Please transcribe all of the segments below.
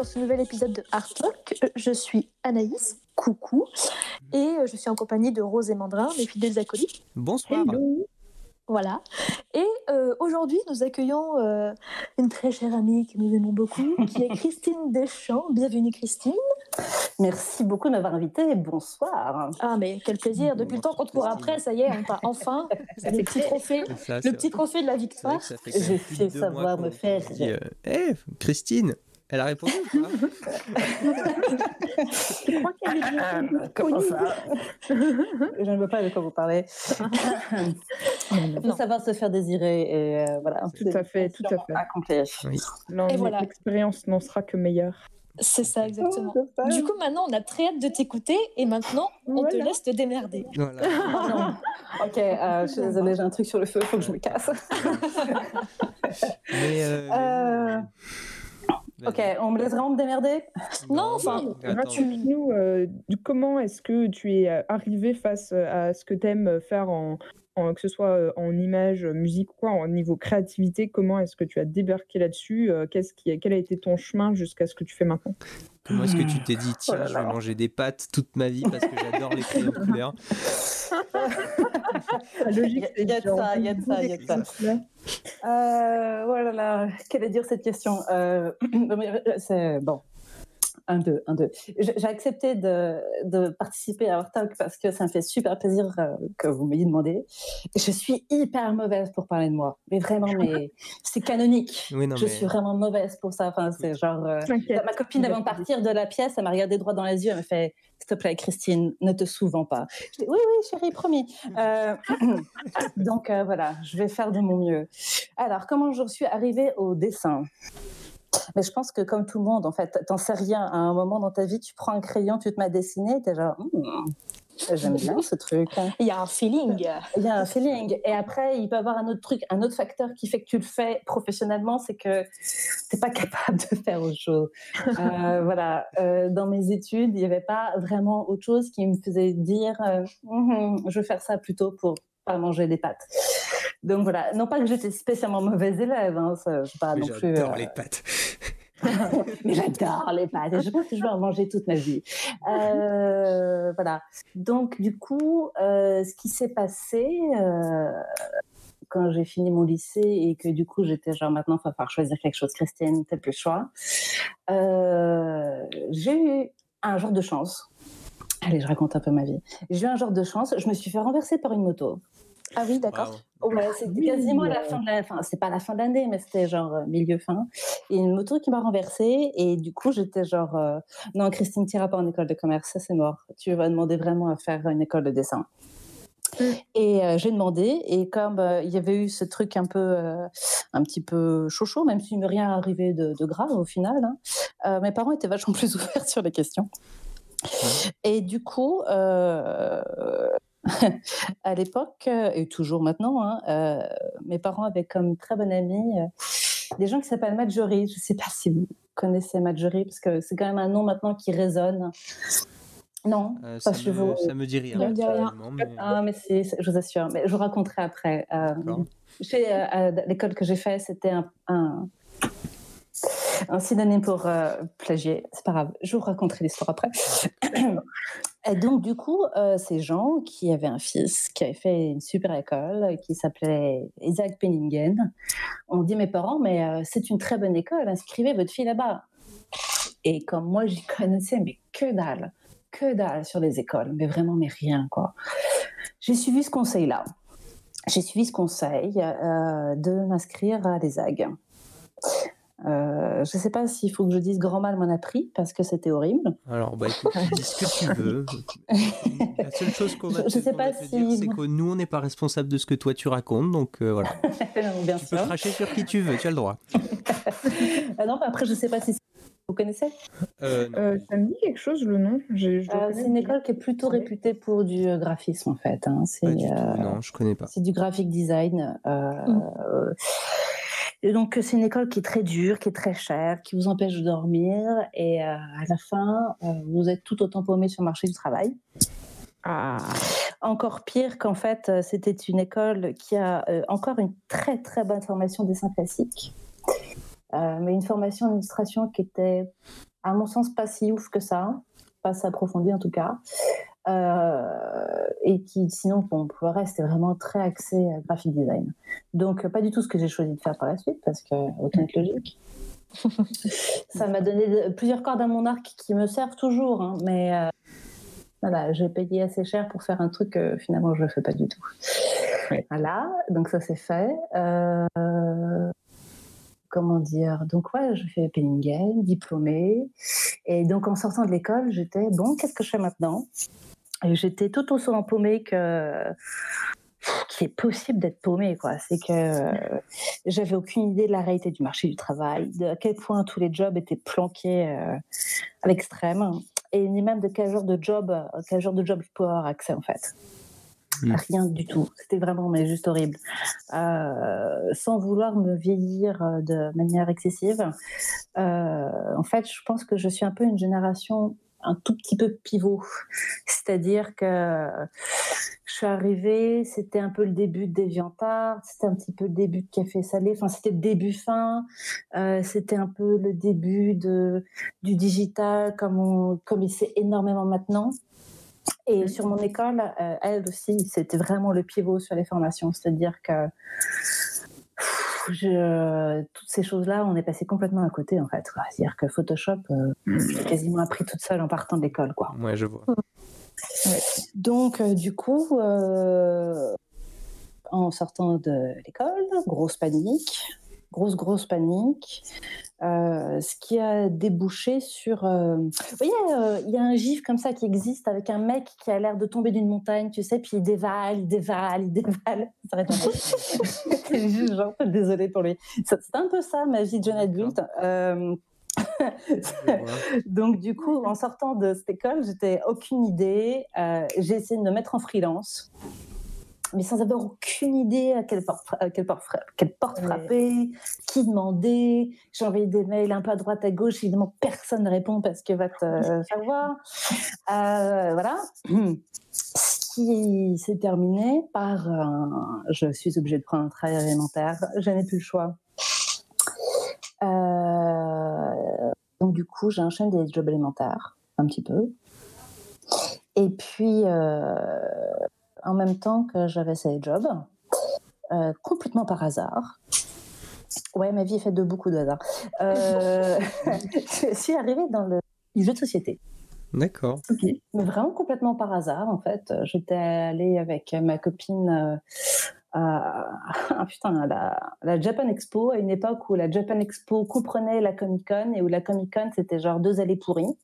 dans ce nouvel épisode de Art Talk. Euh, Je suis Anaïs, coucou, et euh, je suis en compagnie de Rose et Mandrin, mes fidèles acolytes. Bonsoir. Voilà. Et euh, aujourd'hui, nous accueillons euh, une très chère amie que nous aimons beaucoup, qui est Christine Deschamps. Bienvenue Christine. Merci beaucoup de m'avoir invité. Bonsoir. Ah mais quel plaisir. Depuis le temps qu'on te court après, ça y est, on t'a enfin le petit trophée, ça, le petit trophée de la victoire. ça fait fait savoir me faire dit, euh, Eh, Christine, elle a répondu ou pas? Je crois qu'elle est bien. Comment ça? Je ne veux pas de quoi vous parlez. Il faut savoir se faire désirer et euh, voilà. Tout à fait, tout à fait. voilà. L'expérience n'en sera que meilleure. C'est ça exactement. Oh, Du coup, maintenant, on a très hâte de t'écouter et maintenant, on te laisse te démerder. Voilà. Oh non. Ok, euh, je suis désolée, j'ai un truc sur le feu, il faut que je me casse. Mais, euh, Euh. Ok, on me laisse vraiment me démerder. Non, enfin, bah. Raconte-nous euh, comment est-ce que tu es euh, arrivé face euh, à ce que tu aimes faire, en, en- que ce soit euh, en image, musique ou quoi, en niveau créativité, comment est-ce que tu as débarqué là-dessus euh, qu'est-ce qui, Quel a été ton chemin jusqu'à ce que tu fais maintenant? Comment est-ce que tu t'es dit, tiens, Oh là je vais manger des pâtes toute ma vie parce que j'adore les crayons de couleur? La logique, Il y a de ça, il y a de ça, il y a de ça. Euh, voilà, là, quelle est dure cette question? Euh, euh, C'est bon. Un, deux, un, deux. J'ai accepté de, de participer à Our Talk parce que ça me fait super plaisir euh, que vous m'ayez demandé. Je suis hyper mauvaise pour parler de moi. Mais vraiment, mais c'est canonique. Oui, non, je mais suis vraiment mauvaise pour ça. Enfin, c'est genre. euh, ma copine, avant de partir de la pièce, elle m'a regardé droit dans les yeux. Elle m'a fait S'il te plaît, Christine, ne te souvent pas. Je dis Oui, oui, chérie, promis. Euh, donc euh, voilà, je vais faire de mon mieux. Alors, comment je suis arrivée au dessin? Mais je pense que comme tout le monde, en fait, t'en sais rien. À un moment dans ta vie, tu prends un crayon, tu te mets à dessiner, t'es genre, Hmm, j'aime bien ce truc. il y a un feeling. Il y a un feeling. Et après, il peut y avoir un autre truc, un autre facteur qui fait que tu le fais professionnellement, c'est que tu n'es pas capable de faire autre chose. Euh, voilà. Euh, dans mes études, il n'y avait pas vraiment autre chose qui me faisait dire euh, Mhm, je vais faire ça plutôt pour pas manger des pâtes. Donc voilà. Non pas que j'étais spécialement mauvaise élève, hein, ça, pas mais non plus. j'adore euh, les pâtes. mais j'adore les pâtes et je pense que je vais en manger toute ma vie. Euh, voilà. Donc, du coup, euh, ce qui s'est passé euh, quand j'ai fini mon lycée et que du coup, j'étais genre maintenant, il va falloir choisir quelque chose, Christiane, t'as plus le choix. J'ai eu un jour de chance. Allez, je raconte un peu ma vie. J'ai eu un jour de chance, je me suis fait renverser par une moto. Ah oui, d'accord. Waouh. Ouais, c'était Oui, quasiment à la fin de la, enfin, c'est pas la fin de l'année, mais c'était genre euh, milieu fin. Et une moto qui m'a renversée et du coup j'étais genre euh, non Christine t'iras pas en école de commerce, ça c'est mort. Tu vas demander vraiment à faire une école de dessin. Mm. Et euh, j'ai demandé et comme euh, il y avait eu ce truc un peu euh, un petit peu chaud même s'il ne m'est rien arrivé de, de grave au final, hein, euh, mes parents étaient vachement plus ouverts sur les questions. Et du coup, euh, à l'époque, euh, et toujours maintenant, hein, euh, mes parents avaient comme très bonne amie euh, des gens qui s'appellent Marjorie. Je ne sais pas si vous connaissez Marjorie, parce que c'est quand même un nom maintenant qui résonne. Non, Euh, que me, vous... ça me dit rien. Me dit rien. mais- Ah, mais si, je vous assure, mais je vous raconterai après. Chez, l'école que j'ai fait, c'était un, un, un synonyme pour euh, plagier. C'est pas grave, je vous raconterai l'histoire après. Et donc, du coup, euh, ces gens qui avaient un fils qui avait fait une super école, qui s'appelait Isaac Penningen, ont dit mes parents, mais euh, c'est une très bonne école, inscrivez votre fille là-bas. Et comme moi, j'y connaissais, mais que dalle, que dalle sur les écoles, mais vraiment, mais rien, quoi. J'ai suivi ce conseil-là. J'ai suivi ce conseil euh, de m'inscrire à l'ESAG. Euh, je ne sais pas s'il faut que je dise grand mal m'en a pris parce que c'était horrible. Alors, bah écoute, tu dis ce que tu veux. La seule chose qu'on va Je- je sais pas si dire, c'est que nous, on n'est pas responsable de ce que toi tu racontes, donc euh, voilà. Bien Tu peux cracher sur qui tu veux, tu as le droit. Ah non, après, je ne sais pas si vous connaissez. Euh. Euh, ça me dit quelque chose le nom Euh, c'est une école qui est plutôt réputée pour du graphisme en fait. hein. C'est pas du euh, tout, non, je connais pas. c'est du graphic design. euh, Mm. Et donc, c'est une école qui est très dure, qui est très chère, qui vous empêche de dormir. Et euh, à la fin, euh, vous êtes tout autant paumé sur le marché du travail. Ah, Encore pire qu'en fait, euh, c'était une école qui a euh, encore une très très bonne formation dessin classique. mais une formation en illustration qui était, à mon sens, pas si ouf que ça, pas si approfondie en tout cas. Et qui, sinon, bon, pour le reste, est vraiment très axé graphic design. Donc, pas du tout ce que j'ai choisi de faire par la suite, parce que autant être logique. ça m'a donné plusieurs cordes à mon arc qui me servent toujours, hein, mais euh, voilà, j'ai payé assez cher pour faire un truc que finalement je ne fais pas du tout. Voilà, donc ça c'est fait. Euh, comment dire? Donc ouais, je fais Penningen, diplômée, et donc en sortant de l'école, j'étais bon, qu'est-ce que je fais maintenant? Et j'étais tout aussi empaumée que qui est possible d'être paumé, quoi. C'est que euh, j'avais aucune idée de la réalité du marché du travail, de à quel point tous les jobs étaient planqués euh, à l'extrême, et ni même de quel genre de job, euh, quel genre de job je pouvais avoir accès en fait. Mmh. Rien du tout. C'était vraiment mais juste horrible. sans vouloir me vieillir de manière excessive, en fait, je pense que je suis un peu une génération un tout petit peu pivot. C'est-à-dire que je suis arrivée, c'était un peu le début de Deviantart, c'était un petit peu le début de Café Salé, enfin c'était le début fin, euh, c'était un peu le début de, du digital comme, on, comme il sait énormément maintenant. Et sur mon école, euh, elle aussi, c'était vraiment le pivot sur les formations, c'est-à-dire que je, toutes ces choses-là, on est passé complètement à côté en fait. C'est-à-dire que Photoshop, euh, j'ai quasiment appris toute seule en partant de l'école, quoi. Ouais, je vois. Donc, euh, du coup, euh, en sortant de l'école, grosse panique, grosse, grosse panique. Euh, ce qui a débouché sur. vous voyez, il y a un gif comme ça qui existe avec un mec qui a l'air de tomber d'une montagne, tu sais, puis il dévale, il dévale, il dévale. désolée pour lui. C'est un peu ça, ma vie de jeune adulte. Donc, du coup, en sortant de cette école, j'étais aucune idée. Euh, j'ai essayé de me mettre en freelance, mais sans avoir aucune idée à quelle porte, quelle porte, quelle porte frapper, qui demander. J'ai envoyé des mails un peu à droite, à gauche. Évidemment, personne ne répond parce que va te faire voir. Euh, voilà. Ce qui s'est terminé par je suis obligée de prendre un travail alimentaire. Je n'ai plus le choix. Euh, donc du coup, j'ai enchaîné des jobs alimentaires un petit peu. Et puis, euh, en même temps que j'avais ces jobs, euh, complètement par hasard, ouais, ma vie est faite de beaucoup de hasard, je suis arrivée dans le jeu de société. D'accord. Mais vraiment complètement par hasard, en fait. J'étais allée avec ma copine ah, putain, la, la, Japan Expo, à une époque où la Japan Expo comprenait la Comic Con et où la Comic Con, c'était genre deux allées pourries.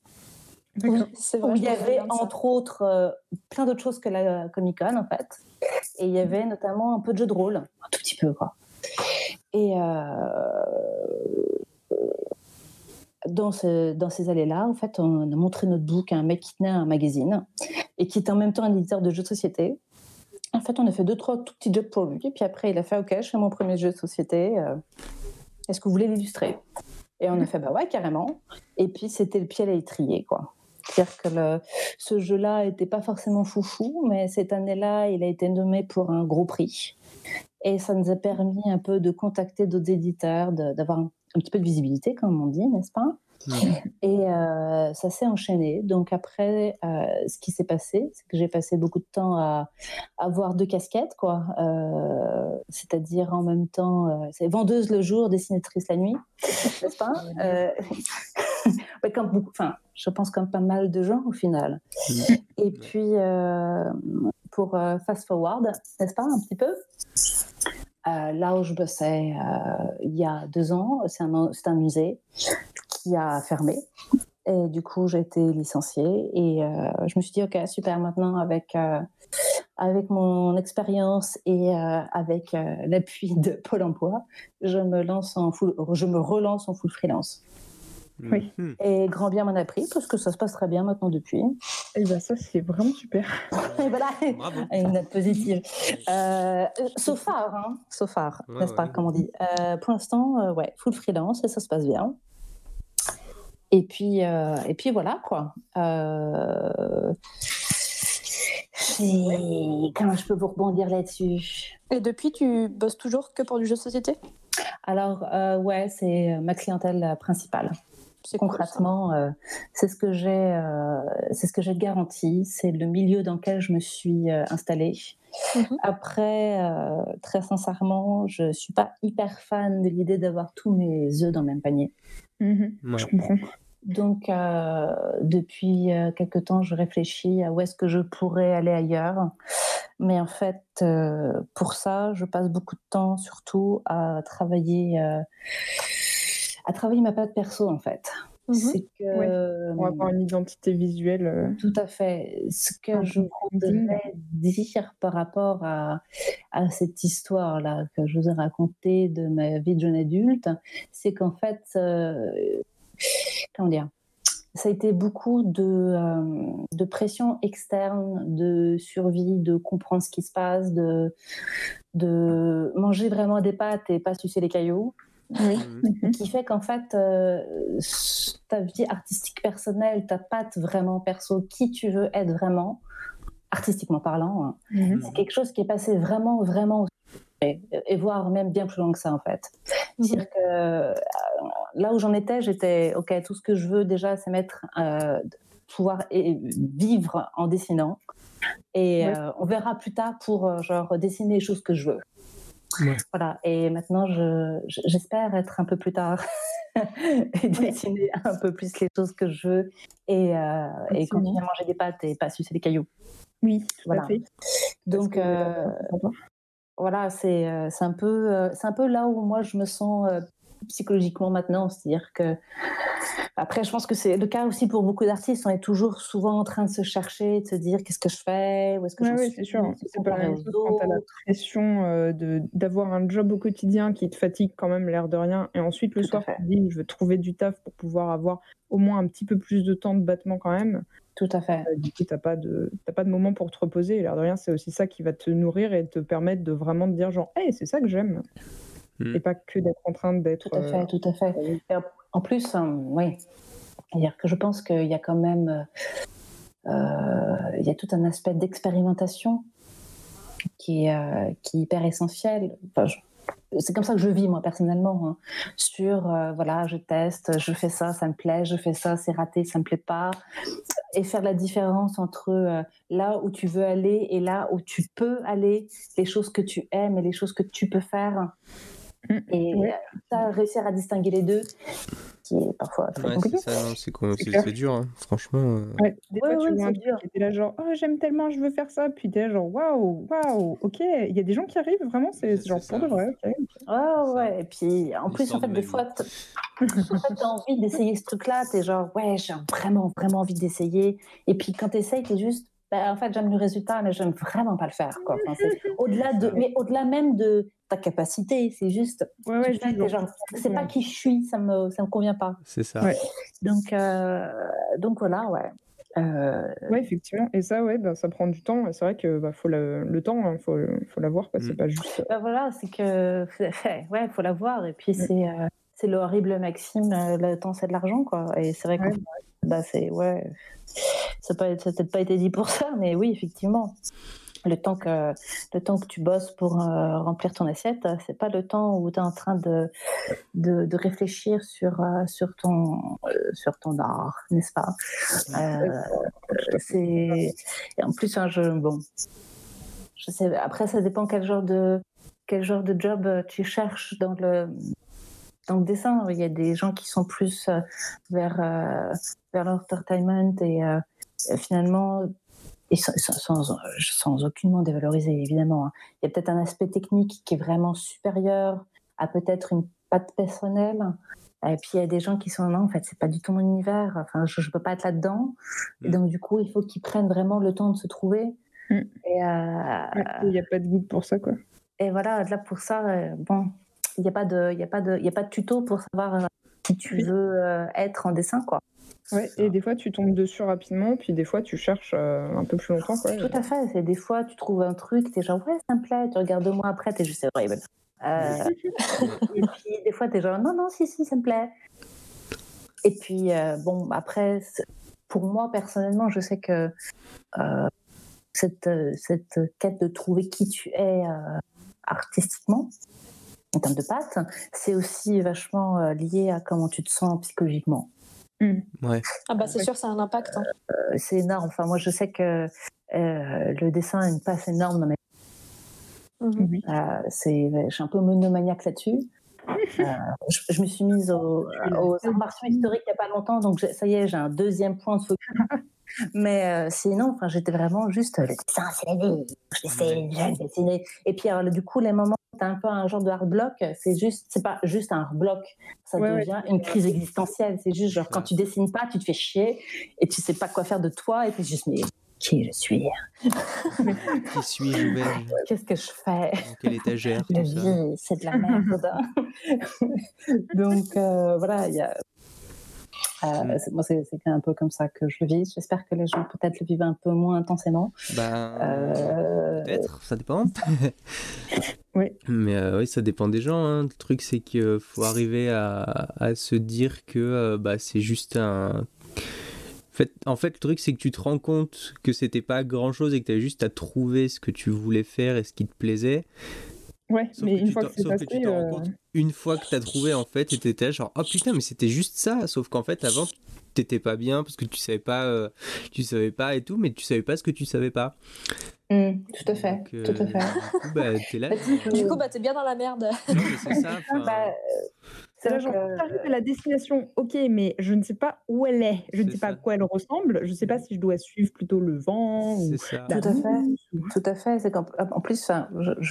Où il y avait entre autres euh, plein d'autres choses que la Comic Con en fait. Et il y avait notamment un peu de jeu de rôle, un tout petit peu quoi. Et euh, dans, ce, dans ces allées-là, en fait, on a montré notre book à un mec qui tenait un magazine et qui était en même temps un éditeur de jeux de société. En fait, on a fait deux, trois tout petits jobs pour lui. Puis après, il a fait OK, je fais mon premier jeu de société. Euh, est-ce que vous voulez l'illustrer? Et on a fait Bah ouais, carrément. Et puis, c'était le pied à l'étrier, quoi. C'est-à-dire que ce jeu-là n'était pas forcément foufou, mais cette année-là, il a été nommé pour un gros prix. Et ça nous a permis un peu de contacter d'autres éditeurs, d'avoir un, un, petit peu de visibilité, comme on dit, n'est-ce pas? Et euh, ça s'est enchaîné. Donc après, euh, ce qui s'est passé, c'est que j'ai passé beaucoup de temps à avoir deux casquettes, quoi. Euh, c'est-à-dire en même temps, c'est vendeuse le jour, dessinatrice la nuit, n'est-ce pas? comme beaucoup, enfin, je pense comme pas mal de gens au final. Et puis pour fast forward, n'est-ce pas, un petit peu? là où je bossais il y a deux ans, c'est un, un musée a fermé. Et du coup, j'ai été licenciée. Et euh, je me suis dit, OK, super, maintenant, avec, euh, avec mon expérience et euh, avec l'appui de Pôle emploi, je me, lance en full, je me relance en full freelance. Oui. Hmm. Et grand bien m'en a pris parce que ça se passe très bien maintenant depuis. Et ben ça c'est vraiment super. et voilà, une note positive. Euh, so far, hein, so far, n'est-ce pas, comme on dit. pour l'instant, ouais, full freelance et ça se passe bien. Et puis, euh, et puis voilà, quoi. Euh... Comment je peux vous rebondir là-dessus? Et depuis, tu bosses toujours que pour du jeu de société? Alors, euh, ouais, c'est ma clientèle principale. Cool. Concrètement, euh, c'est ce que j'ai, euh, c'est ce que j'ai garanti. C'est le milieu dans lequel je me suis euh, installée. Mhm. Après, euh, très sincèrement, je suis pas hyper fan de l'idée d'avoir tous mes œufs dans le même panier. Mhm, Ouais. Je comprends. Donc, euh, depuis euh, quelque temps, je réfléchis à où est-ce que je pourrais aller ailleurs. Mais en fait, euh, pour ça, je passe beaucoup de temps surtout à travailler, euh, à travailler ma patte perso, en fait. Mhm. C'est que, Pour avoir une identité visuelle. euh, tout à fait. Ce que je voudrais dire par rapport à, à cette histoire-là que je vous ai racontée de ma vie de jeune adulte, c'est qu'en fait, euh, comment dire, ça a été beaucoup de, euh, de pression externe, de survie, de comprendre ce qui se passe, de, de manger vraiment des pâtes et pas sucer les cailloux Oui. Mhm. qui fait qu'en fait, euh, ta vie artistique personnelle, ta patte vraiment perso, qui tu veux être vraiment, artistiquement parlant, hein, Mhm. c'est quelque chose qui est passé vraiment, vraiment et, et voire même bien plus loin que ça en fait. C'est-à-dire que euh, là où j'en étais, j'étais ok, tout ce que je veux déjà, c'est mettre, euh, pouvoir et- vivre en dessinant. Et Ouais. euh, on verra plus tard pour euh, genre dessiner les choses que je veux. Ouais. Voilà. Et maintenant, je- je- j'espère être un peu plus tard et dessiner un peu plus les choses que je veux et, euh, et continuer à manger des pâtes et pas sucer des cailloux. Oui, tout Voilà. à fait. Donc, euh, euh, voilà, c'est c'est un, peu, c'est un peu là où moi je me sens psychologiquement maintenant. C'est-à-dire que, après, je pense que c'est le cas aussi pour beaucoup d'artistes. On est toujours souvent en train de se chercher, de se dire qu'est-ce que je fais, où est-ce que Ouais, j'en ouais, suis, c'est sûr. C'est pas la même aux chose quand t'as la pression euh, de d'avoir un job au quotidien qui te fatigue quand même l'air de rien. Et ensuite, le Tout soir, tu te dis, je veux trouver du taf pour pouvoir avoir au moins un petit peu plus de temps de battement quand même. Tout à fait. Euh, du coup, t'as pas de t'as pas de moment pour te reposer. Et l'air de rien, c'est aussi ça qui va te nourrir et te permettre de vraiment te dire genre, hey, c'est ça que j'aime. Mm. Et pas que d'être en train d'être. Tout à fait, euh, tout à fait. Et en- plus, euh, oui, c'est-à-dire que je pense qu'il y a quand même, euh, il y a tout un aspect d'expérimentation qui est, euh, hyper essentiel. C'est comme ça que je vis moi personnellement. hein. Sur, euh, voilà, je teste, je fais ça, ça me plaît, je fais ça, c'est raté, ça me plaît pas, et faire la différence entre euh, là où tu veux aller et là où tu peux aller, les choses que tu aimes et les choses que tu peux faire. Mm, Et ouais. euh, ça, réussir à distinguer les deux, qui est parfois très Ouais, compliqué. c'est dur, hein. franchement. euh, Ouais, des Ouais, fois, tu vois un c'est truc dur. et t'es là genre, oh, j'aime tellement, je veux faire ça. Puis t'es là genre, waouh, waouh, ok. Il y a des gens qui arrivent, vraiment, c'est genre pour de vrai, ok. Ouais. Et puis, en plus, en fait, de des fois, t'as envie d'essayer ce truc-là. T'es genre, ouais, j'ai vraiment, vraiment envie d'essayer. Et puis, quand t'essayes, t'es juste, bah, en fait, j'aime le résultat, mais j'aime vraiment pas le faire. Quoi. Enfin, c'est au-delà de, mais au-delà même de ta capacité, c'est juste, Ouais, ouais, c'est pas qui je suis, ça me, ça me convient pas. C'est ça. Ouais. Donc, euh, donc voilà, ouais. Euh, Ouais, effectivement. Et ça, ouais, bah, ça prend du temps. C'est vrai que bah, faut le, le temps, il faut, faut l'avoir. quoi. C'est Mm. pas juste. Ben voilà, c'est que ouais, faut la voir. Et puis c'est euh, c'est le horrible maxime, euh, le temps c'est de l'argent quoi. Et c'est vrai que Ouais. bah c'est ouais, ça n'a peut-être pas été dit pour ça, mais oui effectivement. Le temps que le temps que tu bosses pour euh, remplir ton assiette, c'est pas le temps où tu es en train de, de, de réfléchir sur euh, sur ton euh, sur ton art, n'est-ce pas? Fait. c'est et en plus hein, je bon je sais après ça dépend quel genre de quel genre de job tu cherches dans le dans le dessin il y a des gens qui sont plus euh, vers euh, vers l'entertainment et euh, finalement et sans, sans, aucunement dévaloriser évidemment hein. il y a peut-être un aspect technique qui est vraiment supérieur à peut-être une patte personnelle et puis il y a des gens qui sont non en fait c'est pas du tout mon univers enfin je, je peux pas être là-dedans Mm. donc du coup il faut qu'ils prennent vraiment le temps de se trouver Mm. et, euh, Ouais, Il n'y a pas de guide pour ça, quoi. et voilà là pour ça euh, bon il n'y a pas de il y a pas de il y a pas de tuto pour savoir euh, qui tu veux euh, être en dessin quoi. Ouais, et des fois, tu tombes dessus rapidement, puis des fois, tu cherches euh, un peu plus longtemps, quoi. tout à fait. C'est des fois tu trouves un truc t'es genre ouais ça me plaît tu regardes deux mois après t'es juste c'est horrible. Euh, et puis des fois t'es genre non non si si ça me plaît. Et puis euh, bon après pour moi personnellement je sais que euh, cette cette quête de trouver qui tu es euh, artistiquement en termes de pattes, c'est aussi vachement euh, lié à comment tu te sens psychologiquement. Ouais. Ah bah c'est sûr, ça a un impact. hein. Euh, c'est énorme. Enfin, moi, je sais que euh, le dessin a une place énorme dans ma. Oui. Euh, c'est, je suis un peu monomaniaque là-dessus. Euh, je, je me suis mise au- aux arts martiaux historiques il n'y a pas longtemps, donc ça y est, j'ai un deuxième point de focus. Mais euh, sinon, enfin, j'étais vraiment juste le dessin, c'est la vie. Je dessine, j'aime dessiner. Et puis, alors, du coup, les moments un peu un genre de hard block, c'est juste, c'est pas juste un hard block, ça Ouais, ouais. devient une crise existentielle. C'est juste genre quand tu dessines pas, tu te fais chier et tu sais pas quoi faire de toi et tu es juste mais qui je suis, Qui suis-je ouvert qu'est-ce que je fais? Dans quelle étagère La vie, c'est de la merde. Donc euh, voilà, il y a. euh, moi, c'est un peu comme ça que je le vis. J'espère que les gens peut-être le vivent un peu moins intensément. Ben, Euh, peut-être, ça dépend. Ouais. Mais euh, oui, ça dépend des gens. hein. Le truc, c'est qu'il faut arriver à, à se dire que bah, c'est juste un. En fait, en fait, le truc, c'est que tu te rends compte que c'était pas grand chose et que tu as juste à trouver ce que tu voulais faire et ce qui te plaisait. Ouais, Sauf mais que une fois que c'est sauf que passé, tu t'en rends euh, compte une fois que tu as trouvé, en fait, et t'étais genre, oh putain, mais c'était juste ça. Sauf qu'en fait, avant, t'étais pas bien parce que tu savais pas, euh, tu savais pas et tout, mais tu savais pas ce que tu savais pas. Mm, tout à fait, Donc, euh, tout à fait. Du coup, bah, là. Du coup, bah t'es bien dans la merde. non, mais c'est ça. Bah, C'est là, vrai genre, que- t'arrives à la destination, ok, mais je ne sais pas où elle est, je ne sais pas à quoi elle ressemble, je ne sais pas si je dois suivre plutôt le vent ou c'est ça. Tout à fait. Tout à fait. C'est qu'en en plus, enfin, je, je-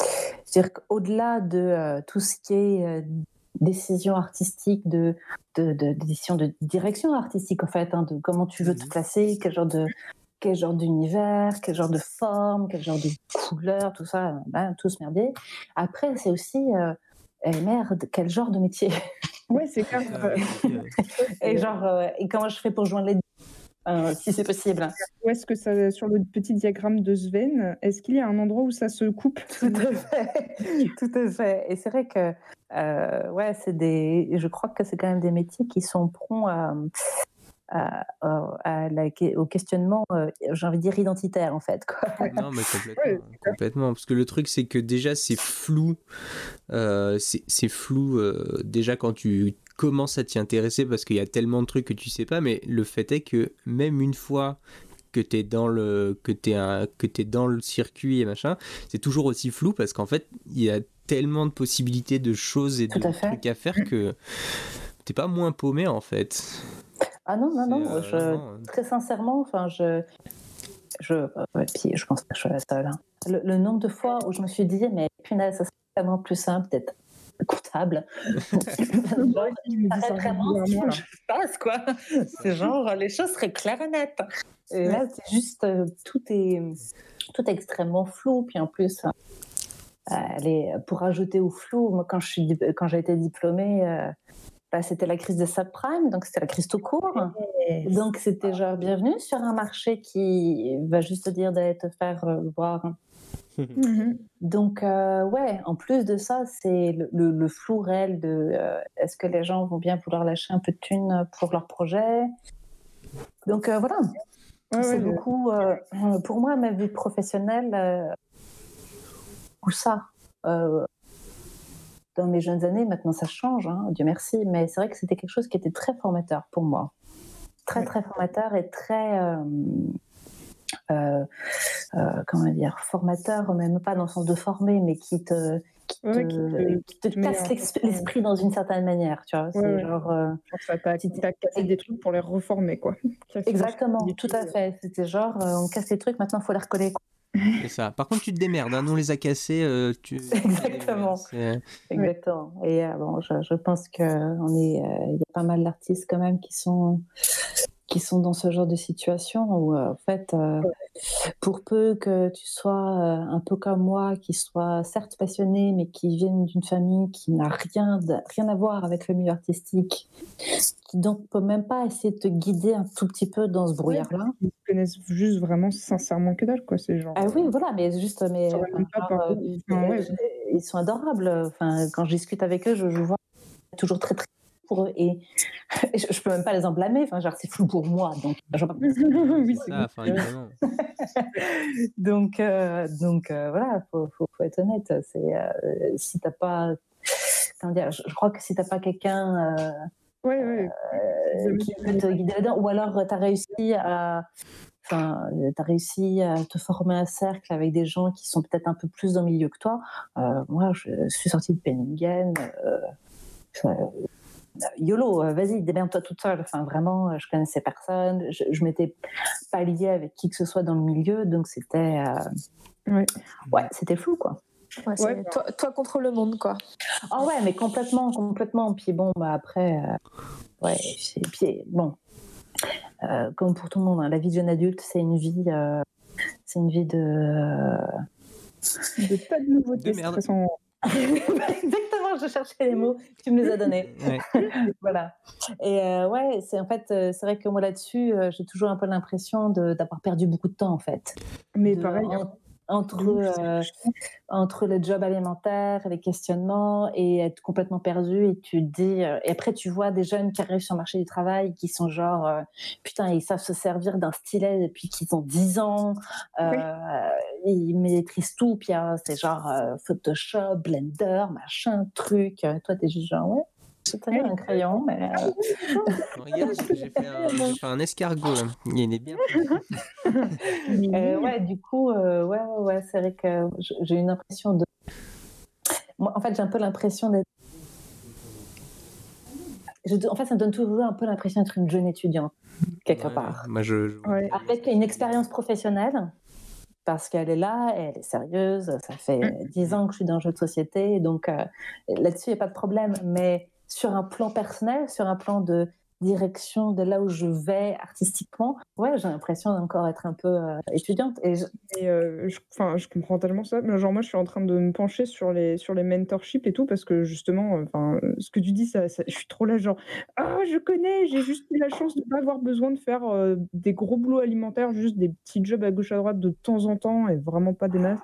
je veux dire qu'au-delà de euh, tout ce qui est euh, décision artistique, de, de, de- décision de direction artistique, en fait, hein, de comment tu veux te Mhm. placer, quel genre de quel genre d'univers, quel genre de forme, quel genre de couleur, tout ça, ben, tout ce merdier. Après, c'est aussi euh, eh, merde, quel genre de métier? Ouais, c'est euh, euh, et genre euh, et comment je fais pour joindre les deux, euh, si c'est possible. Où est-ce que ça, sur le petit diagramme de Sven, est-ce qu'il y a un endroit où ça se coupe? Tout à fait, tout à fait. Et c'est vrai que, euh, ouais, c'est des. Je crois que c'est quand même des métiers qui sont prompts à, à, à- à la- au questionnement, euh, j'ai envie de dire identitaire en fait. Quoi. Non, mais complètement, Ouais, complètement. Parce que le truc, c'est que déjà, c'est flou. Euh, c'est c'est flou euh, déjà quand tu commences à t'y intéresser parce qu'il y a tellement de trucs que tu sais pas. Mais le fait est que même une fois que tu es dans le que t'es un- que t'es dans le circuit et machin, c'est toujours aussi flou parce qu'en fait, il y a tellement de possibilités de choses et de trucs à faire que t'es pas moins paumé en fait. Ah non, non, non, je, euh, non, très sincèrement, enfin, je. Je, ouais, puis je pense pas que je suis la seule. hein. Le, le nombre de fois où je me suis dit, mais punaise, ça serait tellement plus simple d'être comptable. Je vraiment se passe, quoi. C'est genre, les choses seraient claires et nettes. Et là, c'est juste, euh, tout est, tout est extrêmement flou. Puis en plus, euh, pour ajouter au flou, moi, quand je suis, dip- quand j'ai été diplômée, euh, bah, c'était la crise des subprimes, donc c'était la crise tout court. Donc c'était genre bienvenue sur un marché qui va juste te dire d'aller te faire voir. Mhm. Donc euh, ouais, en plus de ça, c'est le, le- le flou réel de euh, est-ce que les gens vont bien vouloir lâcher un peu de thunes pour leur projet? Donc euh, voilà, Ouais, c'est ouais, beaucoup euh, pour moi ma vie professionnelle euh, ou ça. euh, dans mes jeunes années, maintenant ça change, hein, Dieu merci, mais c'est vrai que c'était quelque chose qui était très formateur pour moi. Très, Ouais. très formateur et très. Euh, euh, euh, comment dire Formateur, même pas dans le sens de former, mais qui te. Qui te, Ouais, qui te- qui te te met casse l'esprit dans une certaine manière, tu vois. c'est ouais. genre. euh, ça t'a cassé des trucs pour les reformer, quoi. Exactement, tout à fait. C'était genre, euh, on casse les trucs, maintenant il faut les recoller. quoi. C'est ça. Par contre, tu te démerdes. Hein. Nous, on les a cassés. euh, tu... Exactement. Exactement. Et euh, bon, je, je pense que on est, euh, il y a pas mal d'artistes quand même qui sont qui sont dans ce genre de situation où euh, en fait, euh, pour peu que tu sois euh, un peu comme moi, qui soit certes passionné, mais qui vienne d'une famille qui n'a rien de- rien à voir avec le milieu artistique, qui donc peut même pas essayer de te guider un tout petit peu dans ce brouillard-là. Ils connaissent juste vraiment sincèrement que dalle, quoi. C'est genre. Ah oui, voilà, mais juste, mais ils sont adorables. Enfin, quand je discute avec eux, je, je vois toujours très très pour eux. Et je, je peux même pas les en blâmer. Enfin, genre, c'est flou pour moi. Donc, oui, enfin, donc, euh, donc euh, voilà, faut, faut, faut être honnête. C'est euh, si t'as pas, comment dire, je, je crois que si t'as pas quelqu'un euh, Ouais, ouais. euh, qui peut te guider là-dedans, ou alors tu as réussi à, enfin, t'as réussi à te former un cercle avec des gens qui sont peut-être un peu plus dans le milieu que toi. Euh, moi, je suis sortie de Penningen. Euh, YOLO, euh, vas-y, démerde-toi toute seule. Enfin, vraiment, euh, je connaissais personne. Je, je m'étais pas liée avec qui que ce soit dans le milieu, donc c'était, euh, Ouais. ouais, c'était flou, quoi. Ouais, c'est Ouais, toi, toi contre le monde, quoi. Ah ouais, mais complètement, complètement. Puis bon, bah après, euh, ouais, c'est- puis bon, euh, comme pour tout le monde, hein, la vie de jeune adulte, c'est une vie, euh, c'est une vie de. De pas de nouveautés De merde. stressantes. Exactement, je cherchais les mots, tu me les as donnés. Ouais. voilà. Et euh, ouais, c'est en fait, euh, c'est vrai que moi là-dessus, euh, j'ai toujours un peu l'impression d'avoir perdu beaucoup de temps en fait. Mais De- pareil, hein. En- entre, c'est- euh, entre le job alimentaire, les questionnements et être complètement perdu et tu te dis euh, et après tu vois des jeunes qui arrivent sur le marché du travail qui sont genre euh, putain ils savent se servir d'un stylet depuis qu'ils ont 10 ans ils maîtrisent tout puis euh, c'est genre Photoshop Blender machin truc toi t'es juste genre ouais c'est très bien un crayon mais euh, Regarde, j'ai fait, un- j'ai fait un escargot. Là. Il est bien. Euh, ouais, du coup, euh, ouais, ouais, ouais, c'est vrai que j'ai une impression de. Moi, en fait, j'ai un peu l'impression d'être. Je- En fait, ça me donne toujours un peu l'impression d'être une jeune étudiante, quelque Ouais, part. Moi, je. je- Ouais. Avec une expérience professionnelle, parce qu'elle est là, elle est sérieuse, ça fait dix ans que je suis dans le jeu de société, donc euh, là-dessus, il n'y a pas de problème. Mais sur un plan personnel, sur un plan de direction de là où je vais artistiquement, ouais, j'ai l'impression d'encore être un peu euh, étudiante. Et je- Et euh, je, enfin, je comprends tellement ça. Mais genre, moi, je suis en train de me pencher sur les, sur les mentorships et tout, parce que justement, euh, enfin, ce que tu dis, ça, ça- je suis trop là, genre, ah, je connais, j'ai juste eu la chance de ne pas avoir besoin de faire euh, des gros boulots alimentaires, juste des petits jobs à gauche à droite de temps en temps et vraiment pas des masses.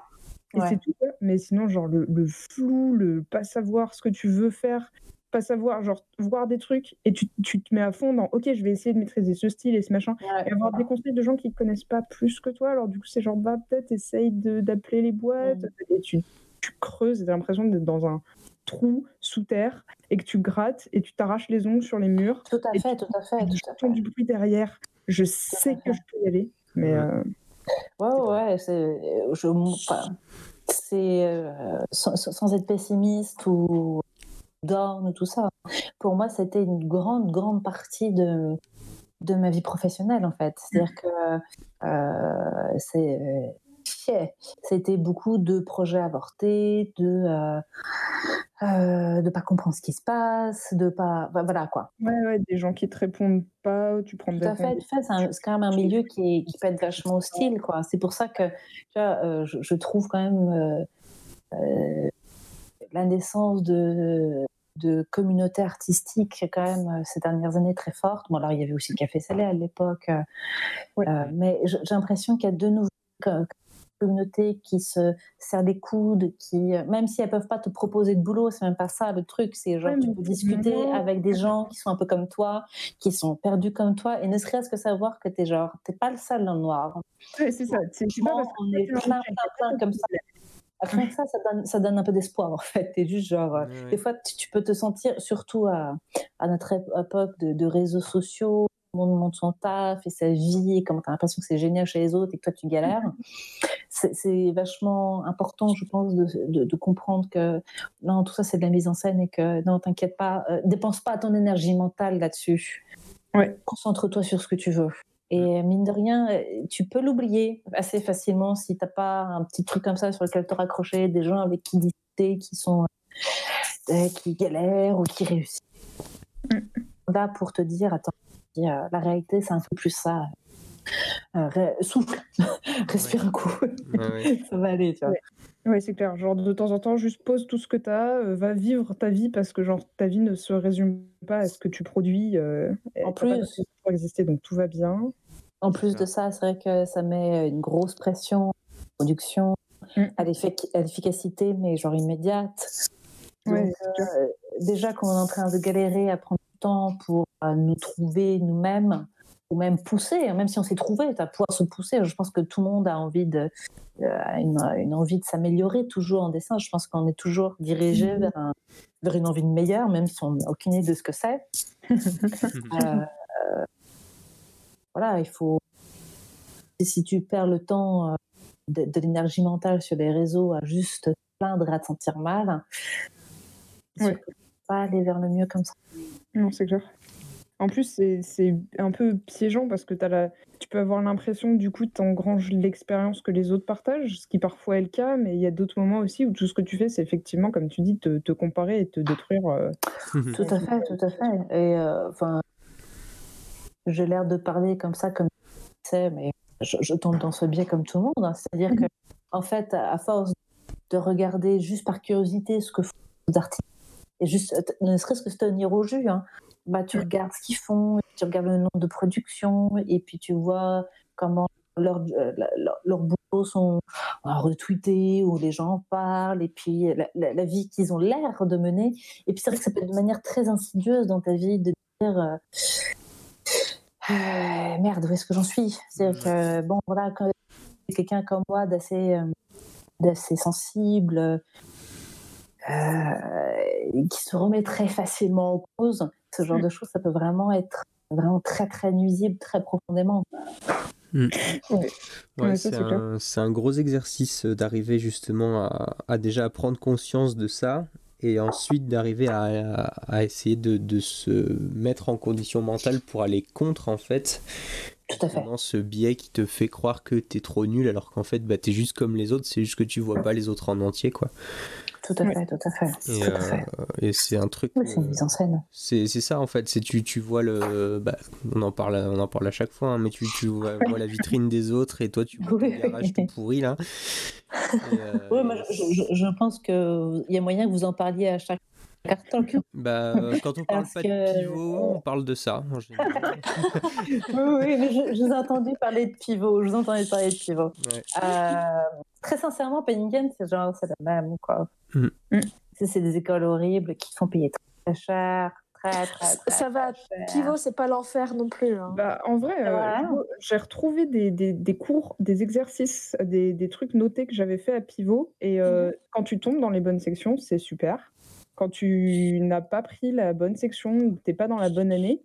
Et Ouais. c'est tout. Mais sinon, genre, le, le flou, le pas savoir ce que tu veux faire, pas savoir, genre, voir des trucs et tu, tu te mets à fond dans, ok, je vais essayer de maîtriser ce style et ce machin et avoir des conseils de gens qui ne connaissent pas plus que toi. Alors, du coup, c'est genre, bah, peut-être essaye de- d'appeler les boîtes. Et tu, tu creuses et tu as l'impression d'être dans un trou sous terre et que tu grattes et tu t'arraches les ongles sur les murs. Tout à fait, tout à fait, tout à fait. du bruit derrière. Je sais que je peux y aller. Mais Ouais. euh, Ouais, ouais, ouais, c'est, je, enfin, c'est euh, sans, sans être pessimiste ou down ou tout ça. Pour moi, c'était une grande, grande partie de, de ma vie professionnelle, en fait. C'est-à-dire que euh, c'est, euh, yeah, c'était beaucoup de projets avortés, de euh, euh, de pas comprendre ce qui se passe, de pas, voilà quoi. ouais, ouais, des gens qui te répondent pas, tu prends Tout des à fait, fait. C'est, quand même un milieu qui, est- qui peut être vachement hostile, quoi. C'est pour ça que, tu vois, euh, je, je trouve quand même la naissance de, de communautés artistiques quand même euh, ces dernières années très forte. Bon, alors il y avait aussi le Café Salé à l'époque, euh, euh, mais j'ai l'impression qu'il y a de nouveaux co- communautés qui se serrent les coudes, qui, même si elles peuvent pas te proposer de boulot, c'est même pas ça le truc, c'est genre tu peux discuter avec des gens qui sont un peu comme toi, qui sont perdus comme toi, et ne serait-ce que savoir que t'es genre, t'es pas le seul dans le noir. Ouais, c'est ça. C'est pas parce que on est plein, plein, plein comme ça. Rien que ça, ça donne, ça donne un peu d'espoir en fait. T'es juste genre, euh, Ouais, ouais. des fois tu, peux te sentir, surtout à, à notre ép- époque de, de réseaux sociaux, tout le monde monte son taf et sa vie, et comment t'as l'impression que c'est génial chez les autres et que toi tu galères. C'est c'est vachement important, je pense, de, de, de comprendre que non, tout ça c'est de la mise en scène et que non, t'inquiète pas, euh, dépense pas ton énergie mentale là-dessus. Ouais. Concentre-toi sur ce que tu veux. Et mine de rien, euh, tu peux l'oublier assez facilement si t'as pas un petit truc comme ça sur lequel te raccrocher, des gens avec qui discuter, qui sont euh, qui galèrent ou qui réussissent. Mm. Là pour te dire, attends, la réalité c'est un peu plus ça. Euh, ré- souffle, respire un coup, Ouais, ça va aller, tu vois. Ouais. Ouais, c'est clair. Genre, de temps en temps, juste pose tout ce que tu as, va vivre ta vie parce que, genre, ta vie ne se résume pas à ce que tu produis. En plus- d'autre chose pour exister, donc tout va bien. En plus de ça, c'est vrai que ça met une grosse pression production, Mm. à l'effic- à l'efficacité, mais genre immédiate. Donc, Ouais, c'est euh, déjà qu'on est en train de galérer à prendre du temps pour euh, nous trouver nous-mêmes ou même pousser, hein, même si on s'est trouvé, à pouvoir se pousser. Je pense que tout le monde a envie de, euh, une, une, envie de s'améliorer toujours en dessin. Je pense qu'on est toujours dirigé vers, un, vers, une envie de meilleur, même si on n'a aucune idée de ce que c'est. euh, voilà, il faut. Si tu perds le temps de, de l'énergie mentale sur les réseaux à juste te plaindre, à te sentir mal, Ouais. pas aller vers le mieux comme ça. Non, c'est clair. En plus, c'est un peu piégeant parce que as la... tu peux avoir l'impression que du coup, tu engranges l'expérience que les autres partagent, ce qui parfois est le cas, mais il y a d'autres moments aussi où tout ce que tu fais, c'est effectivement, comme tu dis, te, te comparer et te détruire. Euh... tout à fait, tout à fait. Et enfin, euh, j'ai l'air de parler comme ça, comme sais, mais je, je, tombe dans ce biais comme tout le monde. Hein. C'est-à-dire que, en fait, à force de regarder juste par curiosité ce que font les artistes, et juste, ne serait-ce que se tenir au jus, hein, bah, tu regardes ce qu'ils font, tu regardes le nombre de productions, et puis tu vois comment leurs leur, leur boulots sont retweetés, ou les gens en parlent, et puis la, la, la vie qu'ils ont l'air de mener. Et puis c'est vrai que ça peut être de manière très insidieuse dans ta vie de dire. Euh, merde, où est-ce que j'en suis? C'est-à-dire que, bon, voilà, quelqu'un comme moi d'assez euh, d'assez sensible, euh, qui se remet très facilement en cause, ce genre de choses, ça peut vraiment être vraiment très très nuisible, très profondément. Mmh. Ouais, ouais, c'est un, un, gros exercice d'arriver justement à, à, déjà prendre conscience de ça et ensuite d'arriver à, essayer de, de, se mettre en condition mentale pour aller contre en fait tout à fait. ce biais qui te fait croire que t'es trop nul alors qu'en fait bah, t'es juste comme les autres, c'est juste que tu vois pas les autres en entier quoi. Tout à fait, tout à fait. Et, tout à fait. Euh, et c'est un truc. Oui, c'est une mise en scène. C'est ça en fait. C'est tu, tu vois le. Bah, on en parle, on en parle à chaque fois, hein, mais tu, tu vois, vois, la vitrine des autres et toi tu vois oui. le garage tout pourri là. Euh... oui, moi je, je, je pense qu'il y a moyen que vous en parliez à chaque bah, quand on parle Parce pas que... de pivot, on parle de ça en général. oui, oui, mais je, je, vous ai entendu parler de pivot. Je vous entendais parler de pivot. Ouais. Euh, très sincèrement, Penningen, c'est genre, c'est la même, quoi. Mm. C'est des écoles horribles qui font payer très cher. Très, très, très, ça va, Pivot, c'est pas l'enfer non plus. Hein. Bah, en vrai, euh, j'ai retrouvé des, des, des cours, des exercices, des, des trucs notés que j'avais fait à Pivot. Et euh, quand tu tombes dans les bonnes sections, c'est super. Quand tu n'as pas pris la bonne section ou n'es pas dans la bonne année,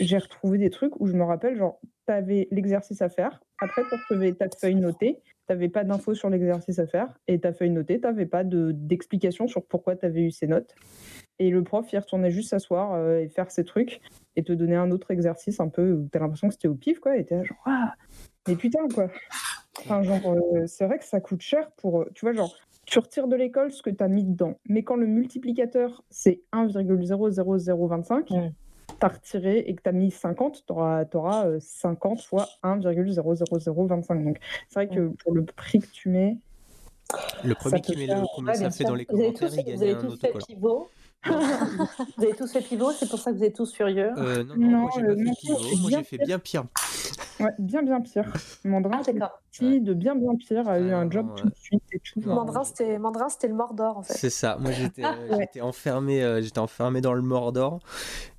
j'ai retrouvé des trucs où je me rappelle, genre, tu avais l'exercice à faire. Après, tu recevais ta feuille notée. Tu n'avais pas d'infos sur l'exercice à faire. Et ta feuille notée, tu n'avais pas d'explication sur pourquoi tu avais eu ces notes. Et le prof, il retournait juste s'asseoir euh, et faire ses trucs et te donner un autre exercice un peu où tu as l'impression que c'était au pif, quoi. Et tu genre, ah, mais putain, quoi. Enfin, genre, euh, c'est vrai que ça coûte cher pour. Tu vois, genre, tu retires de l'école ce que tu as mis dedans. Mais quand le multiplicateur, c'est 1,00025, Mm. tu as retiré et que tu as mis 50, tu auras, 50 fois 1,00025. Donc, c'est vrai que pour le prix que tu mets. Le premier qui met faire- le combien Ouais, ça fait sûr. dans les Vous avez commentaires, tous, il gagne avez un autocollant. pivot. Vous avez tous fait pivot, c'est pour ça que vous êtes tous furieux. Euh, non, non, Non, moi j'ai le pas fait pivot, moi bien j'ai fait bien pire. Ouais, bien, bien pire. Mandrin, Ah, d'accord. qui, de bien, bien pire, a eu Ah, un non, job ouais. tout de suite et tout. Non. Mandrin, c'était Mandrin, c'était le Mordor en fait. C'est ça, moi j'étais Ah, euh, j'étais enfermé, euh, j'étais enfermé dans le Mordor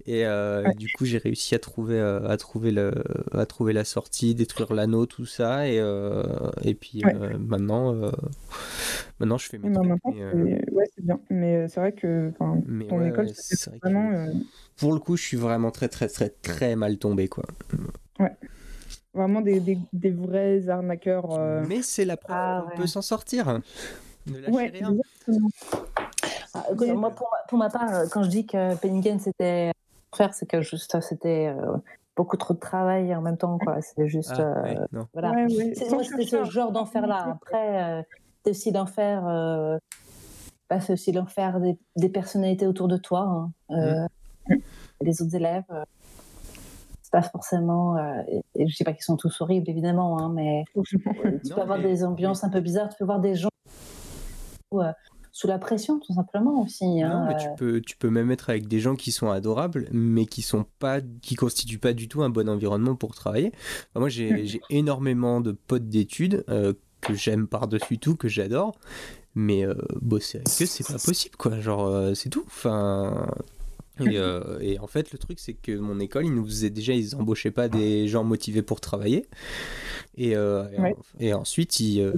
et euh, Ouais. du coup j'ai réussi à trouver, euh, à, trouver le, à trouver la sortie, détruire l'anneau, tout ça et, euh, et puis Ouais. euh, maintenant, euh, maintenant je fais mes ben, trucs. maintenant, mais, euh, c'est- ouais, c'est bien. Mais c'est vrai que mais ton ouais, école, ouais, c'est c'est vrai que vraiment. euh, pour le coup je suis vraiment très très très très mal tombé quoi. vraiment des, des, des vrais arnaqueurs. euh, Mais c'est la preuve Ah, ouais. peut s'en sortir. Ne lâchez Ouais, rien. Ah, moi, pour, ma- pour ma part, quand je dis que Penningen c'était faire, c'est que juste c'était euh, beaucoup trop de travail en même temps, quoi. C'est juste. Ah, euh. Voilà. Ouais, ouais. C'est- moi, c'était ce genre d'enfer-là. Après, euh, c'est aussi l'enfer. Euh, bah, c'est aussi l'enfer des, des personnalités autour de toi, hein. Euh, les autres élèves. c'est pas forcément. euh, et, je dis pas qu'ils sont tous horribles, évidemment, hein, mais tu Non, peux avoir mais- des ambiances un peu bizarres. Tu peux voir des gens euh, sous la pression, tout simplement aussi. Non, hein, mais euh, tu peux, tu peux même être avec des gens qui sont adorables, mais qui sont pas, qui constituent pas du tout un bon environnement pour travailler. Enfin, moi, j'ai j'ai énormément de potes d'études euh, que j'aime par-dessus tout, que j'adore, mais euh, bosser avec eux, c'est pas possible, quoi. Genre, euh, c'est tout. Enfin, Et, euh, et en fait, le truc, c'est que mon école, ils nous faisaient déjà, ils embauchaient pas des gens motivés pour travailler. Et, euh, et, Ouais. et ensuite, ils, euh,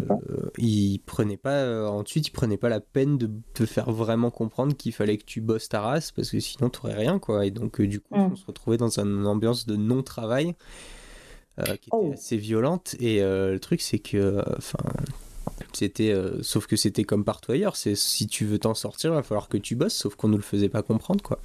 ils prenaient pas, euh, ensuite, ils prenaient pas la peine de te faire vraiment comprendre qu'il fallait que tu bosses ta race parce que sinon, tu rien, quoi. Et donc, du coup, Mm. on se retrouvait dans une ambiance de non-travail qui était Oh. assez violente. Et le truc, c'est que, enfin. C'était, euh, sauf que c'était comme partout ailleurs. C'est si tu veux t'en sortir, il va falloir que tu bosses. Sauf qu'on nous le faisait pas comprendre, quoi.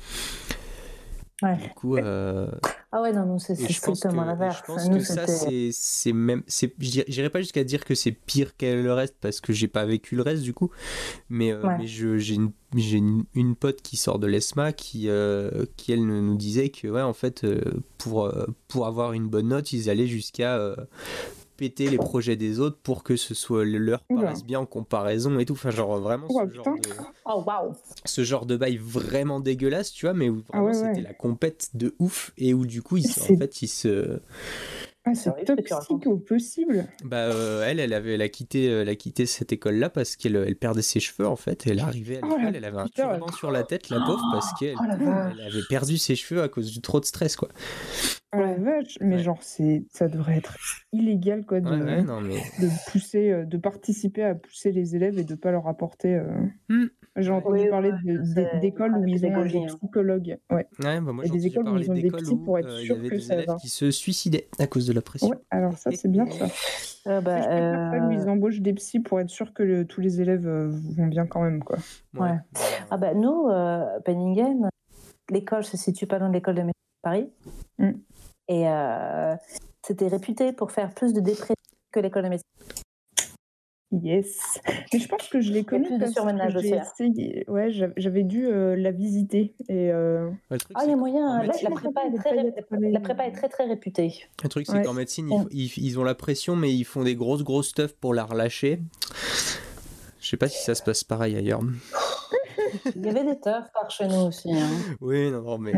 Ouais. Du coup, euh, Ah ouais, non, nous, c'est et c'est je pense que, strictement l'inverse. je pense Nous, que ça, c'est c'est même. c'est- J'irai pas jusqu'à dire que c'est pire que le reste parce que j'ai pas vécu le reste du coup. Mais, euh, Ouais. mais je- j'ai une, j'ai une, une pote qui sort de l'ESMA qui, euh, qui, elle, nous disait que, ouais, en fait, pour, pour avoir une bonne note, ils allaient jusqu'à. Péter les projets des autres pour que ce soit le leur paraisse bien en comparaison et tout enfin genre vraiment Ouah, ce, genre de, Oh, waouh! ce genre de bail vraiment dégueulasse tu vois mais où Ah vraiment ouais, c'était ouais. la compète de ouf et où du coup ils, se- en fait ils se Ah, C'est toxique au possible. Bah, euh, elle, elle avait, elle a quitté, elle a quitté cette école-là parce qu'elle elle perdait ses cheveux en fait. Elle arrivait à Oh l'école, elle avait un turban sur la tête, la pauvre, parce qu'elle Oh avait perdu ses cheveux à cause du trop de stress quoi. Oh la vache, mais Ouais. genre, c'est, ça devrait être illégal quoi, de, Ouais, ouais, non mais. de pousser, euh, de participer à pousser les élèves et de pas leur apporter. euh, Hmm. J'ai entendu Oui, parler ouais, de- d'é- d'écoles où ils ont des hein. psychologues. Ouais. Ouais, bah, moi Et j'ai des entendu écoles où parler ils ont des d'écoles psys où pour être euh, il y sûr avait que des ça élèves va. qui se suicidaient à cause de la pression. Ouais, alors ça, c'est bien ça. Euh, bah, Mais je préfère ça où euh, ils embauchent des psys pour être sûr que le- tous les élèves euh, vont bien quand même. Quoi. Ouais. Ah bah nous, euh, Penningen, l'école se situe pas loin de l'école de médecine de Paris. Mm. Et euh, c'était réputé pour faire plus de dépression que l'école de médecine. Yes. Mais je pense que je l'ai connue parce surmenage que j'ai aussi, hein. essayé. Ouais, j'avais dû euh, la visiter. Et euh, Ouais, le truc, Ah, il y a moyen. La, prépa est les très, paillettes, ré- les- la prépa est très très réputée. Le truc, c'est Ouais. qu'en médecine, Ouais. ils, ont la pression, mais ils font des grosses, grosses stuff pour la relâcher. Je sais pas si ça se passe pareil ailleurs. Il y avait des teufs par chez nous aussi. hein. Oui, non, non, mais.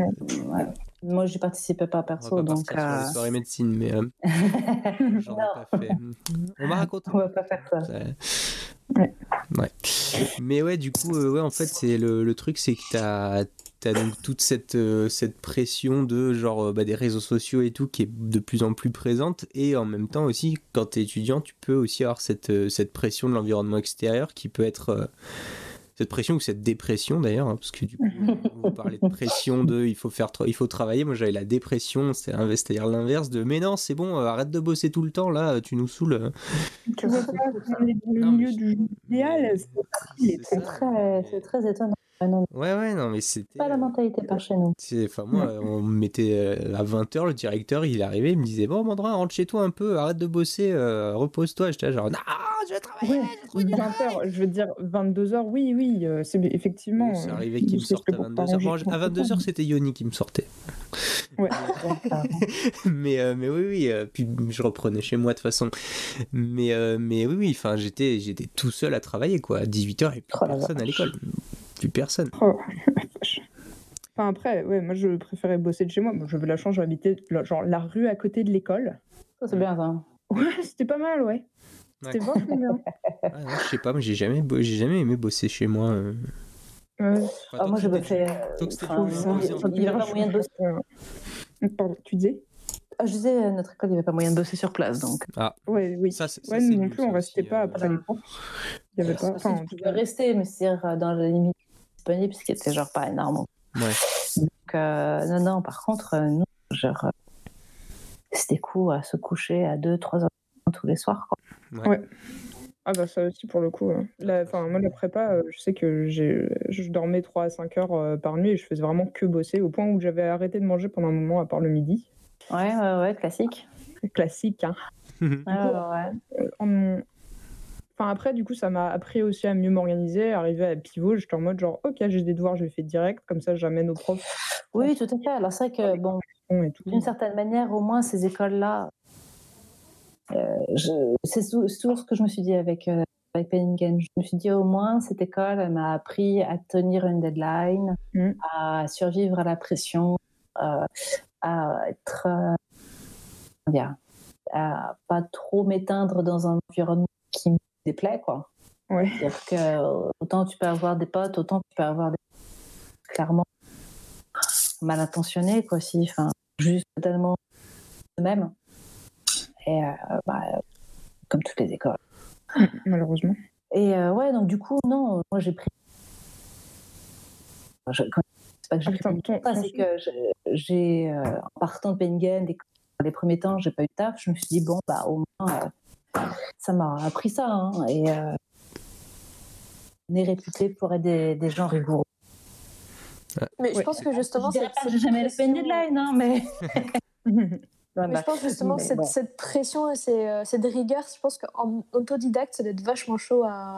Moi, je participais pas On perso, va pas donc. partir sur euh, les soirées médecine, mais euh, j'en ai pas fait. On m'a raconté. On va pas faire ça. Ouais. Ouais. Mais ouais, du coup, euh, ouais, en fait, c'est le, le truc, c'est que t'as as donc toute cette, euh, cette pression de genre euh, bah, des réseaux sociaux et tout qui est de plus en plus présente et en même temps aussi quand t'es étudiant tu peux aussi avoir cette, euh, cette pression de l'environnement extérieur qui peut être euh, cette pression ou cette dépression d'ailleurs hein, parce que du coup vous parlez de pression de il faut faire tra- il faut travailler moi j'avais la dépression c'est l'inverse- c'est-à-dire l'inverse de mais non c'est bon euh, arrête de bosser tout le temps là tu nous saoules tu vois pas qu'on est dans le milieu du jeu idéal. très, c'est très étonnant. Ouais, non, ouais ouais non mais c'était pas la euh, mentalité par chez nous. C'est, enfin moi, on me mettait euh, à 20h, le directeur, il arrivait, il me disait bon Mandrin, rentre chez toi un peu, arrête de bosser, euh, repose-toi. J'étais genre non, je vais travailler. Ouais, j'ai trop du 20h, je veux dire 22h, oui, oui, c'est effectivement. Euh, arrivait qu'il me c'est sorte à que pour 22h. t'arranger Bon, ton à copain. 22h, c'était Yoni qui me sortait. Ouais. mais, euh, mais oui, oui, euh, puis je reprenais chez moi de toute façon. Mais, mais oui, oui, enfin, j'étais, j'étais tout seul à travailler, quoi. À 18h, et plus Oh personne à l'école. Plus personne. Oh. Enfin après, ouais, moi je préférais bosser de chez moi. Moi, J'avais la chance, j'habitais la- genre la rue à côté de l'école. Ça, c'est bien ça. Ouais, c'était pas mal, ouais. C'était vachement bien. Ah, non, je sais pas, moi j'ai jamais, bo- j'ai jamais aimé bosser chez moi. euh. Ouais. Enfin, Ah, moi, je Ça, boulot, il y c'est a- en il y avait pas moyen de bosser. Euh, Pardon, tu disais? Ah, je disais, notre école, il n'y avait pas moyen de bosser sur place, donc. Ouais, oui. Ça, c'est- ça, ouais, c'est nous non plus, on restait aussi, pas euh. après les cours. Il y avait pas. Enfin, pouvais cas, rester, mais c'est-à-dire euh, dans la limite disponible, ce qui était genre pas énorme. Ouais. Donc, euh, non, non, par contre, euh, nous, genre, euh, c'était cool à se coucher à 2-3 heures tous les soirs. Quoi. Ah bah ça aussi pour le coup. hein. La- Enfin moi la prépa, euh, je sais que je dormais 3 à 5 heures euh, par nuit et je faisais vraiment que bosser au point où j'avais arrêté de manger pendant un moment à part le midi. Ouais, ouais, ouais, classique. Classique. Hein. Ouais, ouais, ouais. Euh, en- Enfin après du coup ça m'a appris aussi à mieux m'organiser, arriver à pivot, j'étais en mode genre ok j'ai des devoirs, je les fais direct, comme ça j'amène aux profs Oui, tout à fait. Alors, c'est vrai que, bon, d'une certaine manière, au moins, ces écoles-là, euh, c'est toujours ce que je me suis dit avec, euh, avec Penningen. Je me suis dit, au moins, cette école, elle m'a appris à tenir une deadline, Mm. à survivre à la pression, euh, à être. euh, comment dire, à pas trop m'éteindre dans un environnement qui me déplaît, quoi. Ouais. C'est-à-dire que euh, autant tu peux avoir des potes, autant tu peux avoir des. Clairement. mal intentionnés, quoi, si, enfin, juste totalement eux-mêmes. Et euh, bah, comme toutes les écoles. Malheureusement. Et euh, ouais, donc du coup, non, moi j'ai pris. Je- C'est pas que j'ai pris Attends, c'est que j'ai, euh, en partant de Pengen, des- les premiers temps, j'ai pas eu de taf. Je me suis dit, bon, bah, au moins, ça m'a appris ça. hein, et euh, on est réputé pour être des, des gens rigoureux. Mais je Ouais. pense que justement, je j'ai jamais fait une pression- deadline, hein, mais. Mais bah, je pense justement que cette, bon. cette pression et euh, cette rigueur, je pense qu'en autodidacte, ça doit être vachement chaud à,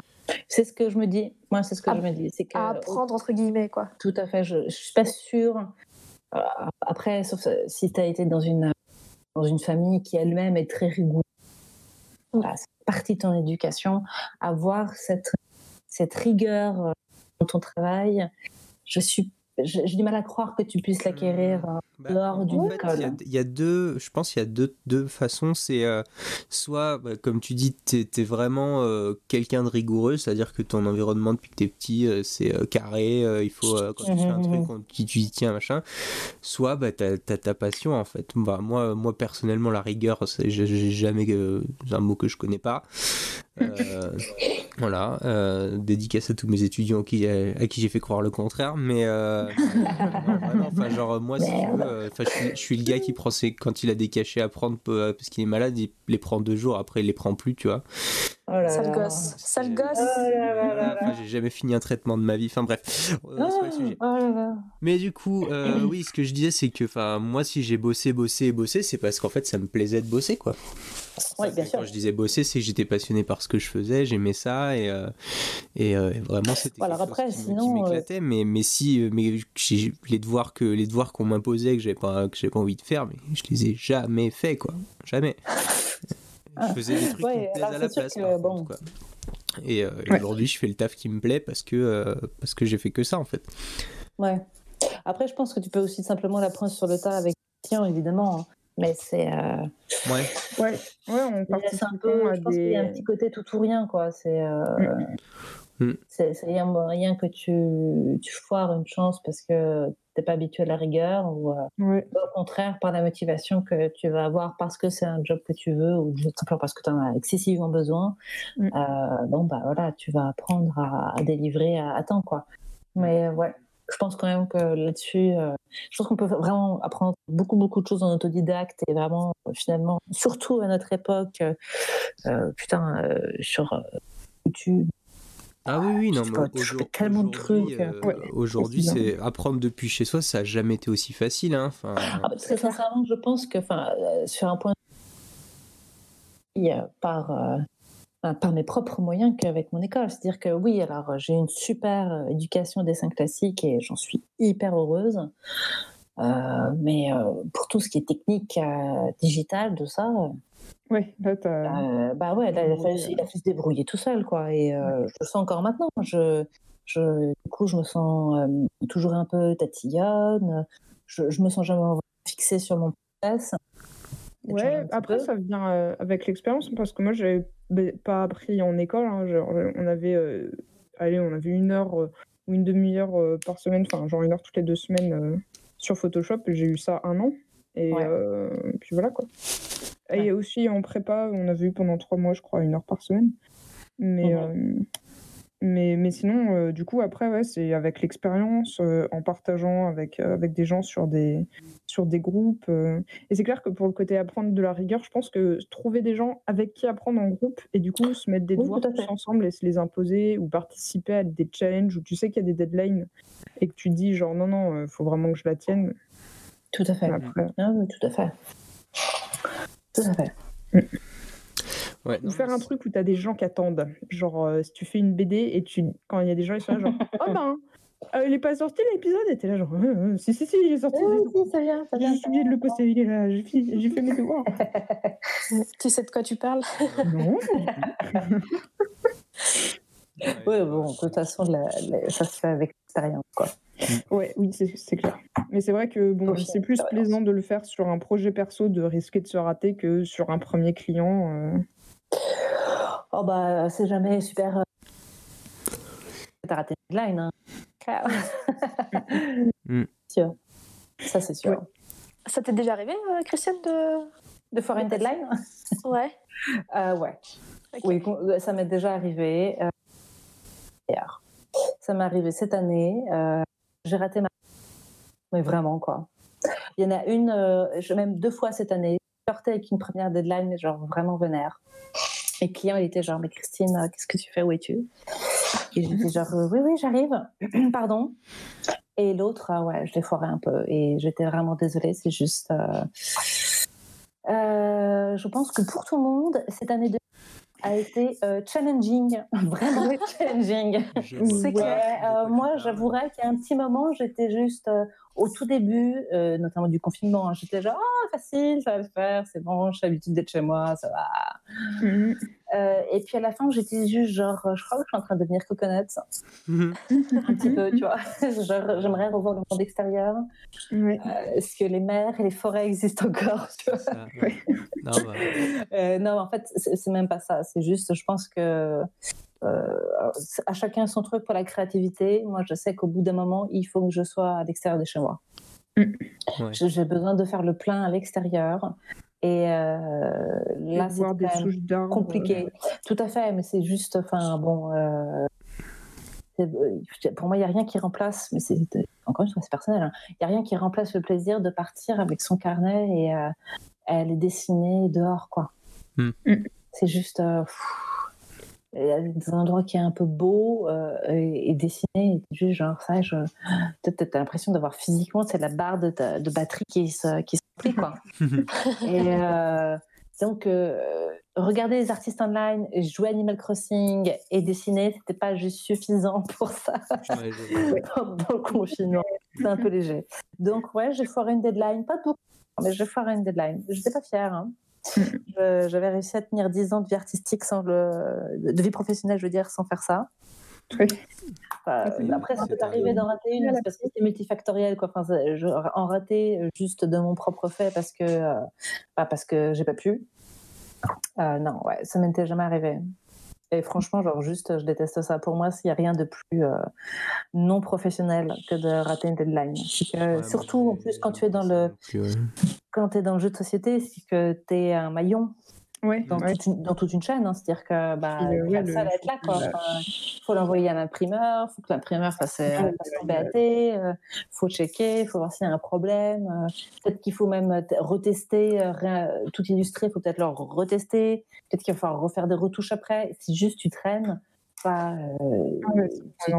C'est ce que je me dis. Moi, c'est ce que À- je me dis. C'est que à apprendre, entre guillemets. Quoi. Tout à fait. Je ne suis pas sûre. Euh, après, sauf si tu as été dans une, dans une famille qui elle-même est très rigoureuse. C'est partie de ton éducation, avoir cette, cette rigueur euh, dans ton travail, je suis j'ai du mal à croire que tu puisses l'acquérir euh, Bah, dehors en d'une école. Il y a- il y, a deux, je pense qu'il y a deux, deux façons. C'est euh, soit, bah, comme tu dis, tu es, vraiment euh, quelqu'un de rigoureux, c'est-à-dire que ton environnement depuis que tu es petit, euh, c'est euh, carré, euh, il faut, euh, quand tu fais un truc, mhm. on, tu tu y tiens, machin. Soit bah, tu as, ta passion, en fait. Bah, moi, moi, personnellement, la rigueur, c'est j'ai jamais. euh, un mot que je connais pas. Euh, voilà, euh, dédicace à tous mes étudiants qui, à qui j'ai fait croire le contraire, mais euh, genre, moi, si tu veux, euh, je, suis- je suis le gars qui prend ses, quand il a des cachets à prendre euh, parce qu'il est malade, il les prend deux jours, après il les prend plus, tu vois. Oh là Sale là. gosse. Sale Euh, gosse. Oh. Enfin, j'ai jamais fini un traitement de ma vie, enfin bref, euh, c'est pas le sujet. Oh là là. Mais du coup, euh, oui, ce que je disais, c'est que enfin, moi, si j'ai bossé, bossé et bossé, c'est parce qu'en fait, ça me plaisait de bosser, quoi. Oui, bien sûr. Quand je disais bosser, c'est que j'étais passionné par ce que je faisais, j'aimais ça et, euh, et, euh, et vraiment c'était quelque chose après, qui sinon, euh, m'éclatait. Mais, mais si, euh, mais j'ai- les devoirs que les devoirs qu'on m'imposait que j'avais pas que j'avais pas envie de faire, mais je les ai jamais fait quoi, jamais. je faisais des trucs Ouais, qui me à la place. que, par bon. contre, quoi. Et, euh, et Ouais. aujourd'hui, je fais le taf qui me plaît parce que euh, parce que j'ai fait que ça en fait. Ouais. Après, je pense que tu peux aussi simplement l'apprendre sur le tas avec clients, évidemment. hein. Mais c'est. euh, Ouais. Ouais, ouais, on c'est un peu, à je pense qu'il y a un petit côté tout ou rien, quoi. C'est, euh, Mm. c'est, moyen que tu, tu foires une chance parce que t'es pas habitué à la rigueur ou euh, Ouais. au contraire par la motivation que tu vas avoir parce que c'est un job que tu veux ou simplement parce que tu en as excessivement besoin. Mm. Euh, bon, bah voilà, tu vas apprendre à, à délivrer à, à temps, quoi. Mais euh, ouais, je pense quand même que là-dessus, euh, je pense qu'on peut vraiment apprendre beaucoup, beaucoup de choses en autodidacte et vraiment, finalement, surtout à notre époque, euh, putain, euh, sur YouTube. Ah oui, oui, non, mais peux- tu aujourd- fais tellement de aujourd'hui, trucs. euh, Ouais, aujourd'hui, c'est apprendre depuis chez soi, ça a jamais été aussi facile. Hein. Enfin, Ah, parce que sincèrement, je pense que, enfin, euh, sur un point euh, par, euh, par mes propres moyens qu'avec mon école. C'est-à-dire que oui, alors euh, j'ai une super euh, éducation des cinq classiques et j'en suis hyper heureuse. Euh, mais euh, pour tout ce qui est technique, euh, digital, tout ça, Ouais, là, euh, bah ouais, là, il, a fallu, il a fallu se débrouiller tout seul, quoi. Et euh, je le sens encore maintenant. Je, je, du coup, je me sens euh, toujours un peu tatillonne. Je, je me sens jamais fixée sur mon process. Ouais, après, peu. ça vient euh, avec l'expérience, parce que moi, j'avais pas appris en école. hein, genre, on avait, allez, on avait une heure ou une demi-heure par semaine, enfin, genre une heure toutes les deux semaines sur Photoshop. J'ai eu ça un an. Et Ouais. euh, puis voilà, quoi. Ouais. Et aussi en prépa, on avait eu pendant trois mois, je crois, une heure par semaine. Mais, Mhm. euh, mais, mais sinon, euh, du coup, après, ouais, c'est avec l'expérience, en partageant avec, avec des gens sur des, sur des groupes. Et c'est clair que pour le côté apprendre de la rigueur, je pense que trouver des gens avec qui apprendre en groupe et du coup se mettre des Oui, devoirs tous ensemble et se les imposer ou participer à des challenges où tu sais qu'il y a des deadlines et que tu dis genre non, non, il faut vraiment que je la tienne. Tout à fait. Après, Ah oui, tout à fait. Tout à fait. ouais, Ou faire un truc où tu as des gens qui attendent. Genre, euh, si tu fais une BD et tu, quand il y a des gens, ils sont là, genre, oh ben, euh, il est pas sorti l'épisode, et t'es là, genre, Euh, euh, si, si, si, il est sorti. Oui, si, ça vient, ça J'ai vient. juste oublié de le poster, il est là, j'ai fait, j'ai fait mes devoirs. Tu sais de quoi tu parles? Non. Oui, bon, de toute façon, la- la- ça se fait avec l'expérience, quoi. Ouais, oui, c'est clair. Mais c'est vrai que bon, c'est plus plaisant de le faire sur un projet perso, de risquer de se rater que sur un premier client. euh. Oh bah, c'est jamais super. euh, T'as raté une line, hein. Claire. Mm. Sûr. Ça, c'est sûr. Ouais. Ça t'est déjà arrivé, euh, Christiane, de... De faire une deadline? Ouais. Euh, Ouais. Oui, ça m'est déjà arrivé. euh, Ça m'est arrivé cette année. euh, J'ai raté ma. Mais vraiment, quoi. Il y en a une, euh, même deux fois cette année. Je sortais avec une première deadline, mais genre vraiment vénère. Et le client, il était genre, mais Christine, euh, qu'est-ce que tu fais? Où es-tu? Et j'étais genre, oui, oui, j'arrive. Pardon. Et l'autre, ah ouais, je l'ai foiré un peu. Et j'étais vraiment désolée. C'est juste. euh, je pense que pour tout le monde, cette année de a été euh, challenging, vraiment challenging. C'est pas clair. Ouais, de euh, moi, j'avouerais qu'il y a un petit moment, j'étais juste euh, au tout début, euh, notamment du confinement, hein, j'étais genre, ah, facile, ça va le faire, c'est bon, j'ai l'habitude d'être chez moi, ça va. Mhm. Euh, et puis à la fin, j'étais juste genre, euh, je crois que je suis en train de devenir coconut, Mhm. un petit peu, tu vois. genre, j'aimerais revoir le monde extérieur. Euh, Est-ce que les mers et les forêts existent encore, tu vois? Ça, Ouais. Non, bah, Euh, non, en fait, c'est même pas ça. C'est juste, je pense que euh, à chacun son truc pour la créativité. Moi, je sais qu'au bout d'un moment, il faut que je sois à l'extérieur de chez moi. ouais. Je- J'ai besoin de faire le plein à l'extérieur. Et euh, là, Et c'est des souches d'arbres. compliqué. Tout à fait, mais c'est juste, enfin, bon. euh, c'est- euh, pour moi, il n'y a rien qui remplace, mais c'est encore une fois, c'est personnel. hein. Il n'y a rien qui remplace le plaisir de partir avec son carnet et euh, aller dessiner dehors, quoi. Hmm. C'est juste. euh, pff, a des endroits qui est un peu beau euh, et, et dessiner, et juste genre ça, je, t'as l'impression d'avoir physiquement c'est la barre de, ta- de batterie qui se qui se remplit, quoi. et euh, donc euh, regarder les artistes online, jouer Animal Crossing et dessiner, c'était pas juste suffisant pour ça Ouais, pendant le confinement. C'est un peu léger. Donc ouais, j'ai foiré une deadline, pas beaucoup, mais j'ai foiré une deadline. J'étais pas fière. hein. Je- J'avais réussi à tenir 10 ans de vie artistique sans le, de vie professionnelle, je veux dire, sans faire ça. Oui. Enfin, Oui, après, ça peut arriver d'en rater une, c'est parce que c'est multifactoriel. Quoi. Enfin, c'est- je- en rater euh, juste de mon propre fait parce que, euh, pas parce que j'ai pas pu. Euh, non, ouais, ça m'était jamais arrivé. Et franchement, genre juste, je déteste ça. Pour moi, s'il n'y a rien de plus euh, non professionnel que de rater une deadline. Que, Ouais, surtout, en plus, quand tu es dans le, quand es dans le jeu de société, c'est que tu es un maillon Ouais, dans, ouais. toute, une, dans toute une chaîne. hein. C'est-à-dire que bah, euh, ouais, le être là. Il faut l'envoyer à l'imprimeur, il faut que l'imprimeur fasse, euh, fasse son. BAT, il faut checker, il faut voir s'il y a un problème. euh, peut-être qu'il faut même retester, euh, tout illustrer, il faut peut-être leur retester. Peut-être qu'il va falloir refaire des retouches après. Si juste tu traînes, euh, Ouais, si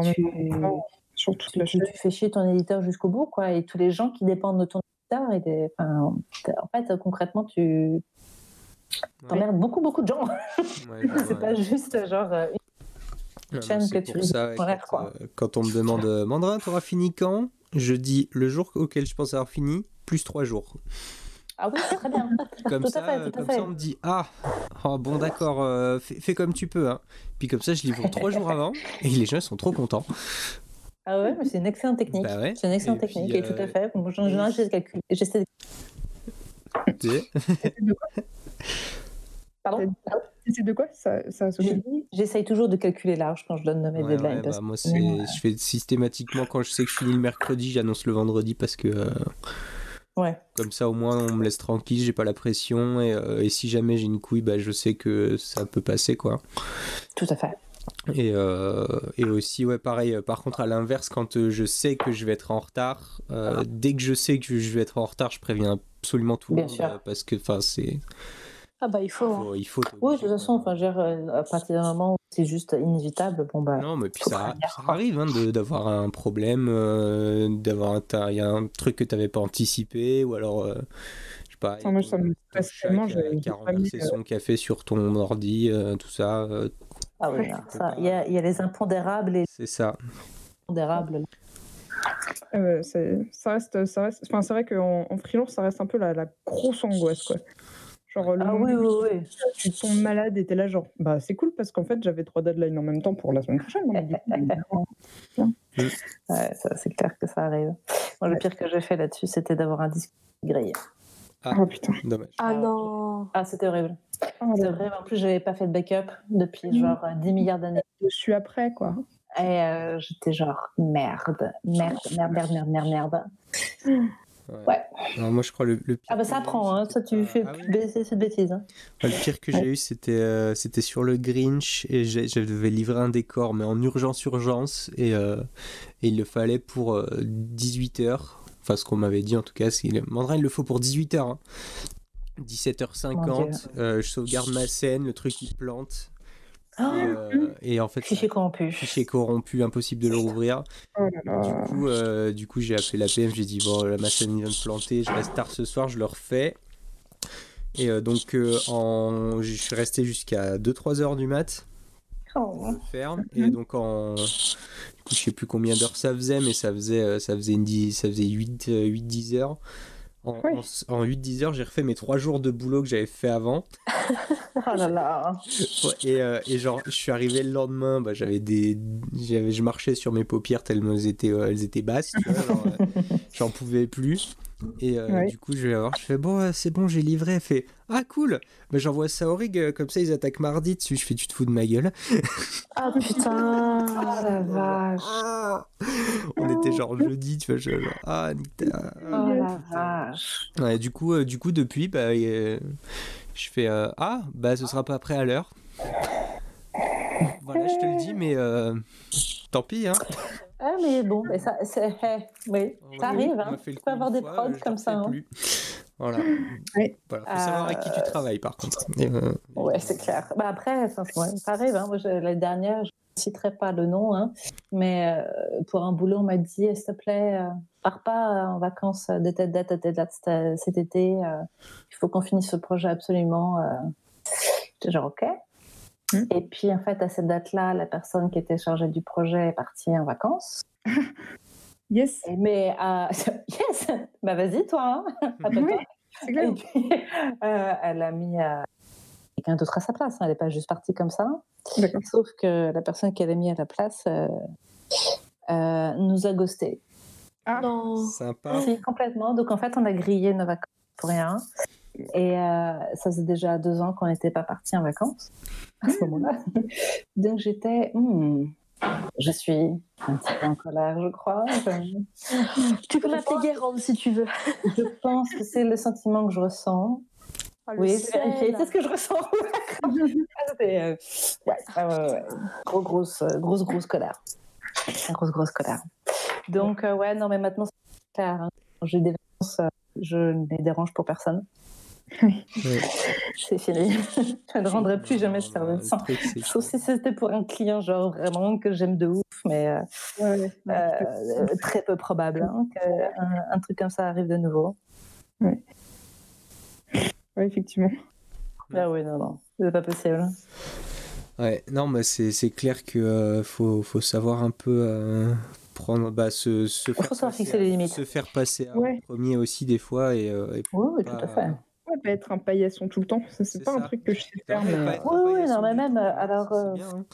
tu, la fais chier ton éditeur jusqu'au bout, quoi, et tous les gens qui dépendent de ton éditeur. Et des, enfin, en fait, concrètement, tu t'emmerdes beaucoup, beaucoup de gens. Ouais, C'est pas juste genre euh, Non, chaîne que tu ça, ouais, quand, quoi. euh, quand on me demande euh, Mandrin, t'auras fini quand? Je dis le jour auquel je pense avoir fini, plus trois jours. Ah oui, c'est très bien. Comme, Tout à ça, fait, tout à comme fait. ça, on me dit Ah, oh, bon, d'accord, euh, fais, fais comme tu peux. Hein. Puis comme ça, je livre trois jours avant et les gens sont trop contents. Ah ouais, mais c'est une excellente technique. Bah ouais. C'est une excellente Et puis, technique, et tout à fait. Bon, en général, j'essaie de calculer. J'essaie de... Pardon C'est de quoi ça, ça J'essaye toujours de calculer large quand je donne mes Ouais, deadlines. ouais, parce bah, moi, je fais systématiquement quand je sais que je finis le mercredi, j'annonce le vendredi parce que euh, Ouais. comme ça, au moins, on me laisse tranquille, j'ai pas la pression et, euh, et si jamais j'ai une couille, bah, je sais que ça peut passer quoi. Tout à fait. Et, euh, et aussi, ouais, pareil, par contre, à l'inverse, quand je sais que je vais être en retard, euh, dès que je sais que je vais être en retard, je préviens absolument tout le Bien monde sûr. parce que, enfin, c'est. Ah bah il faut. hein. faut- il faut. Oui, de toute façon, enfin, euh, à partir d'un moment où c'est juste inévitable, bon bah. Non, mais puis ça, arrive hein, de- d'avoir un problème, euh, d'avoir un, t'as- il y a un truc que tu n'avais pas anticipé, ou alors, euh, je sais pas, Enfin, moi, il y a ça me chat tellement, qui a, renversé euh, son café sur ton ordi, euh, tout ça, euh, Ah oui, ça, il y, a, il y a les impondérables et c'est ça. pondérables. Euh, c'est- ça reste, ça reste. Enfin, c'est vrai qu'en en freelance, ça reste un peu la, la grosse angoisse, quoi. Genre, le Ah oui, oui, oui. tu tombes malade et t'es là, genre, bah c'est cool parce qu'en fait, j'avais trois deadlines en même temps pour la semaine prochaine. Ouais, ça, c'est clair que ça arrive. Moi, le pire que j'ai fait là-dessus, c'était d'avoir un disque grillé. Oh putain. Dommage. Ah non. Ah, c'était horrible. Oh, C'est vrai, en plus, j'avais pas fait de backup depuis Mhm. genre euh, 10 milliards d'années. je suis après, quoi. Et euh, j'étais genre merde, merde, merde, merde, merde, merde, merde. Ouais. Alors, moi, je crois le, le pire. Ah bah ça apprend, hein. ça tu fais Ah plus oui. baisser cette bêtise. hein. Ouais, le pire que Ouais. j'ai eu, c'était euh, c'était sur le Grinch et je devais livrer un décor, mais en urgence, urgence. Et, euh, et il le fallait pour 18h. Enfin, ce qu'on m'avait dit en tout cas. c'est qu'il- Mandrin, il le faut pour 18h. Mon 17h50. euh, je sauvegarde ma scène, le truc il plante. Oh, Et, euh, et en fait, Fichier corrompu. fichier corrompu, impossible de le rouvrir. Oh Du coup, euh, du coup j'ai appelé la PM, j'ai dit bon, là, ma scène vient de planter, je reste tard ce soir, je le refais. Et euh, donc, en... je suis resté jusqu'à 2-3 heures du mat Oh. faire. Et donc, en. Du coup, je sais plus combien d'heures ça faisait, mais ça faisait, ça faisait, une ça faisait 8-10 heures. En, Oui. en, en 8-10 heures, j'ai refait mes 3 jours de boulot que j'avais fait avant. Oh là là. Et, euh, et genre, je suis arrivé le lendemain, bah, j'avais des, j'avais, je marchais sur mes paupières tellement elles étaient, euh, elles étaient basses, tu vois, genre, euh, j'en pouvais plus. Et du coup, je vais voir, je fais bon, c'est bon, j'ai livré. Elle fait ah cool, bah, j'envoie ça au rig, comme ça ils attaquent mardi dessus. Je fais tu te fous de ma gueule. Ah putain. Oh la vache. Ah On était genre jeudi, tu vois, je, genre, ah nique ta- Oh la vache. Ouais, du coup, euh, du coup depuis, bah, euh, je fais euh, ah bah ce sera pas prêt à l'heure. Voilà, je te le dis, mais tant pis, hein. Ah mais bon, mais ça, c'est, oui, ça arrive. Hein. Tu peux avoir des prods comme ça. hein. plus. Voilà. Ouais. Voilà, faut savoir avec qui tu Euh, travailles par contre. Ouais, c'est clair. Bah après, ouais, ça arrive. Hein. Moi, je- l'année dernière, je ne citerai pas le nom, hein, mais euh, pour un boulot, on m'a dit, s'il te plaît, euh, pars pas en vacances de telle date à telle date cet- été. euh, il faut qu'on finisse ce projet absolument. euh. J'étais genre, OK. Hmm. Et puis, en fait, à cette date-là, la personne qui était chargée du projet est partie en vacances. Yes, Mais, euh, yes, bah vas-y, toi. Hein. Oui, c'est clair. Et puis, euh, elle a mis euh, quelqu'un d'autre à sa place. hein. Elle n'est pas juste partie comme ça. D'accord. Sauf que la personne qu'elle a mis à la place euh, euh, nous a ghosté. Ah, Non. Sympa. Si, complètement. Donc en fait, on a grillé nos vacances pour rien. Et euh, ça faisait déjà deux ans qu'on n'était pas partis en vacances à ce moment-là. Donc j'étais, hmm, je suis un petit peu en colère, je crois. Tu peux m'appeler Guérande si tu veux. je pense que c'est le sentiment que je ressens. Oh, le Oui, c'est sel. vérifié. C'est ce que je ressens. Ah, euh, ouais, ouais, ouais. Gros, grosse, euh, grosse, grosse colère. Grosse, grosse colère. Donc, euh, ouais, non, mais maintenant, c'est clair. hein. J'ai des vacances, euh, je ne les dérange pour personne. Ouais. C'est fini. je ne rendrai plus jamais ce service. Sauf si c'était pour un client, genre vraiment que j'aime de ouf, mais euh, ouais, euh, très peu probable hein, qu'un un truc comme ça arrive de nouveau. Ouais, effectivement. Ah oui, non, non, c'est pas possible. Ouais, non, mais c'est c'est clair que euh, faut, faut savoir un peu euh, prendre, bah, se, se faire faut savoir passer les limites. Se faire passer à Ouais. premier aussi des fois et, euh, et Oui, oui, tout à fait. Pas être un paillasson tout le temps, c'est pas un truc que je sais faire. Mais... être Oui, un oui, paillasson non, mais même, tout, euh, hein, alors, euh, bien, hein.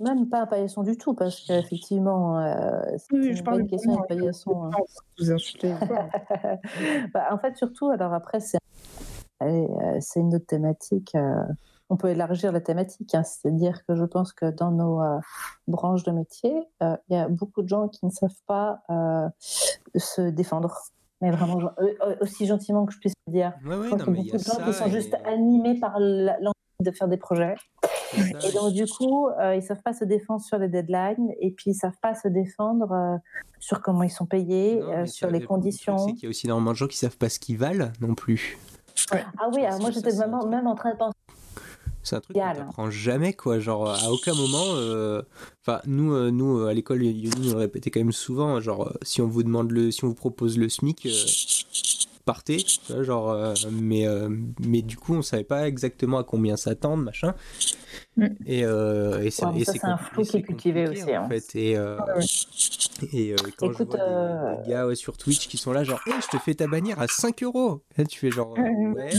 Même pas un paillasson du tout, parce qu'effectivement, euh, c'est Oui, une je parle bonne question paillasson. hein. Non, vous insultez. Bah, en fait, surtout, alors après, c'est euh, une autre thématique. euh, on peut élargir la thématique, hein, c'est-à-dire que je pense que dans nos euh, branches de métier, euh, il y a beaucoup de gens qui ne savent pas euh, se défendre. Mais vraiment, euh, euh, aussi gentiment que je puisse le dire. Ouais, ouais, Je non, mais a il y beaucoup a de gens ça. qui sont juste animés par l'envie de faire des projets. ça, Et donc, du coup, euh, ils savent pas se défendre sur les deadlines et puis ils savent pas se défendre euh, sur comment ils sont payés, Non, euh, sur ça, les conditions. C'est qu'il y a aussi énormément de gens qui savent pas ce qu'ils valent non plus. Ah oui, alors moi j'étais truc. même en train de penser. C'est un truc qu'on t'apprend jamais, quoi. Genre, à aucun moment. euh, Enfin, nous, euh, nous euh, à l'école, Yoni nous le répétait quand même souvent. Genre, euh, si on vous demande le, si on vous propose le SMIC, partez. genre, mais, mais du coup, on savait pas exactement à combien s'attendre, machin. Mm. Et, et c'est Ouais, mais et ça, c'est un flou qui est cultivé aussi, En hein. fait. Et, Ouais. et euh, quand Écoute, je vois euh, des, gars ouais, sur Twitch qui sont là, genre, Hey, je te fais ta bannière à 5 euros. Et tu fais genre, Ouais.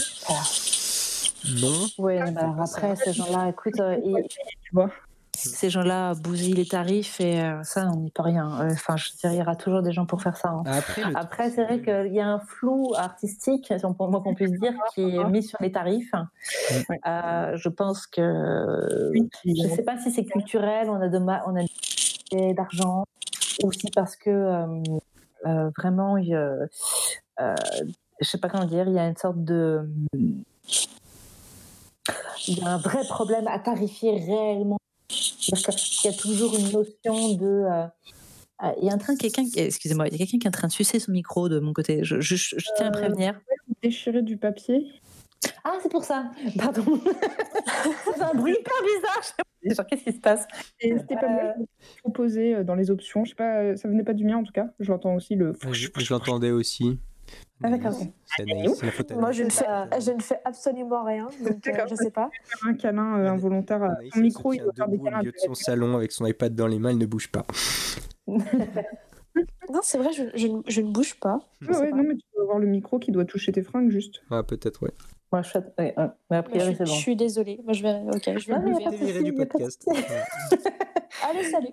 Non. Oui, Ah, ça. après, ces gens-là, écoute, euh, ils- Tu vois. ces gens-là bousillent les tarifs et euh, ça, on n'y peut rien. Euh, Enfin, je dire, il y aura toujours des gens pour faire ça. hein. Après, le Après, c'est vrai qu'il y a un flou artistique, si on peut- moi qu'on puisse dire, qui est mis sur les tarifs. Ouais. Euh, je pense que Je ne sais pas si c'est culturel, on a, de ma- on a d'argent, ou si parce que euh, euh, vraiment, euh, je sais pas comment dire, il y a une sorte de, il y a un vrai problème à tarifier réellement. C'est-à-dire qu'il y a toujours une notion de euh, ah, il y a un train, quelqu'un, excusez-moi, il y a quelqu'un qui est en train de sucer son micro de mon côté. Je, je, je tiens à Euh, prévenir. Déchirer du papier. Ah, c'est pour ça. Pardon. c'est un bruit hyper bizarre. Genre, qu'est-ce qui se passe? C'était pas mal proposé euh, dans les options. Je sais pas, euh, ça venait pas du mien en tout cas. Je l'entends aussi le. Je, je l'entendais aussi. Ah, faute à Moi, je ne, fais, Euh, je ne fais absolument rien, donc euh, je sais pas. Un câlin euh, involontaire à Anaïs, son micro, il doit faire des debout au câlins. milieu de son salon avec son iPad dans les mains, elle ne bouge pas. Non, c'est vrai, je, je, ne- je ne bouge pas. Ouais, pas. non, mais tu dois avoir le micro qui doit toucher tes fringues juste. Ah, peut-être, ouais. Moi, je suis. ouais, ouais. Mais a Mais je, c'est je bon. suis désolée. Moi, je vais. Ok, je vais Non, me du podcast. Allez, salut.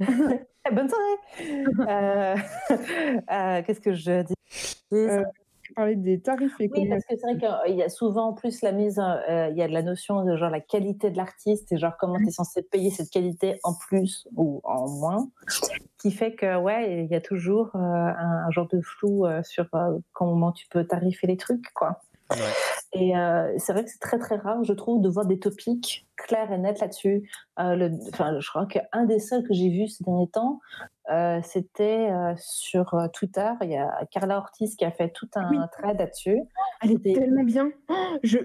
Bonne soirée. Euh, euh, Qu'est-ce que je dis? Euh, Parler des tarifs et Oui, parce que c'est vrai qu'il y a souvent en plus la mise, euh, il y a de la notion de genre la qualité de l'artiste et genre comment tu es censé payer cette qualité en plus ou en moins, qui fait que ouais, il y a toujours euh, un, un genre de flou euh, sur euh, comment tu peux tarifer les trucs, quoi. Ouais. Et euh, c'est vrai que c'est très très rare, je trouve, de voir des topics clairs et nets là-dessus. Euh, enfin, je crois qu'un des seuls que j'ai vu ces derniers temps, euh, c'était sur Twitter. Il y a Carla Ortiz qui a fait tout un Oui. thread là-dessus. Elle est C'était- tellement bien. Je,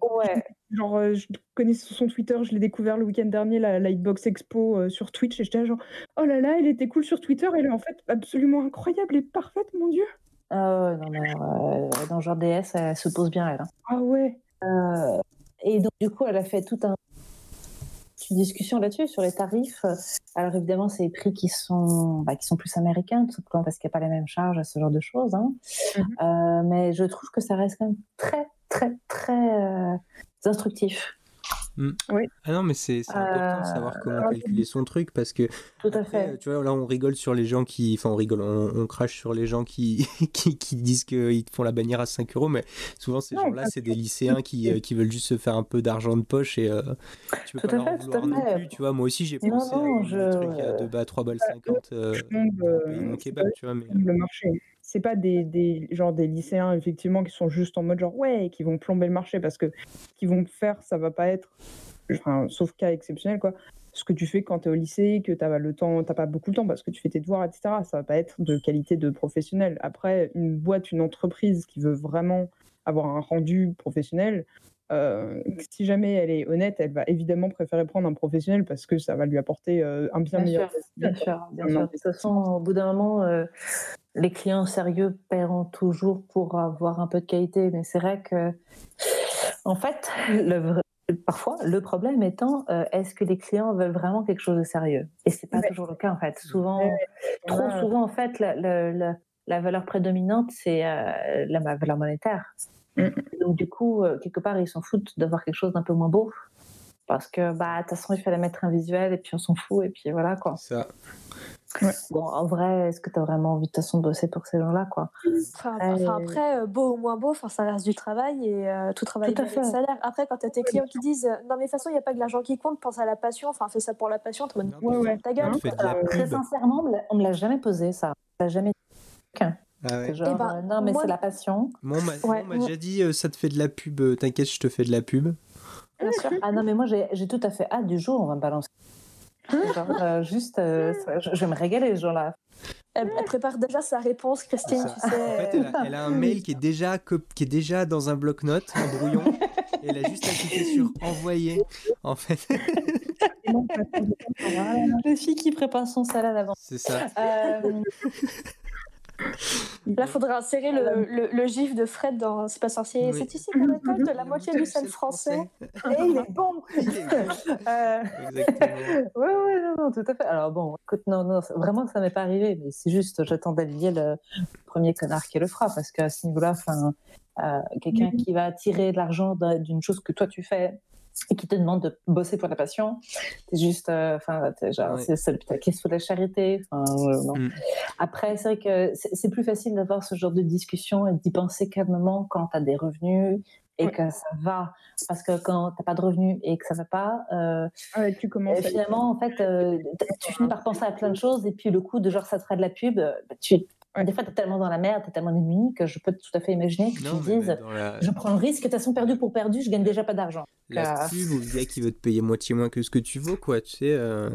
Ouais, genre, je connais son Twitter, je l'ai découvert le week-end dernier, la Lightbox Expo sur Twitch, et j'étais genre, oh là là, elle était cool sur Twitter, elle est en fait absolument incroyable et parfaite, mon dieu. Ah ouais, non, mais, euh, dans genre DS, elle se pose bien, elle. hein. Ah ouais. Et donc, du coup, elle a fait tout un une discussion là-dessus sur les tarifs. Alors évidemment, c'est les prix qui sont, bah, qui sont plus américains, tout simplement parce qu'il n'y a pas les mêmes charges à ce genre de choses. hein. Mhm. Euh, mais je trouve que ça reste quand même très, très, très euh, instructif. Ah non, mais c'est important de savoir comment calculer son truc parce que Tout à après, fait. tu vois, là on rigole sur les gens qui. Enfin, on rigole, on, on crache sur les gens qui, qui, qui disent qu'ils te font la bannière à 5 euros, mais souvent ces gens-là, c'est des lycéens qui, euh, qui veulent juste se faire un peu d'argent de poche et euh, tu peux Tout pas à leur fait, tout non fait. plus, tu vois. Moi aussi, j'ai pensé non, à je- trucs à 2 bah, 3 balles 50 euh, Je tombe, pour euh, payer mon c'est kebab, pas- tu vois. Mais, le marché. C'est pas des, genre des lycéens effectivement qui sont juste en mode genre ouais, qui vont plomber le marché parce que ce qu'ils vont faire, ça va pas être, enfin, sauf cas exceptionnel quoi. Ce que tu fais quand tu es au lycée, que tu as le temps, t'as pas beaucoup de temps parce que tu fais tes devoirs, etc. Ça va pas être de qualité de professionnel. Après, une boîte, une entreprise qui veut vraiment avoir un rendu professionnel, euh, si jamais elle est honnête, elle va évidemment préférer prendre un professionnel parce que ça va lui apporter euh, un bien, Bien meilleur sûr, bien sûr, bien sûr. De toute façon, au bout d'un moment, euh, les clients sérieux paieront toujours pour avoir un peu de qualité. Mais c'est vrai que, en fait, le parfois, le problème étant, est-ce que les clients veulent vraiment quelque chose de sérieux? Et c'est pas Ouais. toujours le cas, en fait. Souvent, Ouais, trop souvent, en fait, la, la- la- la valeur prédominante, c'est la valeur monétaire. Mm. Donc, du coup, euh, quelque part, ils s'en foutent d'avoir quelque chose d'un peu moins beau. Parce que, bah, de toute façon, il fallait mettre un visuel et puis on s'en fout. Et puis voilà, quoi. ça. Bon, en vrai, est-ce que tu as vraiment envie de toute façon de bosser pour ces gens-là, quoi? Enfin, Euh, enfin, après, euh, beau ou moins beau, enfin, ça reste du travail et euh, tout travail Tout à mérite fait. salaire. Après, quand tu as tes clients qui disent euh, non, mais de toute façon, il n'y a pas que l'argent qui compte, pense à la passion, enfin, fais ça pour la passion, Non, Ouais, ouais. ta gueule. Très sincèrement, on me l'a- on me l'a jamais posé, ça. On l'a jamais dit. Ah ouais. Genre, Eh ben, euh, non, mais moi- c'est la passion. Moi, on m'a Ouais, moi- déjà dit, euh, ça te fait de la pub, euh, t'inquiète, je te fais de la pub. Bien sûr. Ah non, mais moi, j'ai tout à fait hâte du jour où on va me balancer. Genre, euh, juste, euh, ça- je, je vais me régaler, ce jour-là. Elle, elle prépare déjà sa réponse, Christine, tu sais. En fait, elle a, elle a un mail qui est déjà, qui est déjà dans un bloc-notes, en brouillon, et elle a juste à cliquer sur envoyer. En fait, Le fille qui prépare son salade avant. c'est ça. Euh, Là, il faudra insérer le, le, le gif de Fred dans C'est pas sorcier. Oui. C'est ici qu'on récolte la moitié du sel français. et il est bon Euh, Exactement. Ouais, ouais, non, non, tout à fait. Alors bon, écoute, non, non, vraiment, ça m'est pas arrivé, mais c'est juste, j'attends d'allier le premier connard qui le fera, parce qu'à ce niveau-là, enfin, euh, quelqu'un qui va tirer de l'argent d'un- d'une chose que toi tu fais et qui te demande de bosser pour la passion, c'est juste, euh, enfin, genre, Ouais. c'est se fout de la charité. Euh, non. Mm. Après, c'est vrai que c'est plus facile d'avoir ce genre de discussion et d'y penser calmement quand tu as des revenus et que ça va. Parce que quand t'as pas de revenus et que ça va pas, euh, Ouais, tu commences à- finalement, en fait, euh, tu finis par penser à plein de choses, et puis le coup de genre ça te fera de la pub, euh, bah, tu Des fois, tu es tellement dans la merde, tu es tellement démuni que je peux tout à fait imaginer que Non, tu dises la, je prends le risque, de toute façon, perdu pour perdu, je gagne déjà pas d'argent. la euh, pub ou le gars qui veut te payer moitié moins que ce que tu vaux, quoi, tu sais. euh,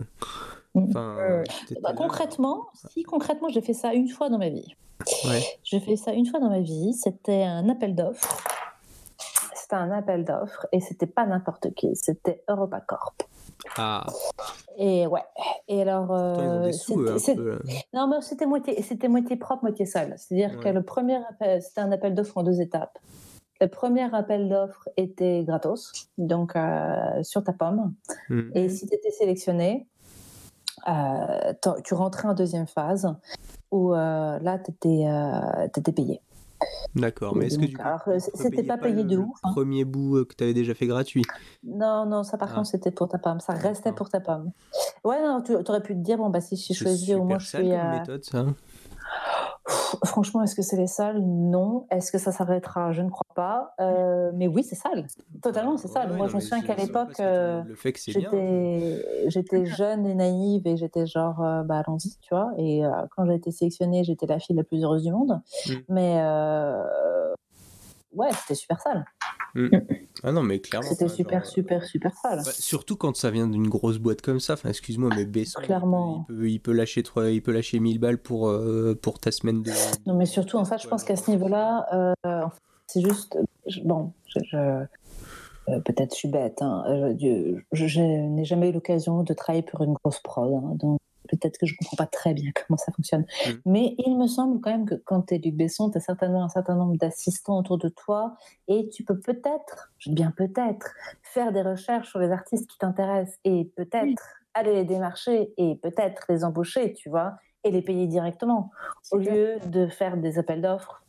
Mm. Enfin, t'es- Bah, t'es concrètement, si concrètement, j'ai fait ça une fois dans ma vie. Ouais. J'ai fait ça une fois dans ma vie. C'était un appel d'offres. C'était un appel d'offres et c'était pas n'importe qui. C'était EuropaCorp. Ah, Et ouais. Et alors, euh, c'était- non, mais c'était moitié, c'était moitié propre, moitié sale. C'est-à-dire que le premier appel, c'était un appel d'offres en deux étapes. Le premier appel d'offres était gratos, donc euh, sur ta pomme. Hmm. Et si tu étais sélectionné, euh, tu rentrais en deuxième phase où euh, là, tu étais, payé. D'accord, mais est-ce que du tu c'était pas payé le, de le ouf, hein. premier bout euh, que tu avais déjà fait gratuit? Non, non, ça par Ah. contre, c'était pour ta pomme. Ça restait pour ta pomme. Ouais, non, tu aurais pu te dire, bon, bah, si je C'est choisis, au moins je suis. comme euh, méthode, ça. Franchement, est-ce que c'est les sales Non. Est-ce que ça s'arrêtera? Je ne crois pas. Euh, mais oui, c'est sale. Totalement, c'est sale. Ouais, Moi, non, je me souviens qu'à l'époque, euh, j'étais jeune et naïve et j'étais genre, euh, bah, allons-y, tu vois. Et euh, quand j'ai été sélectionnée, j'étais la fille la plus heureuse du monde. Mm. Mais ouais, c'était super sale. Ah non, mais clairement. C'était super, genre, euh, super, super sale. bah, surtout quand ça vient d'une grosse boîte comme ça. Enfin, excuse-moi, mais Besson, il Clairement. peut, il peut, il peut lâcher trois- il peut lâcher 1000 balles pour, euh, pour ta semaine de. Non, mais surtout, en fait, je pense qu'à ce niveau-là, euh, c'est juste. bon, je. je- euh, Peut-être je suis bête, hein, je, je- je n'ai jamais eu l'occasion de travailler pour une grosse prod, hein, donc peut-être que je ne comprends pas très bien comment ça fonctionne. Mm. Mais il me semble quand même que quand tu es Luc Besson, tu as certainement un certain nombre d'assistants autour de toi et tu peux peut-être, je dis bien peut-être, faire des recherches sur les artistes qui t'intéressent et peut-être Oui. aller les démarcher et peut-être les embaucher, tu vois, et les payer directement au clair. lieu de faire des appels d'offres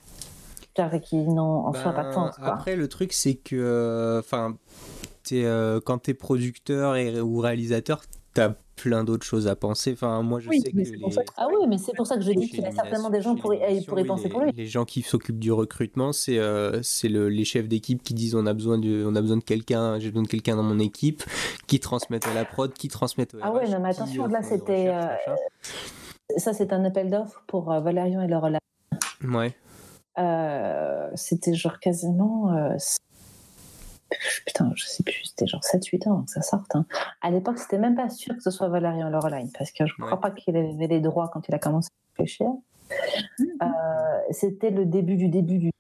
car qui n'ont en soi pas de sens. Quoi. Après, le truc, c'est que. euh, Enfin. euh, quand tu es producteur et, ou réalisateur, tu as plein d'autres choses à penser. Enfin, moi, je Oui, sais que les. Ah oui, mais c'est pour ça que je dis qu'il y a certainement des gens pour y, pour y oui, penser les, pour lui. Les gens qui s'occupent du recrutement, c'est euh, c'est le, les chefs d'équipe qui disent on a besoin de, on a besoin de quelqu'un, j'ai besoin de quelqu'un dans mon équipe, qui transmettent à la prod, qui transmettent au Ah ouais, RH, non, mais attention, euh, là, c'était, machin. Ça, c'est un appel d'offres pour euh, Valérian et Laurel. Ouais. Euh, c'était genre quasiment. Putain, je sais plus, c'était genre 7-8 ans avant que ça sorte. hein. À l'époque, c'était même pas sûr que ce soit Valérian Laureline, parce que je ne crois pas qu'il avait les droits quand il a commencé à réfléchir. Euh, c'était le début du début du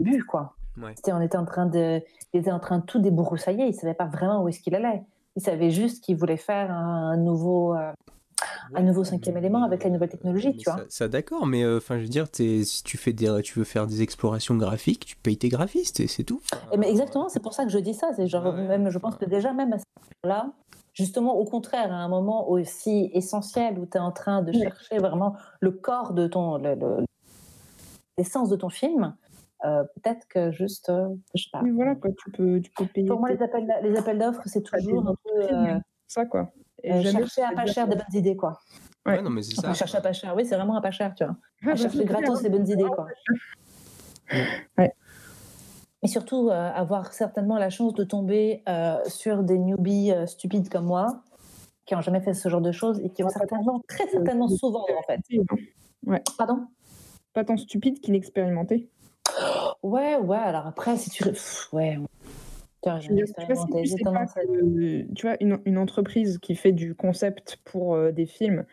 début, quoi. Ouais. C'était, on était en train de, il était en train de tout débroussailler. Il savait pas vraiment où est-ce qu'il allait. Il savait juste qu'il voulait faire un nouveau, euh, un nouveau cinquième élément avec la nouvelle technologie, Mais tu vois. Ça, ça, d'accord, mais euh, enfin, je veux dire, si tu fais des, tu veux faire des explorations graphiques, tu payes tes graphistes et c'est tout. Eh, Mais exactement, c'est pour ça que je dis ça. C'est genre, Ouais, même, je pense que déjà, même à ce moment-là, justement, au contraire, à un moment aussi essentiel où tu es en train de chercher vraiment le corps de ton. le- le- l'essence de ton film, euh, peut-être que juste. euh, je sais pas. Oui, voilà, quoi, tu peux, tu peux payer Pour moi, les appels, les appels d'offres, c'est à toujours un peu. euh, ça, quoi. Et euh, chercher à pas cher des bonnes idées, quoi. ouais, ouais. non, mais c'est ça. Enfin, chercher à pas cher, oui, c'est vraiment à pas cher, tu vois. Ah, bah, chercher gratos les bonnes idées, quoi. Ouais. Et surtout, euh, avoir certainement la chance de tomber euh, sur des newbies euh, stupides comme moi, qui n'ont jamais fait ce genre de choses et qui vont certainement, très certainement souvent, en fait. Pardon? Pas tant stupide qu'inexpérimenté. Ouais, ouais, alors après, si tu. Pff, ouais. As dire, tu vois, pas que- tu une, une entreprise qui fait du concept pour euh, des films,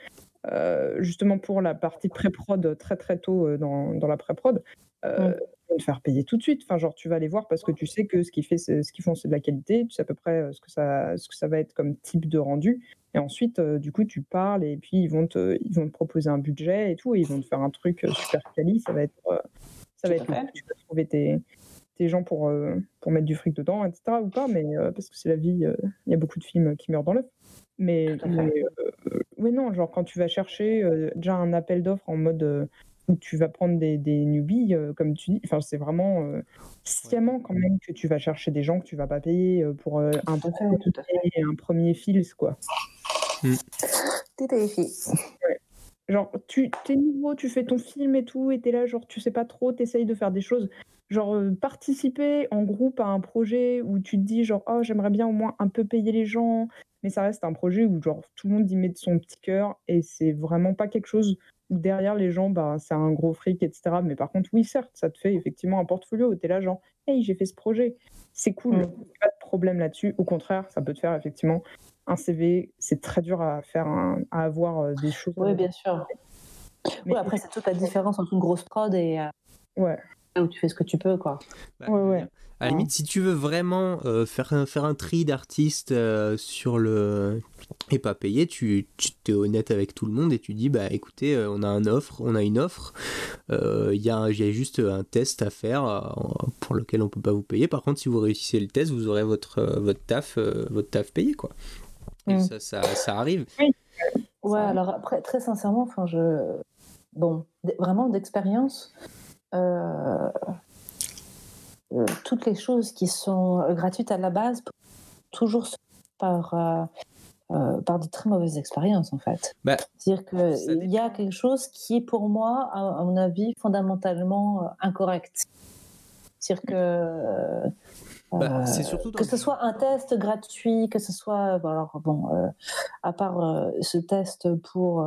euh, justement pour la partie pré-prod très très tôt euh, dans, dans la pré-prod, euh, Mm. te faire payer tout de suite. Enfin, genre, tu vas les voir parce que tu sais que ce qu'ils ce qu'ils font, c'est de la qualité. Tu sais à peu près euh, ce que ça, ce que ça va être comme type de rendu. Et ensuite, euh, du coup, tu parles et puis ils vont te, ils vont te proposer un budget et tout, et ils vont te faire un truc euh, super quali. Ça va être, euh, ça va Tout être, tu vas trouver tes, tes gens pour, euh, pour mettre du fric dedans, etc. ou pas, mais euh, parce que c'est la vie, euh, il y a beaucoup de films qui meurent dans l'œuf. Mais, Tout mais euh, oui, non, genre quand tu vas chercher euh, déjà un appel d'offres en mode euh, où tu vas prendre des, des newbies, euh, comme tu dis, enfin, c'est vraiment euh, sciemment quand même que tu vas chercher des gens que tu vas pas payer euh, pour euh, un, Tout fait, tout à fait. premier, un premier fils, quoi. Tout à fait. Genre, tu es nouveau, tu fais ton film et tout, et t'es là, genre, tu sais pas trop, t'essayes de faire des choses. Genre, euh, participer en groupe à un projet où tu te dis, genre, oh, j'aimerais bien au moins un peu payer les gens, mais ça reste un projet où, genre, tout le monde y met de son petit cœur, et c'est vraiment pas quelque chose derrière les gens, bah, c'est un gros fric, etc. Mais par contre, oui, certes, ça te fait effectivement un portfolio. Tu es là, genre, hey, j'ai fait ce projet. C'est cool, Mm. pas de problème là-dessus. Au contraire, ça peut te faire effectivement un CV. C'est très dur à faire, un- à avoir euh, des choses. Oui, bien sûr. Mais Oui, après, c'est toute la différence entre une grosse prod et euh, ouais. Où tu fais ce que tu peux, quoi. Bah, Ouais, ouais. À la limite, si tu veux vraiment euh, faire, un, faire un tri d'artistes euh, sur le et pas payer, tu, tu es honnête avec tout le monde et tu dis bah écoutez, euh, on a une offre, on a une offre, euh, il y, a, il y a juste un test à faire euh, pour lequel on peut pas vous payer. Par contre, si vous réussissez le test, vous aurez votre euh, votre taf euh, votre taf payé quoi. Et Mm. ça, ça, ça arrive. Ouais, Ça- alors après, très sincèrement, enfin, je. Bon, vraiment d'expérience, toutes les choses qui sont euh, gratuites à la base, toujours par, euh, euh, par de très mauvaises expériences, en fait. Bah, C'est-à-dire qu'il y a quelque chose qui est pour moi, à, à mon avis, fondamentalement euh, incorrect. C'est-à-dire que. euh, Bah, euh, surtout que ce soit un test gratuit, que ce soit. bon, Alors, bon, euh, à part euh, ce test pour.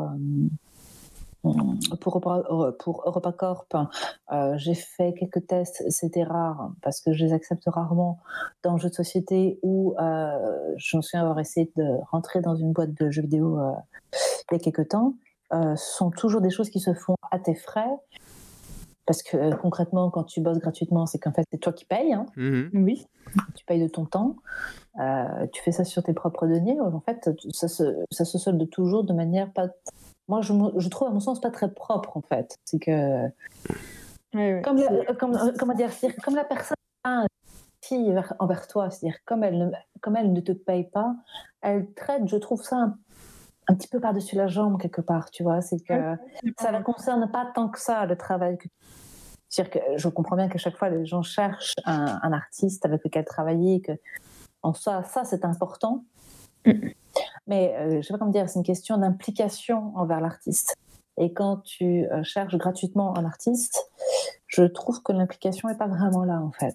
Euh, pour, Europa- pour EuropaCorp, euh, j'ai fait quelques tests, c'était rare parce que je les accepte rarement dans le jeu de société où euh, je me souviens avoir essayé de rentrer dans une boîte de jeux vidéo euh, il y a quelques temps. Euh, ce sont toujours des choses qui se font à tes frais parce que euh, concrètement, quand tu bosses gratuitement, c'est qu'en fait, c'est toi qui payes. hein Mhm. Oui. tu payes de ton temps, euh, tu fais ça sur tes propres deniers. En fait, ça se, ça se solde toujours de manière pas. Moi, je, trouve à mon sens pas très propre en fait. C'est que comme, la, comme euh, comment dire, comme la personne a un fille vers- envers toi, c'est-à-dire comme elle ne, comme elle ne te paye pas, elle traite, je trouve ça un, un petit peu par-dessus la jambe quelque part, tu vois. C'est que ça ne concerne pas tant que ça le travail que c'est-à-dire que je comprends bien qu'à chaque fois les gens cherchent un, un artiste avec lequel travailler, que en soi ça c'est important, mais euh, je sais pas comment dire, c'est une question d'implication envers l'artiste. Et quand tu euh, cherches gratuitement un artiste, je trouve que l'implication n'est pas vraiment là en fait.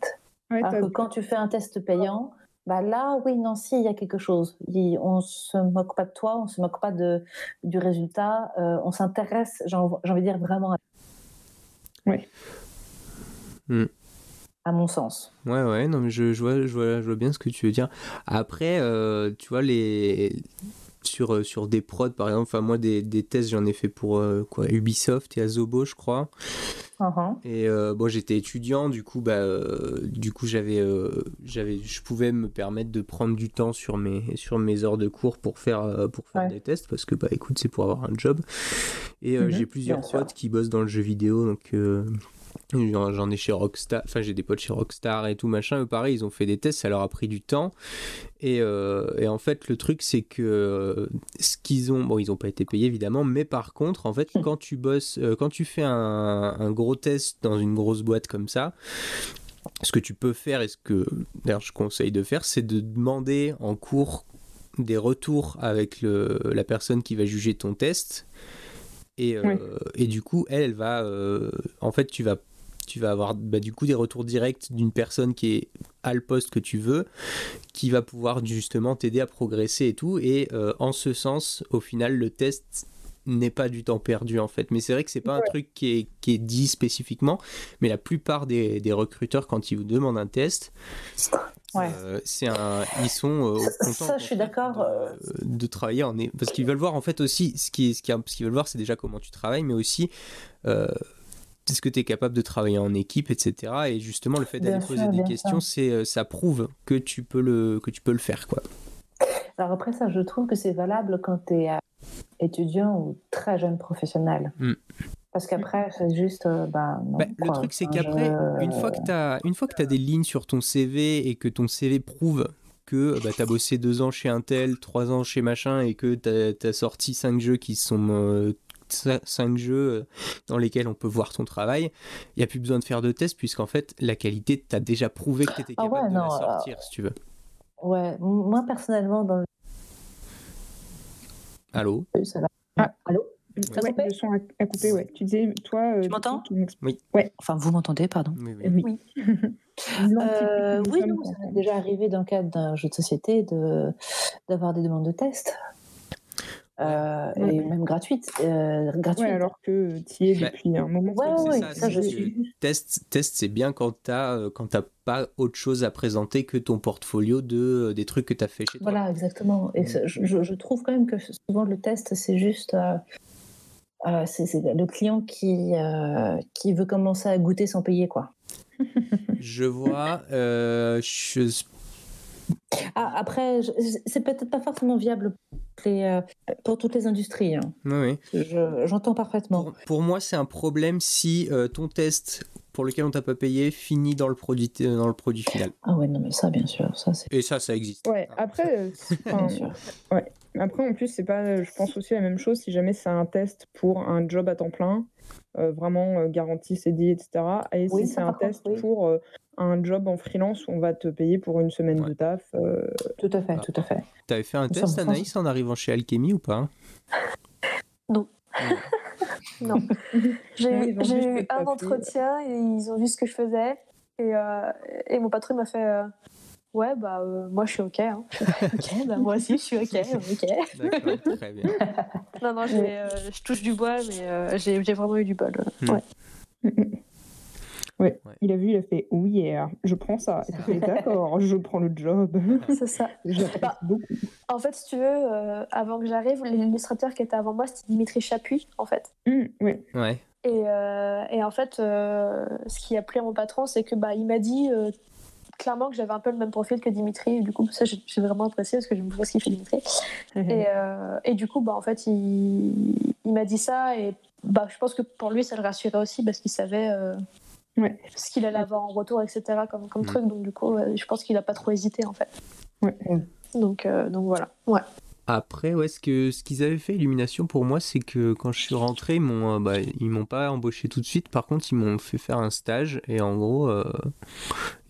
Ouais, Alors que quand tu fais un test payant, bah là, oui, non, si, il y a quelque chose. Il- on se moque pas de toi, on se moque pas de, du résultat, euh, on s'intéresse, j'ai env- j'ai envie de dire vraiment à, Ouais. Hmm. À mon sens. Ouais, ouais, non, mais je, je, vois, je, vois, je vois bien ce que tu veux dire. Après, euh, tu vois, les... sur, euh, sur des prods, par exemple, enfin, moi, des, des tests, j'en ai fait pour euh, quoi, Ubisoft et Azobo, je crois. Mhm. Et euh, bon, j'étais étudiant, du coup, bah, euh, du coup, j'avais, euh, j'avais, je pouvais me permettre de prendre du temps sur mes, sur mes heures de cours pour faire, pour faire Ouais. des tests, parce que, bah, écoute, c'est pour avoir un job. Et Mhm, j'ai plusieurs potes qui bossent dans le jeu vidéo, donc euh, j'en, ai chez Rockstar, enfin, j'ai des potes chez Rockstar et tout machin. Eux, pareil, ils ont fait des tests, ça leur a pris du temps. Et, euh, et en fait, le truc, c'est que euh, ce qu'ils ont, bon, ils n'ont pas été payés évidemment, mais par contre, en fait, quand tu bosses, euh, quand tu fais un, un gros test dans une grosse boîte comme ça, ce que tu peux faire et ce que d'ailleurs je conseille de faire, c'est de demander en cours des retours avec le, la personne qui va juger ton test. Et, euh, et du coup, elle, elle va. euh, en fait, tu vas, tu vas avoir bah, du coup des retours directs d'une personne qui est à le poste que tu veux, qui va pouvoir justement t'aider à progresser et tout. Et euh, en ce sens, au final, le test n'est pas du temps perdu en fait. Mais c'est vrai que c'est pas un truc qui est, qui est dit spécifiquement, mais la plupart des, des recruteurs, quand ils vous demandent un test, Ouais. euh, c'est un, ils sont euh, Ça- contents ça, je suis d'accord, euh, de, de travailler en parce qu'ils veulent voir en fait aussi ce qui ce qui ce qu'ils veulent voir c'est déjà comment tu travailles mais aussi euh, est-ce que tu es capable de travailler en équipe etc et justement le fait d'aller poser sûr, des questions c'est euh, ça prouve que tu peux le que tu peux le faire quoi Alors après ça, je trouve que c'est valable quand tu es étudiant ou très jeune professionnel. Mm. Parce qu'après, c'est juste, euh, non, Bah, le truc, c'est qu'après, je- une fois que tu as, une fois que as des lignes sur ton CV et que ton CV prouve que bah, tu as bossé deux ans chez Intel, trois ans chez machin et que tu as, sorti cinq jeux qui sont. euh, cin- cinq jeux euh, dans lesquels on peut voir ton travail, il n'y a plus besoin de faire de tests puisqu'en fait la qualité t'as déjà prouvé que tu étais Ah capable ouais, de non, la euh, sortir si tu veux. Ouais, moi personnellement, dans le Allô? Ça va. Ah. Allô? Ça Ouais, le son a, a coupé, ouais. Tu disais, toi. euh, Tu m'entends ton ex- Enfin, vous m'entendez, pardon. Oui, oui. Oui. Euh, oui, non, sommes, ça m'est déjà arrivé dans le cadre d'un jeu de société de d'avoir des demandes de test. euh, Ouais. et même gratuite. euh, gratuite. Ouais, alors que tu y es Bah, depuis un moment. Ouais, C'est ouais, ça, ça, c'est je suis. Test, test c'est bien quand t'as euh, quand t'as pas autre chose à présenter que ton portfolio de euh, des trucs que t'as fait chez toi. Voilà, exactement. Et ça, je, je- je trouve quand même que souvent le test, c'est juste. euh, euh, c'est le client qui, euh, qui veut commencer à goûter sans payer, quoi. Je vois. euh, je- Ah, après, je- c'est peut-être pas forcément viable pour, les, euh, pour toutes les industries. hein. oui, oui. Je- J'entends parfaitement. Pour, pour moi, c'est un problème si euh, ton test pour lequel on t'a pas payé finit dans le produit dans le produit final. Ah ouais, non, mais ça, bien sûr, ça c'est Et ça, ça existe. Ouais, après, euh, c'est- bien sûr. Après, en plus, c'est pas, je pense aussi la même chose si jamais c'est un test pour un job à temps plein, euh, vraiment euh, garantie CDI, etc. Et Oui, si c'est un contre, test oui. pour euh, un job en freelance où on va te payer pour une semaine Ouais. de taf. euh, Tout à fait, Ah. tout à fait. T'avais fait un Ça test, Anaïs, en arrivant chez Alchemy ou pas? Non. Non. J'ai Ouais, eu- un entretien et ils ont vu ce que je faisais. Et, euh, et mon patron m'a fait euh, Ouais, bah, euh, moi je suis OK. hein. Ok, bah, moi aussi je suis OK. ok. D'accord, très bien. Non, non, euh, je touche du bois, mais euh, j'ai j'ai vraiment eu du bol. Hmm. Ouais. Ouais. Ouais. Il a vu, il a fait Oh yeah, je prends ça. Et D'accord, je prends le job. C'est ça. Bah, beaucoup. En fait, si tu veux, euh, avant que j'arrive, l'illustrateur qui était avant moi, c'était Dimitri Chapuis, en fait. Hum, ouais. Ouais. Et, euh, et en fait, euh, ce qui a plu à mon patron, c'est que bah, il m'a dit euh, clairement que j'avais un peu le même profil que Dimitri. Et du coup, ça, j'ai j'ai vraiment apprécié parce que je me vois ce qu'il fait Dimitri. Et, euh, et du coup, bah, en fait, il, il m'a dit ça. Et bah, je pense que pour lui, ça le rassurait aussi parce qu'il savait euh, Ouais. ce qu'il allait avoir en retour, etc. comme, comme Mm. truc. Donc, du coup, euh, je pense qu'il n'a pas trop hésité, en fait. Ouais. Donc, euh, donc voilà. Ouais. Après, ouais, ce que ce qu'ils avaient fait Illumination pour moi, c'est que quand je suis rentré, ils m'ont euh, bah, ils m'ont pas embauché tout de suite. Par contre, ils m'ont fait faire un stage et en gros, euh,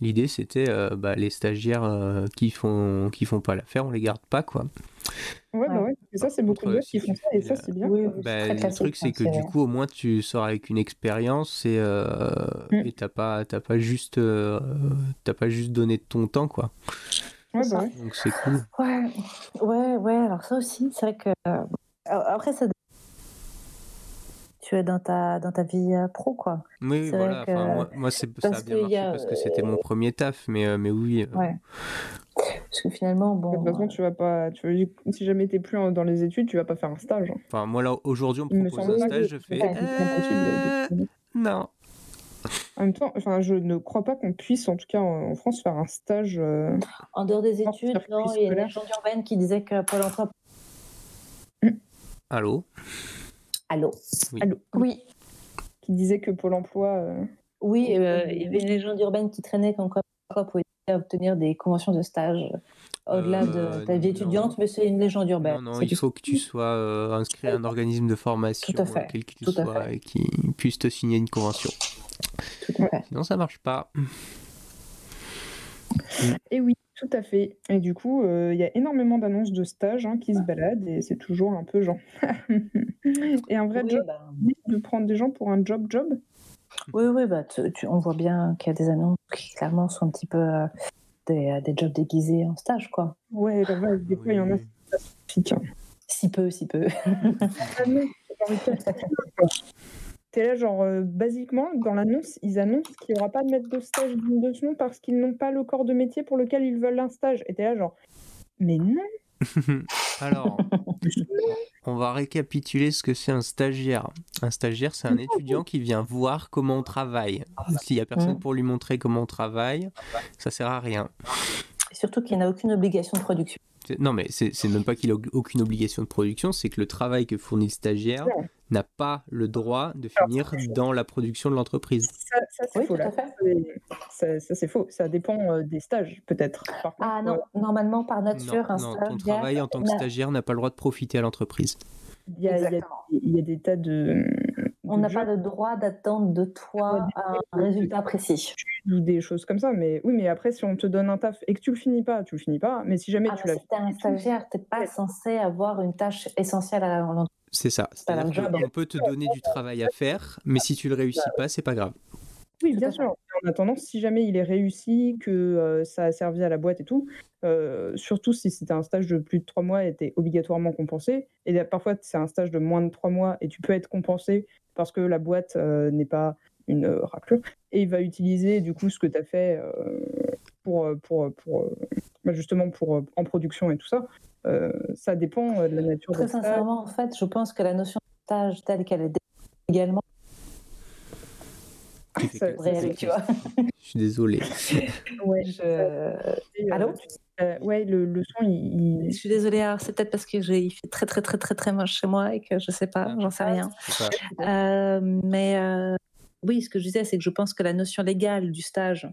l'idée c'était euh, bah, les stagiaires euh, qui font qui font pas l'affaire, on les garde pas quoi. Ouais, bah Ouais. ouais. Et ça, c'est beaucoup de qui font ça. Et ça, c'est bien. Oui, Bah, le classique, truc, c'est hein, que du coup, au moins, tu sors avec une expérience et euh, Mm. t'as pas t'as pas juste euh, t'as pas juste donné de ton temps quoi. Ouais, bah ouais. Donc c'est cool. Ouais, ouais, ouais. Alors ça aussi, c'est vrai que euh, après ça, tu es dans ta dans ta vie euh, pro, quoi. Oui, voilà. que- Enfin, moi, moi, c'est, ça a parce bien marché a, parce que c'était mon euh, premier taf, mais, euh, mais oui. euh, Ouais. Parce que finalement, De bon. toute façon, tu vas pas. Tu vas- Si jamais t'es plus dans les études, tu vas pas faire un stage. hein. Enfin, moi, là, aujourd'hui, on me propose un stage, que je fais. euh, de- de- non. En même temps, enfin, je ne crois pas qu'on puisse, en tout cas en France, faire un stage. euh, En dehors des études, non, il y a une légende urbaine qui disait que Pôle emploi. Allô? Allô Oui. Allô Oui. qui disait que Pôle emploi. euh, Oui, euh, il y avait une légende urbaine qui traînait comme quoi pouvait obtenir des conventions de stage au-delà Euh, de ta vie non. étudiante, mais c'est une légende urbaine. Non, non, il faut que tu sois euh, inscrit à un organisme de formation, Tout à fait, euh, quel qu'il tout à soit, fait. et qui puisse te signer une convention. Tout à fait. Sinon, ça marche pas. Et oui, tout à fait. Et du coup, euh, il y a énormément d'annonces de stages hein, qui se baladent et c'est toujours un peu genre. et un vrai Oui, job, bah, de prendre des gens pour un job job? oui, oui, bah, tu- tu- on voit bien qu'il y a des annonces qui clairement sont un petit peu euh, des, euh, des jobs déguisés en stage, quoi. Ouais, la vache, des fois, il y en a, spécifique. hein. Si peu, si peu. T'es là, genre, euh, basiquement, dans l'annonce, ils annoncent qu'il n'y aura pas de maître de stage digne de ce nom parce qu'ils n'ont pas le corps de métier pour lequel ils veulent un stage. Et t'es là, genre, mais non, Alors, on va récapituler ce que c'est un stagiaire. Un stagiaire, c'est un étudiant qui vient voir comment on travaille. S'il y a personne pour lui montrer comment on travaille, ça sert à rien. Surtout qu'il n'y a aucune obligation de production. Non, mais c'est même pas qu'il a aucune obligation de production, c'est que le travail que fournit le stagiaire n'a pas le droit de finir dans la production de l'entreprise. ça, ça, c'est Oui, faux. là. Ça, ça, c'est faux. Ça dépend euh, des stages, peut-être. Ah non, euh, normalement, par nature, non, un non, stagiaire... ton travail en tant que n'a- stagiaire n'a pas le droit de profiter à l'entreprise. y, a- il y a des tas de. On n'a pas le droit d'attendre de toi un résultat précis. ou des choses comme ça. Mais oui, mais après, si on te donne un taf et que tu le finis pas, tu le finis pas. Mais si jamais Ah, tu l'as si t'es un stagiaire, t'es pas censé avoir une tâche essentielle à l'entreprise. C'est ça. job. qu'on peut te donner du travail à faire, mais si tu le réussis pas, c'est pas grave. Oui, bien sûr. En attendant, si jamais il est réussi, que ça a servi à la boîte et tout, surtout si c'était un stage de plus de trois mois et était obligatoirement compensé. Et parfois, c'est un stage de moins de trois mois et tu peux être compensé parce que la boîte n'est pas une raclure. Et il va utiliser du coup ce que tu as fait pour, pour, pour bah, justement pour en production et tout ça. ça dépend de la nature Très sincèrement, en fait, je pense que la notion de stage telle qu'elle est également tu vois. Je suis désolé. Ouais, je... Euh, Allô euh, Ouais, le, le, son, il, Je suis désolée, c'est peut-être parce qu'il fait très très très très très moche chez moi et que je sais pas, ah, j'en sais rien. Euh, mais oui, ce que je disais, c'est que je pense que la notion légale du stage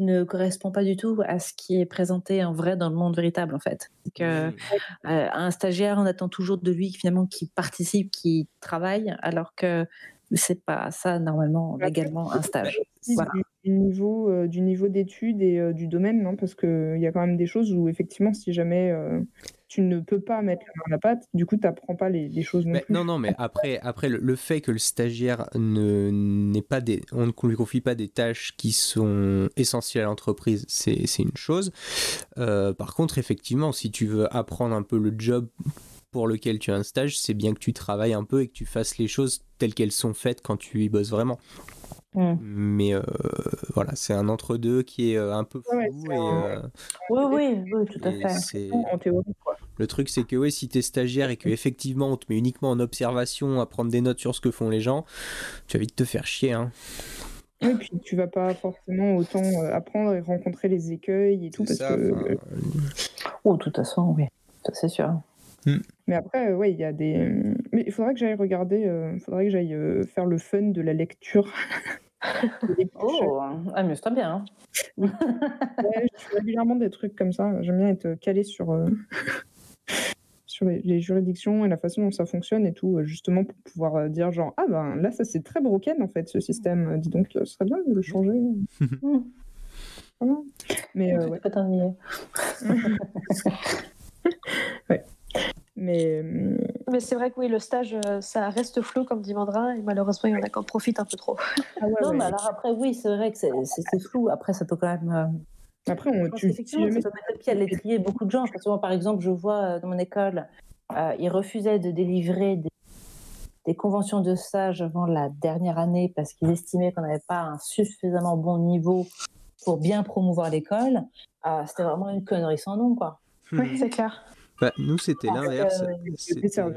ne correspond pas du tout à ce qui est présenté en vrai dans le monde véritable en fait. Que, un stagiaire, on attend toujours de lui finalement qui participe, qui travaille, alors que c'est pas ça normalement légalement un stage. Du, niveau euh, du niveau d'études et euh, du domaine, non parce qu'il y a quand même des choses où effectivement si jamais euh, tu ne peux pas mettre la main à la pâte, du coup tu n'apprends pas les, choses non Non non mais après après le, fait que le stagiaire ne n'est pas des on ne lui confie pas des tâches qui sont essentielles à l'entreprise, c'est une chose. par contre effectivement si tu veux apprendre un peu le job pour lequel tu as un stage, c'est bien que tu travailles un peu et que tu fasses les choses telles qu'elles sont faites quand tu y bosses vraiment. Mm. Mais euh, voilà, c'est un entre-deux qui est euh, un peu flou. Euh, oui, oui, oui, tout à fait. En théorie, quoi. Le truc, c'est que ouais, si tu es stagiaire et qu'effectivement on te met uniquement en observation à prendre des notes sur ce que font les gens, tu vas vite te faire chier. Hein. Oui, puis tu vas pas forcément autant apprendre et rencontrer les écueils et tout. Parce que... Oh, de toute façon, oui, c'est sûr. Mm. Mais après, oui, il y a des. Mais il faudrait que j'aille regarder, il faudrait que j'aille faire le fun de la lecture. oh, amuse-toi bien. Hein. ouais, je fais régulièrement des trucs comme ça. J'aime bien être calé sur, sur les, juridictions et la façon dont ça fonctionne et tout, justement pour pouvoir dire genre ah ben là ça c'est très broken en fait ce système. Dis donc, ce serait bien de le changer. Mmh. Mais euh, ouais. ouais. Mais, mais c'est vrai que oui, le stage, euh, ça reste flou, comme dit Mandra, et malheureusement, il y en a qui en profitent un peu trop. Ah non, mais alors après, oui, c'est vrai que c'est flou. Après, ça peut quand même. Euh, après, on, tu, effectivement, ça peut mettre le pied à l'étrier beaucoup de gens. Parce que moi, par exemple, je vois euh, dans mon école, ils refusaient de délivrer des, des, conventions de stage avant la dernière année parce qu'ils estimaient qu'on n'avait pas un suffisamment bon niveau pour bien promouvoir l'école. C'était vraiment une connerie sans nom, quoi. Oui, c'est clair. Bah, nous, c'était l'inverse. Euh,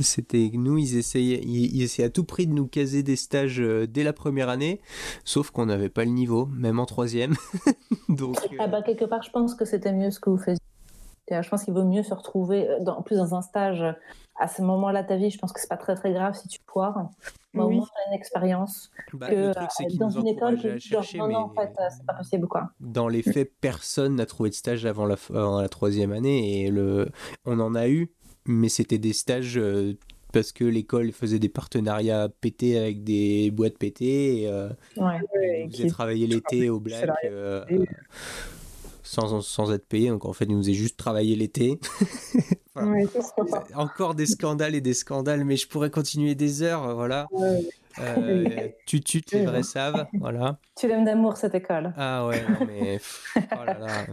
c'était nous, ils essayaient, ils, essayaient à tout prix de nous caser des stages euh, dès la première année, sauf qu'on n'avait pas le niveau, même en troisième. Donc, ah bah, quelque part, je pense que c'était mieux ce que vous faisiez. Je pense qu'il vaut mieux se retrouver, euh, en plus dans un stage à ce moment-là de ta vie, je pense que c'est pas très très grave si tu foires. Mais oui. au moins, une expérience. Bah, que, le truc, c'est qu'ils dans nous une école, à chercher, non, mais... en fait, c'est pas possible, quoi. Dans les faits, personne n'a trouvé de stage avant la, avant la troisième année et le... on en a eu, mais c'était des stages euh, parce que l'école faisait des partenariats pétés avec des boîtes pétées et, euh, ouais. et vous travaillé l'été au black euh, sans, sans être payé donc en fait ils nous faisaient juste travailler l'été encore des scandales et des scandales, mais je pourrais continuer des heures, voilà. Euh, tu tu les vrais savent, voilà. Tu l'aimes d'amour cette école. Ah ouais, non, mais oh là là.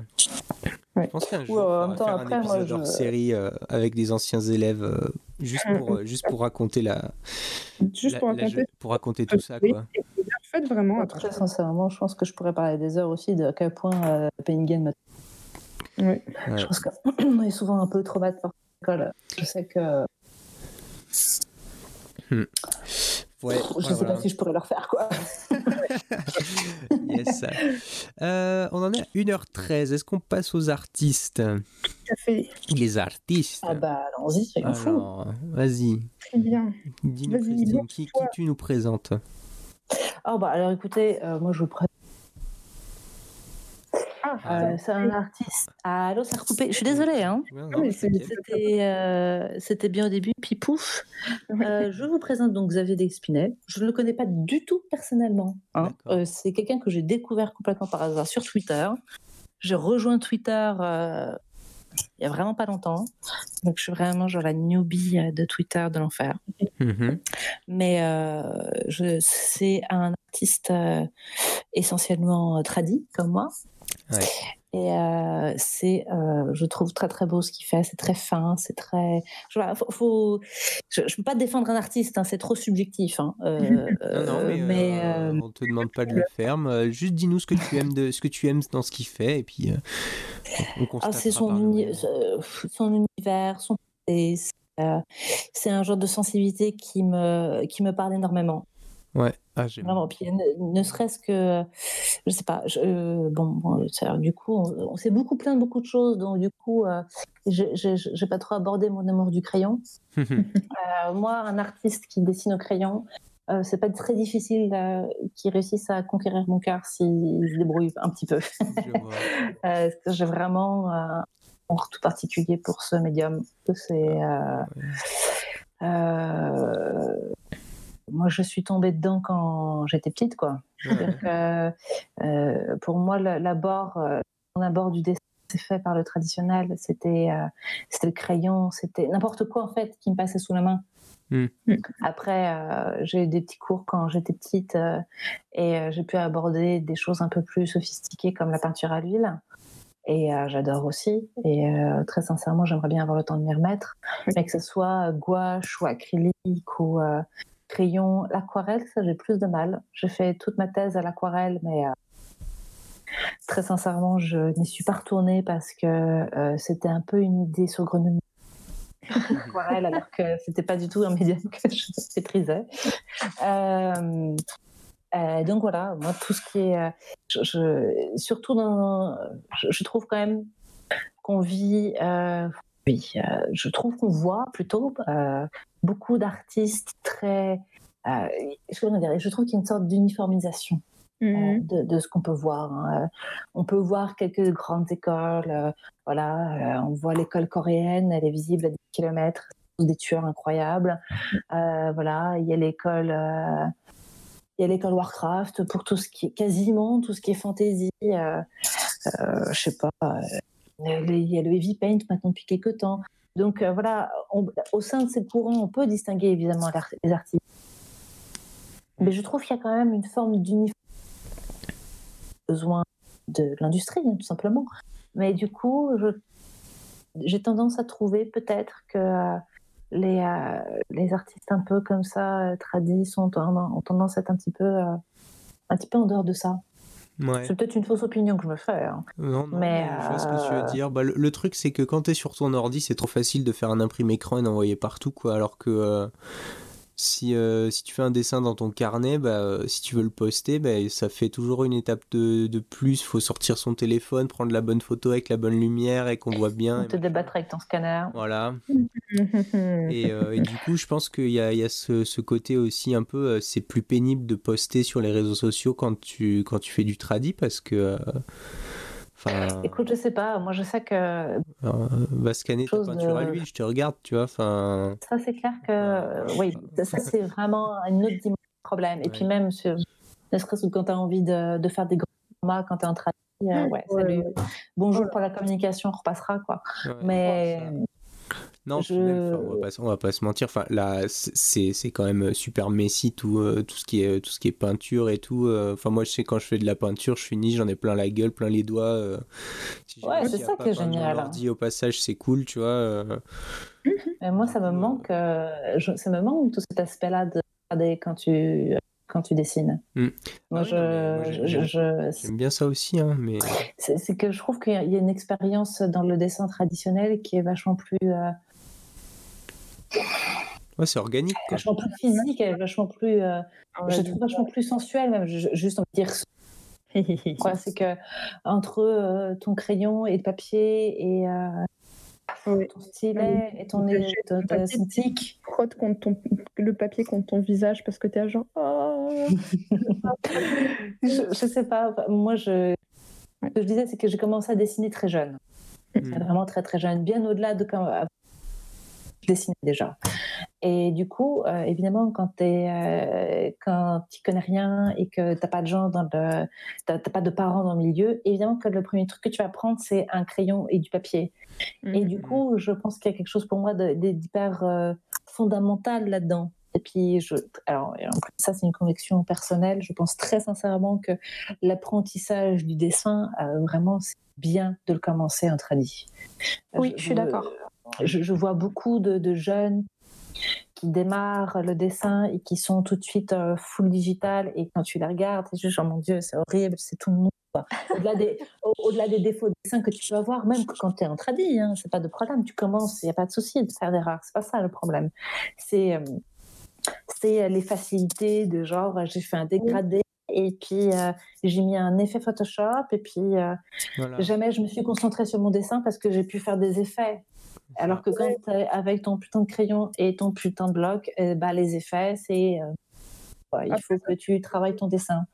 Je pense qu'un jour, on va faire après, un épisode hors série euh, avec des anciens élèves, euh, juste pour euh, juste pour raconter la, juste pour, raconter... pour raconter tout ça, quoi. Faites vraiment. Très sincèrement, je pense que je pourrais parler des heures aussi de à quel point euh, Game oui. Je pense qu'on est souvent un peu trop bas de l'école. Je sais que. Hmm. Ouais, je ne sais pas si je pourrais leur faire quoi. yes. Euh, on en est à 1h13. Est-ce qu'on passe aux artistes? Tout à fait. Les artistes. Ah bah allons-y, fous. Vas-y. Très bien. Dis-nous, qui, qui, tu nous présentes? Oh bah alors écoutez, euh, moi je vous présente ah, euh, c'est un artiste. Ah, allô, ça a recoupé. Je suis désolée. Hein. Euh, c'était bien au début, puis pouf. Euh, je vous présente donc Xavier Despinet. Je ne le connais pas du tout personnellement. Hein. c'est quelqu'un que j'ai découvert complètement par hasard sur Twitter. J'ai rejoint Twitter il y a vraiment pas longtemps. Donc je suis vraiment genre la newbie de Twitter de l'enfer. Mm-hmm. Mais je, c'est un artiste essentiellement tradit comme moi. Et c'est, je trouve très très beau ce qu'il fait. C'est très fin, c'est très. faut, je, ne peux pas défendre un artiste, hein, c'est trop subjectif. Hein, non, mais, on te demande pas de le faire. juste dis-nous ce que tu aimes de, ce que tu aimes dans ce qu'il fait, et puis ah, c'est son, son univers, son c'est un genre de sensibilité qui me, qui me parle énormément. Ouais, ah, Vraiment, puis ne, serait-ce que, je sais pas, je, bon, du coup, on, s'est beaucoup plaint de beaucoup de choses, donc du coup, euh, j'ai pas trop abordé mon amour du crayon. Euh, moi, un artiste qui dessine au crayon, euh, c'est pas très difficile euh, qu'il réussisse à conquérir mon cœur s'il se débrouille un petit peu. j'ai vraiment tout particulier pour ce médium. C'est, euh, euh, moi, je suis tombée dedans quand j'étais petite, quoi. Euh, pour moi, l'abord, mon abord du dessin c'est fait par le traditionnel, c'était c'était le crayon, c'était n'importe quoi en fait qui me passait sous la main. Hmm. Après, j'ai eu des petits cours quand j'étais petite et j'ai pu aborder des choses un peu plus sophistiquées comme la peinture à l'huile. Et euh, j'adore aussi. Et euh, très sincèrement, j'aimerais bien avoir le temps de m'y remettre. Mais que ce soit gouache ou acrylique ou euh, crayon, l'aquarelle, ça j'ai plus de mal. J'ai fait toute ma thèse à l'aquarelle, mais très sincèrement, je n'y suis pas retournée parce que c'était un peu une idée saugrenue l'aquarelle, alors que c'était pas du tout un médium que je maîtrisais. Euh, donc voilà, moi tout ce qui est, euh, je, surtout dans, je, trouve quand même qu'on vit, euh, oui, je trouve qu'on voit plutôt beaucoup d'artistes très, je, je trouve qu'il y a une sorte d'uniformisation. Mmh de, ce qu'on peut voir. Hein. On peut voir quelques grandes écoles. voilà, on voit l'école coréenne, elle est visible à 10 km, des tueurs incroyables. Mmh. voilà, il y a l'école il y a l'école Warcraft pour tout ce qui est quasiment tout ce qui est fantasy. Euh, euh, je sais pas. Euh, il y a le heavy paint maintenant depuis quelques temps. Donc euh, voilà, au sein de ces courants, on peut distinguer évidemment les artistes. Mais je trouve qu'il y a quand même une forme d'uniformité besoin de l'industrie, hein, tout simplement. Mais du coup, j'ai tendance à trouver peut-être que les, euh, les artistes un peu comme ça, euh, tradis, ont tendance à être un petit peu, euh, un petit peu en dehors de ça. C'est peut-être une fausse opinion que je me fais. Hein. Non, non, mais, je vois ce que tu veux dire. Bah, le, truc, c'est que quand tu es sur ton ordi, c'est trop facile de faire un imprimé écran et d'envoyer partout, quoi. Alors que si, euh, si tu fais un dessin dans ton carnet, bah, euh, si tu veux le poster, bah, ça fait toujours une étape de, de plus. Il faut sortir son téléphone, prendre la bonne photo avec la bonne lumière et qu'on voit bien. te débattre avec ton scanner. Voilà. et, euh, et, du coup, je pense qu'il y a, il y a ce, ce, côté aussi un peu, c'est plus pénible de poster sur les réseaux sociaux quand tu, quand tu fais du tradi parce que Écoute, je sais pas. Moi, je sais que. va scanner ta peinture à l'huile, je te regarde, tu vois. Enfin. Ça, c'est clair que. Oui, ça, c'est vraiment une autre dimension de problème. Et puis, même, sur... ne serait-ce que quand tu as envie de, de, faire des grands formats, quand tu es en train de. Ouais, salut. Bonjour pour la communication, on repassera, quoi. Mais. Non, on, va pas, va pas se mentir. Enfin, là, c'est, quand même super messy tout, euh, tout, ce qui est, tout ce qui est peinture et tout. Euh. Enfin, moi, je sais quand je fais de la peinture, je finis, j'en ai plein la gueule, plein les doigts. Euh. ouais, c'est ça qui est génial. dit au passage, c'est cool, tu vois. Mais moi, ça me manque, ça me manque tout cet aspect-là de quand tu quand tu dessines. Mmh. Moi, ah je, j'aime bien ça aussi, hein, mais c'est, que je trouve qu'il y a, une expérience dans le dessin traditionnel qui est vachement plus Ouais, c'est organique. Vachement plus physique, vachement plus. Euh, ah je trouve vachement plus sensuel, même. juste en dire. c'est que entre euh, ton crayon et le papier et euh, ton stylet et ton, esthétique. Frotte contre ton, le papier contre ton visage parce que tu es genre. Oh. je, je, sais pas. Moi, je. Ce que je disais, c'est que j'ai commencé à dessiner très jeune. Mm. Vraiment très très jeune, bien au-delà de quand dessinais déjà. Et du coup, euh, évidemment, quand tu euh, quand tu connais rien et que t'as pas de gens dans le, t'as pas de parents dans le milieu, évidemment que le premier truc que tu vas prendre c'est un crayon et du papier. Et du mmh. coup, je pense qu'il y a quelque chose pour moi d'hyper euh, fondamental là-dedans. Et puis, je, alors, ça, c'est une conviction personnelle. Je pense très sincèrement que l'apprentissage du dessin, euh, vraiment, c'est bien de le commencer en tradit. Oui, je, suis d'accord. Je, vois beaucoup de, jeunes qui démarrent le dessin et qui sont tout de suite euh, full digital. Et quand tu les regardes, tu dis, oh mon Dieu, c'est horrible, c'est tout le monde. Au-delà des, défauts de dessin que tu peux avoir, même quand tu es en tradit, hein, c'est pas de problème. Tu commences, il n'y a pas de souci de faire des rares. C'est pas ça le problème. C'est. Euh, c'est euh, les facilités de genre j'ai fait un dégradé et puis euh, j'ai mis un effet Photoshop et puis jamais je me suis concentrée sur mon dessin parce que j'ai pu faire des effets. Alors que quand avec ton putain de crayon et ton putain de bloc, bah, les effets, c'est il faut que tu travailles ton dessin.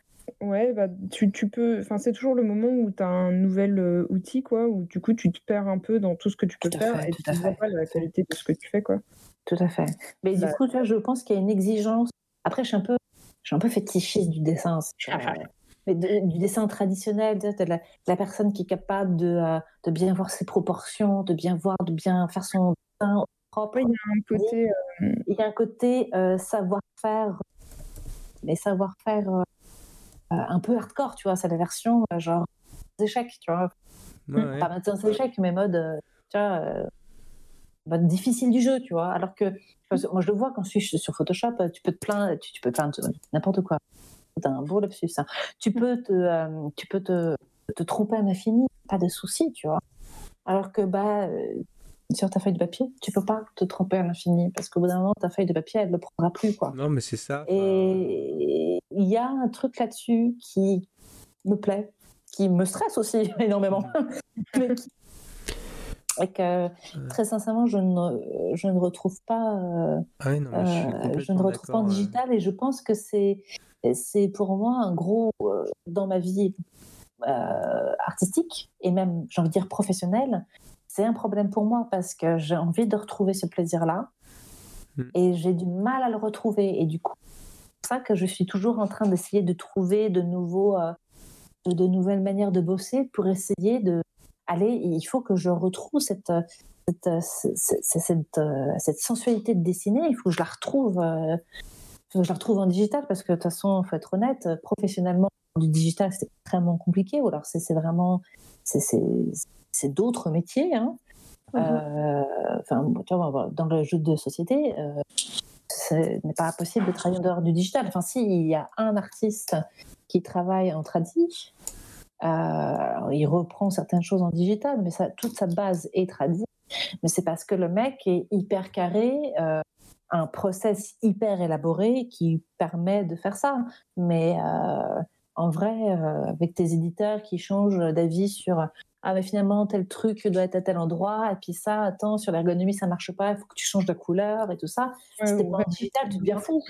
Ouais, bah, tu, tu peux. Enfin, c'est toujours le moment où tu as un nouvel outil, quoi, où du coup tu te perds un peu dans tout ce que tu peux faire et tu vois pas la qualité de ce que tu fais, quoi. Tout à fait. Mais du bah coup, je pense qu'il y a une exigence. Après, je suis un peu, je suis un peu fétichiste du dessin. mais du dessin traditionnel, de la, la, personne qui est capable de, euh, de, bien voir ses proportions, de bien voir, de bien faire son dessin propre. il y a un côté, euh, il y a un côté euh, savoir-faire, mais savoir-faire un peu hardcore, tu vois. C'est la version genre échecs, tu vois. Ouais, Pas maintenant c'est échecs, mais mode, tu vois difficile du jeu, tu vois. Alors que moi, je le vois quand je suis sur Photoshop, tu peux te plaindre, tu, peux te plaindre n'importe quoi. C'est un beau lapsus. ça. Tu peux te, euh, tu peux te, te tromper à l'infini, pas de souci, tu vois. Alors que bah, euh, sur ta feuille de papier, tu peux pas te tromper à l'infini parce qu'au bout d'un moment, ta feuille de papier, elle ne le prendra plus, quoi. Non, mais c'est ça. Et il y a un truc là-dessus qui me plaît, qui me stresse aussi énormément, mais qui, et que très sincèrement, je ne, je ne retrouve pas, euh, ah je, euh, je, ne retrouve pas en digital et je pense que c'est, c'est pour moi un gros euh, dans ma vie artistique et même, j'ai envie de dire professionnelle, c'est un problème pour moi parce que j'ai envie de retrouver ce plaisir-là hmm. et j'ai du mal à le retrouver et du coup, c'est ça que je suis toujours en train d'essayer de trouver de nouveaux, de nouvelles manières de bosser pour essayer de allez, il faut que je retrouve cette, cette, cette, cette, sensualité de dessiner, il faut que je la retrouve. Euh, je la retrouve en digital parce que de toute façon, il faut être honnête, professionnellement, du digital, c'est extrêmement compliqué. Ou alors, c'est vraiment. C'est d'autres métiers. Hein. Mhm. Euh, enfin, dans le jeu de société, euh, ce n'est pas possible de travailler en dehors du digital. Enfin, si, il y a un artiste qui travaille en tradit, euh, il reprend certaines choses en digital, mais ça, toute sa base est traduite. Mais c'est parce que le mec est hyper carré, euh, un process hyper élaboré qui permet de faire ça. Mais euh, en vrai, avec tes éditeurs qui changent d'avis sur ah mais finalement tel truc doit être à tel endroit et puis ça attends sur l'ergonomie ça marche pas il faut que tu changes de couleur et tout ça ouais, si pas en digital tu deviens fou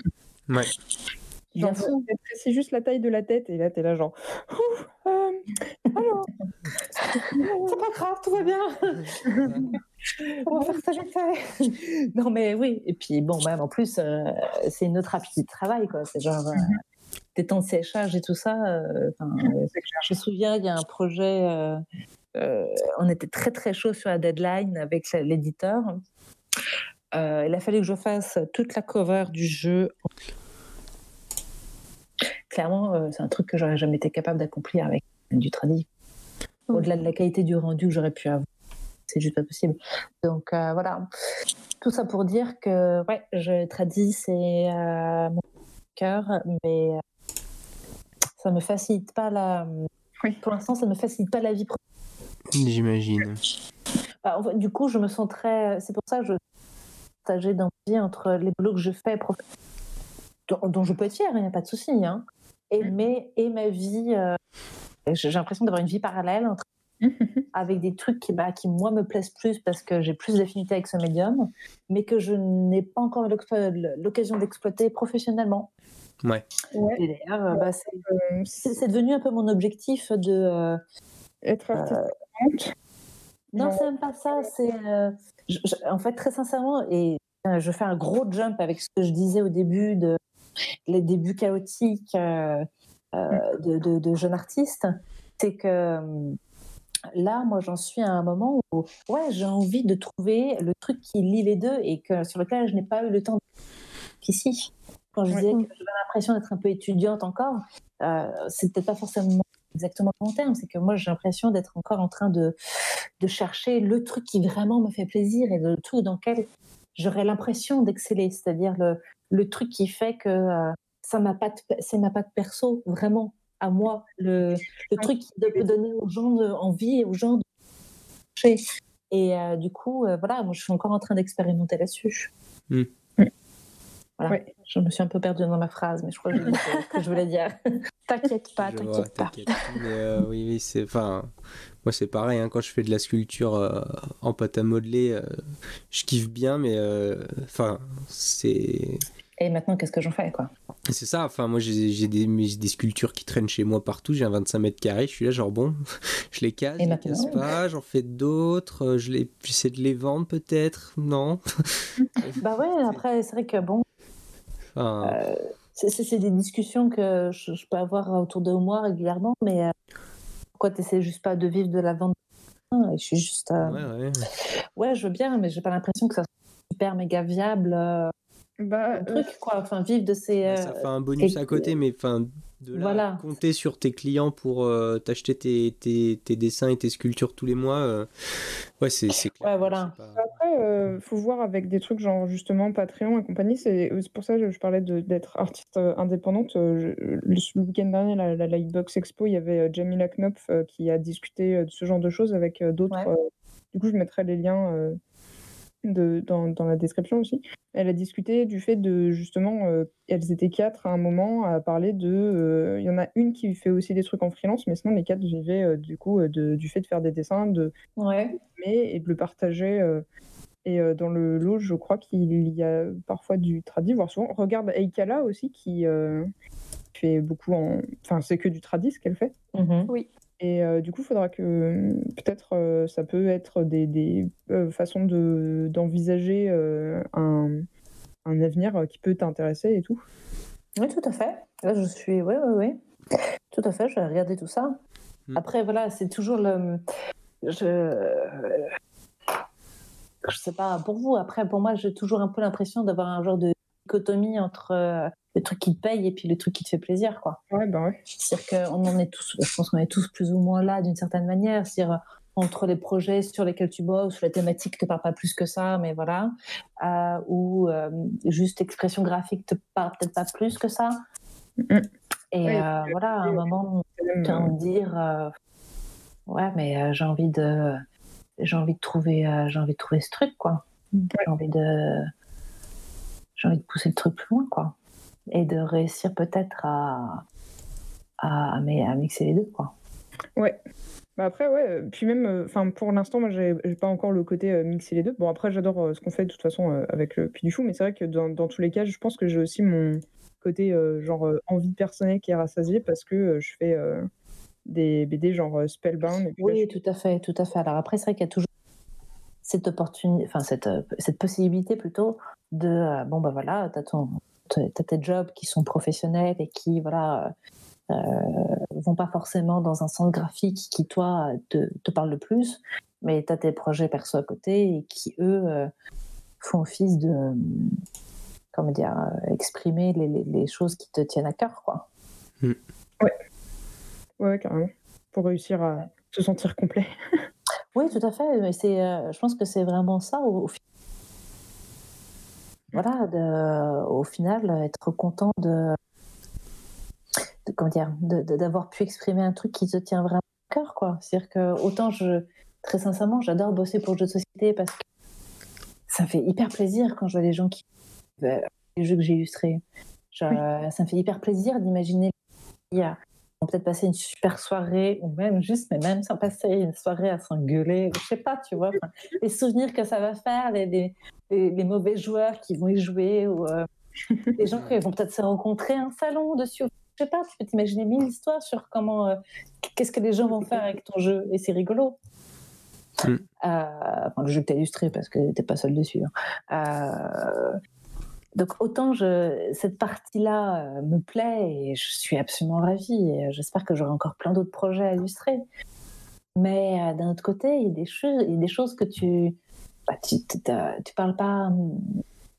ouais. C'est juste la taille de la tête et là t'es là genre. Euh, alors, c'est pas grave, tout va bien. On va faire ça vite Non mais oui, et puis bon, même en plus, euh, c'est une autre rapidité de travail quoi. C'est genre. Euh, tes temps de séchage et tout ça. je me souviens, il y a un projet, on était très très chaud sur la deadline avec l'éditeur. il a fallu que je fasse toute la cover du jeu clairement, euh, c'est un truc que j'aurais jamais été capable d'accomplir avec du tradit. Au-delà de la qualité du rendu que j'aurais pu avoir. C'est juste pas possible. Donc euh, voilà. Tout ça pour dire que ouais, je tradis, c'est euh, mon cœur, mais ça me facilite pas la. Oui. Pour l'instant, ça me facilite pas la vie. J'imagine. Bah, du coup, je me sens très. C'est pour ça que je partager dans ma vie entre les boulots que je fais, dont, je peux être fière, il n'y a pas de souci. Hein et, mais, et ma vie. Euh, j'ai l'impression d'avoir une vie parallèle entre, avec des trucs qui, bah, qui, moi, me plaisent plus parce que j'ai plus d'affinité avec ce médium, mais que je n'ai pas encore l'occasion d'exploiter professionnellement. Ouais. ouais. Euh, bah, euh, c'est devenu un peu mon objectif de. Être artiste. non, c'est même pas ça. C'est. en fait, très sincèrement, et je fais un gros jump avec ce que je disais au début de les débuts chaotiques euh, euh, de, de, jeunes artistes, c'est que euh, là, moi, j'en suis à un moment où, ouais, j'ai envie de trouver le truc qui lie les deux et que sur lequel je n'ai pas eu le temps. jusqu'ici. Quand je disais que j'avais l'impression d'être un peu étudiante encore, euh, c'est peut-être pas forcément exactement le bon terme, c'est que moi j'ai l'impression d'être encore en train de, de chercher le truc qui vraiment me fait plaisir et le truc dans lequel j'aurais l'impression d'exceller, c'est-à-dire le, le, truc qui fait que euh, ça m'a pas c'est ma patte perso vraiment à moi, le, le truc qui peut donner aux gens de, envie, aux gens de. Et euh, du coup, euh, voilà, moi je suis encore en train d'expérimenter là-dessus. Mm. Voilà. Je me suis un peu perdue dans ma phrase, mais je crois que je voulais dire. T'inquiète pas, t'inquiète pas. Mais euh, oui, oui, c'est. Enfin, moi c'est pareil. Hein, quand je fais de la sculpture euh, en pâte à modeler, euh, je kiffe bien, mais euh, enfin, c'est. Et maintenant, qu'est-ce que j'en fais, quoi? C'est ça. Enfin, moi j'ai des, des, sculptures qui traînent chez moi partout. J'ai un 25 mètres carrés. Je suis là, genre bon, je les casse, Et je les casse pas. J'en fais d'autres. Je les, j'essaie de les vendre peut-être. Non? bah ouais. Après, c'est vrai que bon. Enfin... Euh, c'est des discussions que je, je, peux avoir autour de moi régulièrement, mais euh, pourquoi tu essaies juste pas de vivre de la vente et Je suis juste. Euh... Ouais, ouais. ouais, je veux bien, mais j'ai pas l'impression que ça soit super méga viable. Euh, bah, truc, quoi. Enfin, vivre de ces. Bah, ça fait un bonus à côté, mais enfin, de là, voilà. compter sur tes clients pour euh, t'acheter tes, tes, tes, dessins et tes sculptures tous les mois, euh, ouais, c'est clair. Ouais, voilà. Pas... Après, euh, faut voir avec des trucs genre justement Patreon et compagnie. C'est pour ça que je parlais d'être artiste indépendante. Je, le week-end dernier, la, la, Lightbox Expo, il y avait Jamila Knopf qui a discuté de ce genre de choses avec d'autres. Ouais. du coup, je mettrai les liens. De, dans, dans, la description aussi. Elle a discuté du fait de justement, euh, elles étaient quatre à un moment à parler de. Il euh, y en a une qui fait aussi des trucs en freelance, mais sinon les quatre vivaient euh, du coup de, du fait de faire des dessins, de ouais. et de le partager. et dans le lot, je crois qu'il y a parfois du tradi, voire souvent. Regarde Eikala aussi qui fait beaucoup en. Enfin, c'est que du tradi ce qu'elle fait. Mm -hmm. Oui. Et euh, du coup, il faudra que peut-être euh, ça peut être des, des euh, façons d'envisager de, un, un, avenir qui peut t'intéresser et tout. Oui, tout à fait. Là, je suis. Oui, oui, oui. Tout à fait, je vais regarder tout ça. Mm. Après, voilà, c'est toujours le. Je. Je sais pas, pour vous, après, pour moi, j'ai toujours un peu l'impression d'avoir un genre de dichotomie entre le truc qui te paye et puis le truc qui te fait plaisir quoi. Ouais bah ouais. C'est-à-dire qu'on en est tous je pense qu'on est tous plus ou moins là d'une certaine manière, c'est-à-dire entre les projets sur lesquels tu bosses, la thématique te parle pas plus que ça, mais voilà, euh, ou euh, juste l'expression graphique te parle peut-être pas plus que ça. Et ouais, euh, voilà, à un moment, envie de dire, ouais, mais j'ai envie de, j'ai envie de trouver, j'ai envie de trouver ce truc quoi. J'ai envie de, j'ai envie de pousser le truc plus loin quoi et de réussir peut-être à, à, à, mixer les deux. Quoi. Ouais. Bah après, ouais, puis même, enfin, pour l'instant, moi, j'ai pas encore le côté euh, mixer les deux. Bon, après, j'adore euh, ce qu'on fait de toute façon euh, avec le Puy du Fou, mais c'est vrai que dans, dans, tous les cas, je pense que j'ai aussi mon côté, genre, envie personnelle qui est rassasié parce que je fais des BD genre Spellbound. Et puis oui, là, je... tout à fait, tout à fait. Alors après, c'est vrai qu'il y a toujours cette opportunité, enfin, cette, cette possibilité plutôt de, bon, bah voilà, t'as ton, tu as tes jobs qui sont professionnels et qui voilà euh, vont pas forcément dans un sens graphique qui toi te, te parle le plus mais tu as tes projets perso à côté et qui eux euh, font office de comment dire euh, exprimer les, les, les, choses qui te tiennent à cœur quoi. Mm. ouais. Ouais carrément. Pour réussir à se sentir complet oui tout à fait mais c'est euh, je pense que c'est vraiment ça au, au voilà, de, au final, être content de, de comment dire, d'avoir pu exprimer un truc qui te tient vraiment à cœur, quoi. C'est-à-dire que autant je, très sincèrement, j'adore bosser pour le jeu de société parce que ça me fait hyper plaisir quand je vois les gens qui les jeux que j'ai illustrés. Oui. Ça me fait hyper plaisir d'imaginer vont peut-être passer une super soirée ou même juste, mais même sans passer une soirée à s'engueuler, je sais pas, tu vois, enfin, les souvenirs que ça va faire, les, les, les, les mauvais joueurs qui vont y jouer ou euh, les gens qui vont peut-être se rencontrer un salon dessus. Je sais pas, tu peux t'imaginer mille histoires sur comment, euh, qu'est-ce que les gens vont faire avec ton jeu et c'est rigolo. Mm. Euh, enfin, le jeu que tu as illustré parce que tu pas seul dessus. Hein. Donc autant je, cette partie-là euh, me plaît et je suis absolument ravie et j'espère que j'aurai encore plein d'autres projets à illustrer. Mais euh, d'un autre côté, il y, a des choses, il y a des choses que tu, bah, tu, tu parles pas,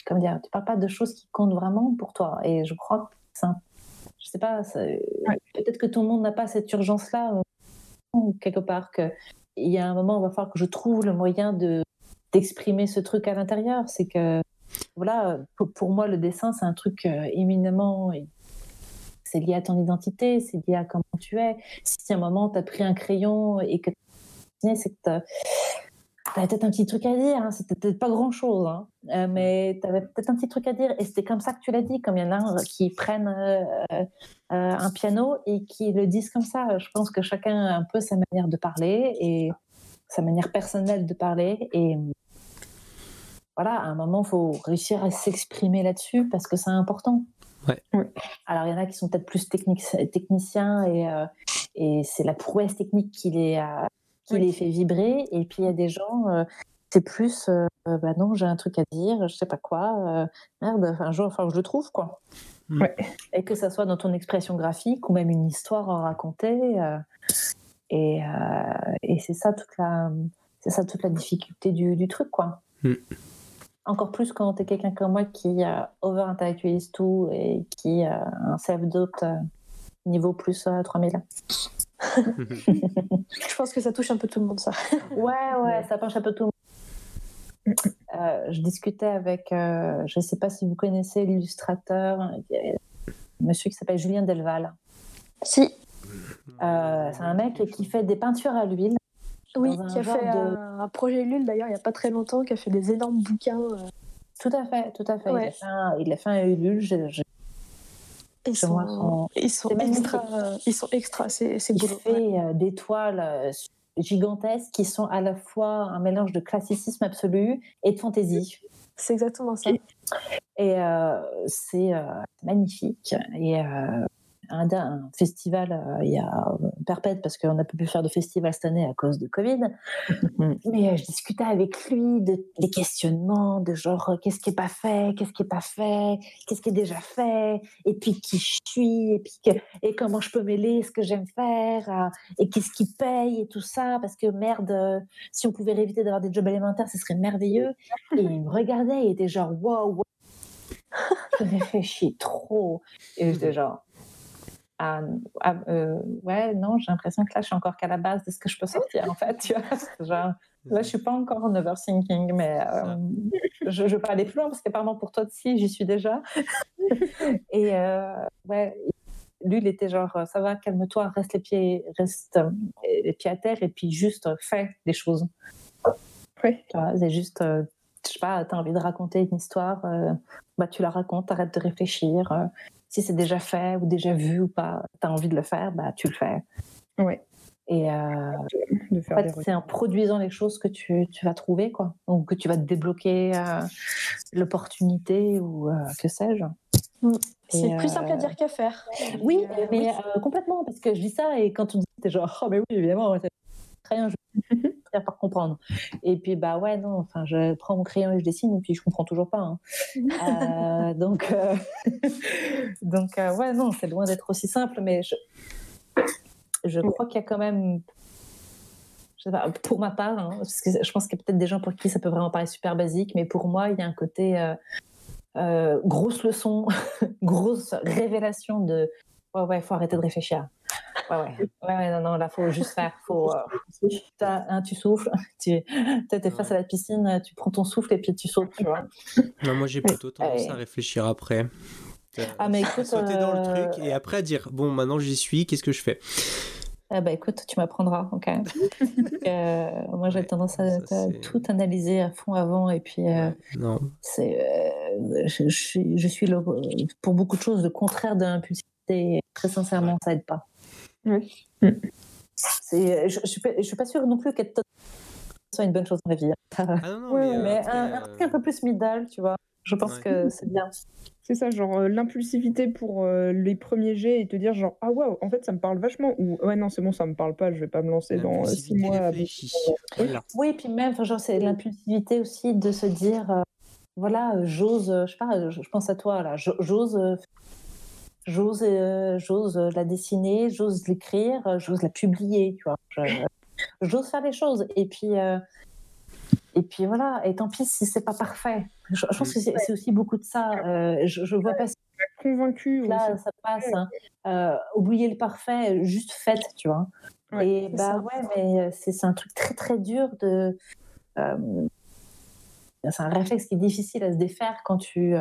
comme dire, tu parles pas de choses qui comptent vraiment pour toi. Et je crois que c'est je sais pas, peut-être que tout le monde n'a pas cette urgence-là, quelque part, qu'il y a un moment, il va falloir que je trouve le moyen de d'exprimer ce truc à l'intérieur. C'est que, voilà, pour, moi, le dessin, c'est un truc euh, éminemment. C'est lié à ton identité, c'est lié à comment tu es. Si à un moment, tu as pris un crayon et que c'est que tu avais peut-être un petit truc à dire, hein. c'était peut-être pas grand-chose, hein. euh, mais tu avais peut-être un petit truc à dire, et c'était comme ça que tu l'as dit, comme il y en a qui prennent euh, un piano et qui le disent comme ça. Je pense que chacun a un peu sa manière de parler et sa manière personnelle de parler, et voilà, à un moment, il faut réussir à s'exprimer là-dessus parce que c'est important. Ouais. Alors, il y en a qui sont peut-être plus techniciens et, euh, et c'est la prouesse technique qui les, euh, qui les fait vibrer. Et puis, il y a des gens, euh, c'est plus, bah non, j'ai un truc à dire, je sais pas quoi, merde, un jour, enfin, je le trouve, quoi. Mm. Ouais. Et que ça soit dans ton expression graphique ou même une histoire à raconter. et, et c'est ça toute la, c'est ça toute la difficulté du, du truc, quoi. Mm. Encore plus quand tu es quelqu'un comme moi qui euh, over-intellectualise tout et qui a un self-doubt euh, niveau plus 3000. Euh, je pense que ça touche un peu tout le monde, ça. ouais, ouais, ça touche un peu tout le monde. je discutais avec, je ne sais pas si vous connaissez l'illustrateur, monsieur qui s'appelle Julien Delval. Si. c'est un mec qui fait des peintures à l'huile oui, qui a fait un, projet Lul d'ailleurs il n'y a pas très longtemps, qui a fait des énormes bouquins. Euh. Tout à fait, tout à fait. Il, a fait un, Ulule. ils, sont, ils, sont extra, ils sont extra, c'est Il fait euh, des toiles euh, gigantesques qui sont à la fois un mélange de classicisme absolu et de fantaisie. C'est exactement ça. Et c'est magnifique. Et un, festival euh, il y a euh, perpète parce qu'on n'a pas pu faire de festival cette année à cause de Covid. Mais euh, je discutais avec lui de, des questionnements de genre qu'est-ce qui est pas fait, qu'est-ce qui est pas fait, qu'est-ce qui est déjà fait, et puis qui je suis, et puis et comment je peux mêler ce que j'aime faire, et qu'est-ce qui paye et tout ça parce que merde, si on pouvait éviter d'avoir des jobs alimentaires, ce serait merveilleux. Et il me regardait, il était genre waouh. Wow, je réfléchis trop. Et j'étais genre, euh, ouais, non, j'ai l'impression que là, je suis encore qu'à la base de ce que je peux sortir, en fait. Tu vois Genre, là, je suis pas encore en overthinking, mais euh, je veux pas aller plus loin parce qu'apparemment, pour toi aussi, j'y suis déjà. et euh, ouais, lui, il était genre, ça va, calme-toi, reste les pieds, reste les pieds à terre et puis juste fais des choses. Oui. C'est juste, je sais pas, tu as envie de raconter une histoire, bah, tu la racontes, arrête de réfléchir si c'est déjà fait ou déjà vu ou pas, tu as envie de le faire, bah, tu le fais. Oui. Et euh, en fait, c'est en produisant les choses que tu, tu, vas trouver, quoi. Donc, que tu vas te débloquer euh, l'opportunité ou euh, que sais-je. Mm. C'est plus simple à dire qu'à faire. Oui, mais complètement, parce que je dis ça et quand tu dis, t'es genre, oh, mais oui, évidemment, rien, je vais par comprendre. Et puis, bah ouais, non, enfin, je prends mon crayon et je dessine, et puis je comprends toujours pas. Hein. Euh, donc, euh, donc euh, ouais, non, c'est loin d'être aussi simple, mais je, je crois qu'il y a quand même. Je sais pas, pour ma part, hein, parce que je pense qu'il y a peut-être des gens pour qui ça peut vraiment paraître super basique, mais pour moi, il y a un côté grosse leçon, grosse révélation de ouais, ouais, faut arrêter de réfléchir. Ouais, ouais. ouais, non, non, là, faut juste faire. Faut, euh, hein, tu souffles, tu es face à la piscine, tu prends ton souffle et puis tu sautes, tu vois. Non, moi, j'ai plutôt tendance à réfléchir après. Ah, mais écoute. Sauter dans le truc et après à dire bon, maintenant j'y suis, qu'est-ce que je fais? Ah bah écoute, tu m'apprendras, ok. euh, moi j'ai tendance à, tout analyser à fond avant et puis euh, non. c'est, euh, je, suis, je suis le, pour beaucoup de choses le contraire de l'impulsivité. Très sincèrement, ça aide pas. Oui. Mm. C'est, je, je, suis pas, je suis pas sûre non plus qu'être soit une bonne chose dans la vie. Ah non, non, mais, mais euh, un, un, truc un peu plus midal, tu vois. Je pense que c'est bien. C'est ça, genre euh, l'impulsivité pour euh, les premiers jets et te dire genre ah waouh, en fait ça me parle vachement ou ouais non c'est bon ça me parle pas, je vais pas me lancer dans 6 mois. Oui, et puis même genre c'est l'impulsivité aussi de se dire voilà j'ose, je sais pas, je, pense à toi là, j'ose j'ose j'ose la dessiner, j'ose l'écrire, j'ose la publier, tu vois. J'ose faire des choses. Et puis, et puis voilà, et tant pis si c'est pas parfait. Je, je pense que c'est aussi beaucoup de ça. Euh, je, je vois pas si Convaincu. là ça passe. hein. Euh, oublier le parfait, juste faites, tu vois. Ouais, et bah ça. ouais, mais euh, c'est c'est un truc très très dur de. euh, c'est un réflexe qui est difficile à se défaire quand tu.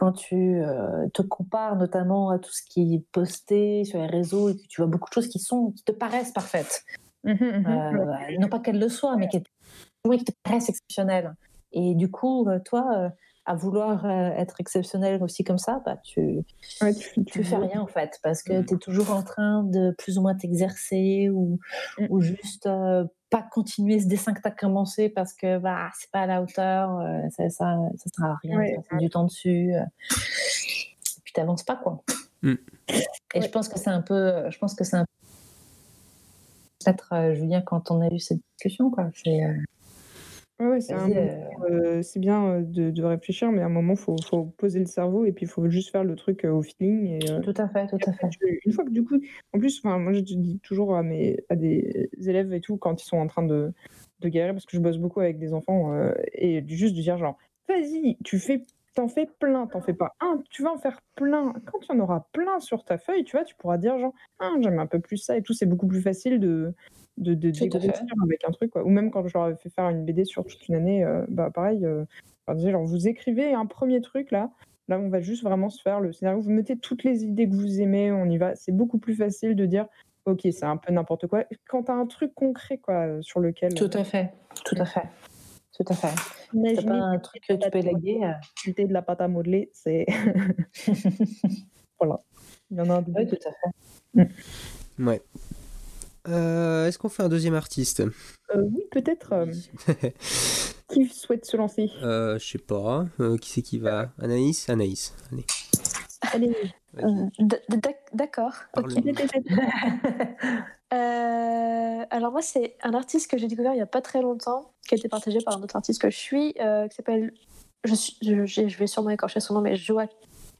Quand tu euh, te compares notamment à tout ce qui est posté sur les réseaux et que tu vois beaucoup de choses qui sont qui te paraissent parfaites, Mhm, mhm. Euh, non pas qu'elles le soient, mais qui, te paraissent exceptionnelles. Et du coup, euh, toi, à vouloir euh, être exceptionnel aussi comme ça, bah, tu, Ouais, tu, tu fais rien en fait, parce que Mm. tu es toujours en train de plus ou moins t'exercer ou, Mm. ou juste euh, pas continuer ce dessin que tu as commencé parce que bah, c'est pas à la hauteur, euh, ça, ça, ça sert à rien Ouais. de passer du temps dessus. euh. et puis t'avances pas quoi. Mm. Et Ouais. je pense que c'est un peu, je pense que c'est un peut-être euh, Julien quand on a eu cette discussion quoi. C'est euh, Ouais, ouais, c'est un vas-y, moment, euh, euh, c'est bien euh, de, de réfléchir, mais à un moment, il faut, faut poser le cerveau et puis il faut juste faire le truc au feeling. Et, tout à fait, tout et à après, fait. tu- une fois que du coup, en plus, enfin, moi je dis toujours à, mes, à des élèves et tout, quand ils sont en train de, de galérer, parce que je bosse beaucoup avec des enfants, et juste de dire genre, vas-y, tu fais, t'en fais plein, t'en fais pas un, tu vas en faire plein. Quand tu en auras plein sur ta feuille, tu vois, tu pourras dire genre, ah, j'aime un peu plus ça et tout, c'est beaucoup plus facile de de, de dégrossir avec un truc quoi. ou même quand je leur avais fait faire une BD sur toute une année euh, bah pareil euh, je leur disais, genre, vous écrivez un premier truc là. Là on va juste vraiment se faire le scénario. Vous mettez toutes les idées que vous aimez on y va. C'est beaucoup plus facile de dire ok c'est un peu n'importe quoi. Quand tu as un truc concret quoi euh, sur lequel Tout à fait, tout à fait, tout à fait. Imaginez pas un truc que tu peux euh. difficulté de la pâte à modeler c'est voilà. Il y en a un Oui, tout à fait. Ouais. Euh, Est-ce qu'on fait un deuxième artiste Euh, oui peut-être euh, qui souhaite se lancer Euh, Je sais pas. Euh, qui c'est qui va Anaïs Anaïs. Allez. allez. Euh, D'accord. Euh, alors moi, c'est un artiste que j'ai découvert il n'y a pas très longtemps, qui a été partagé par un autre artiste que je suis, euh, qui s'appelle, je, suis- je, je- je vais sûrement écorcher son nom, mais Joa-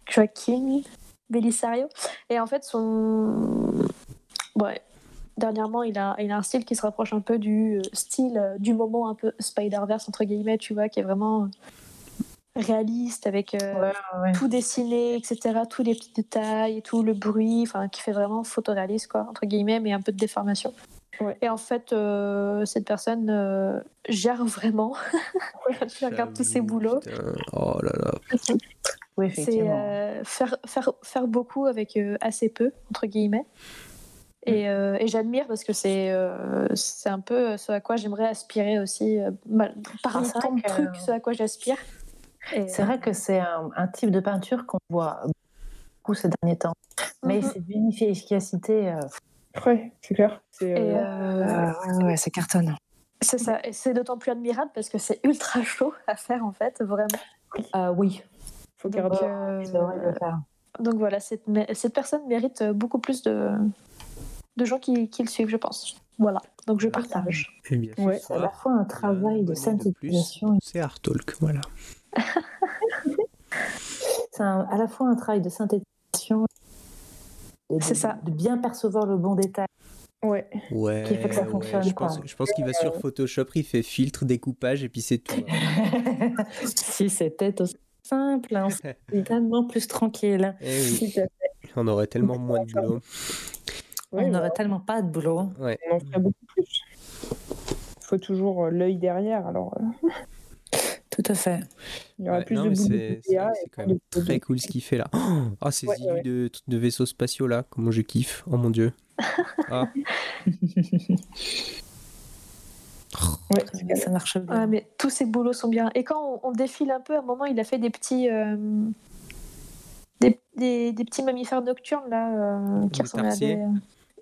Joaquin Belisario. Et en fait, son... Ouais. Dernièrement, il a, il a un style qui se rapproche un peu du euh, style euh, du moment un peu Spider-Verse, entre guillemets, tu vois, qui est vraiment réaliste, avec euh, tout dessiné, etc., tous les petits détails et tout le bruit, enfin, qui fait vraiment photoréaliste, quoi, entre guillemets, mais un peu de déformation. Ouais. Et en fait, euh, cette personne euh, gère vraiment. je regarde tous ses boulots. putain. Oh là là. Oui, C'est euh, faire, faire, faire beaucoup avec euh, assez peu, entre guillemets. Et, euh, et j'admire parce que c'est euh, c'est un peu ce à quoi j'aimerais aspirer aussi. euh, mal- parmi vrai tant de que- trucs, ce à quoi j'aspire. C'est vrai que c'est un, un type de peinture qu'on voit beaucoup ces derniers temps. Mais Mhm. c'est d'une efficacité. euh, ouais c'est clair c'est Et, euh, euh, ouais, ouais, c'est cartonne. C'est ça, et c'est d'autant plus admirable parce que c'est ultra chaud à faire en fait, vraiment. Euh, oui, faut Donc, garder euh, le faire. donc voilà, cette, cette personne mérite beaucoup plus de, de gens qui, qui le suivent, je pense. Voilà, donc je partage. Eh bien, Ouais. À la fois un travail de plus, synthétisation. C'est Art Talk, voilà. C'est à la fois un travail de synthétisation. et C'est ça. De bien percevoir le bon détail. ouais Ouais, Qui fait que ça ouais, fonctionne, je pense, je pense qu'il va sur Photoshop, il fait filtre, découpage et puis c'est tout. hein. si c'était aussi simple, hein, c'est tellement plus tranquille. Eh oui, à fait. on aurait tellement moins de boulot. On n'aurait tellement pas de boulot. Ouais. on en ferait beaucoup plus. Il faut toujours euh, l'œil derrière, alors euh, Tout à fait. il y aura Ouais, plus non, de c'est quand même très cool ce qu'il fait là. Oh, ah, ces Ouais, illus ouais. de, de vaisseaux spatiaux là, comment je kiffe. Oh mon dieu. Ah, Ouais. Ça marche bien. Ouais, mais tous ces boulots sont bien. Et quand on, on défile un peu, à un moment, il a fait des petits. euh, des, des- des petits mammifères nocturnes là euh, qui Des ressemblaient à des.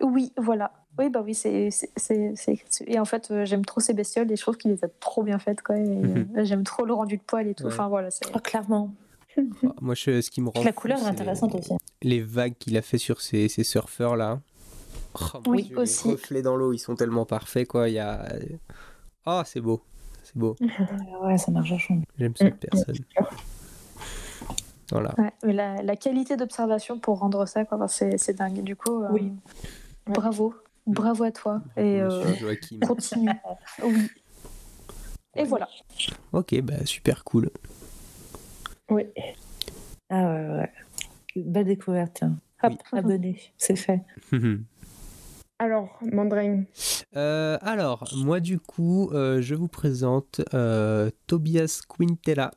Oui, voilà. Oui, bah oui, c'est. c'est- c'est- c'est- Et en fait, euh, j'aime trop ces bestioles et je trouve qu'il les a trop bien faites, Mhm. euh, j'aime trop le rendu de poil et tout. Ouais. Enfin, voilà. c'est- Oh, clairement. ah, moi, je, ce qui me rend. La fou, couleur est intéressante les, aussi. les vagues qu'il a fait sur ces, ces surfeurs là. Oh, Oui, Dieu, aussi. Les reflets dans l'eau, ils sont tellement parfaits quoi. Il y a. Ah, c'est beau. C'est beau. Ouais, ça marche à fond. J'aime cette personne. Voilà. Ouais, mais la, la qualité d'observation pour rendre ça, quoi, enfin, c'est c'est dingue. Du coup, euh, Oui. Bravo. Bravo à toi. Et euh, continue. oui. Et voilà. Ok, bah super cool. Oui. Ah ouais, ouais. Belle découverte. Hop, Oui. abonné, c'est fait. Alors, Mandrain. Euh, alors, moi du coup, euh, je vous présente euh, Tobias Quintella,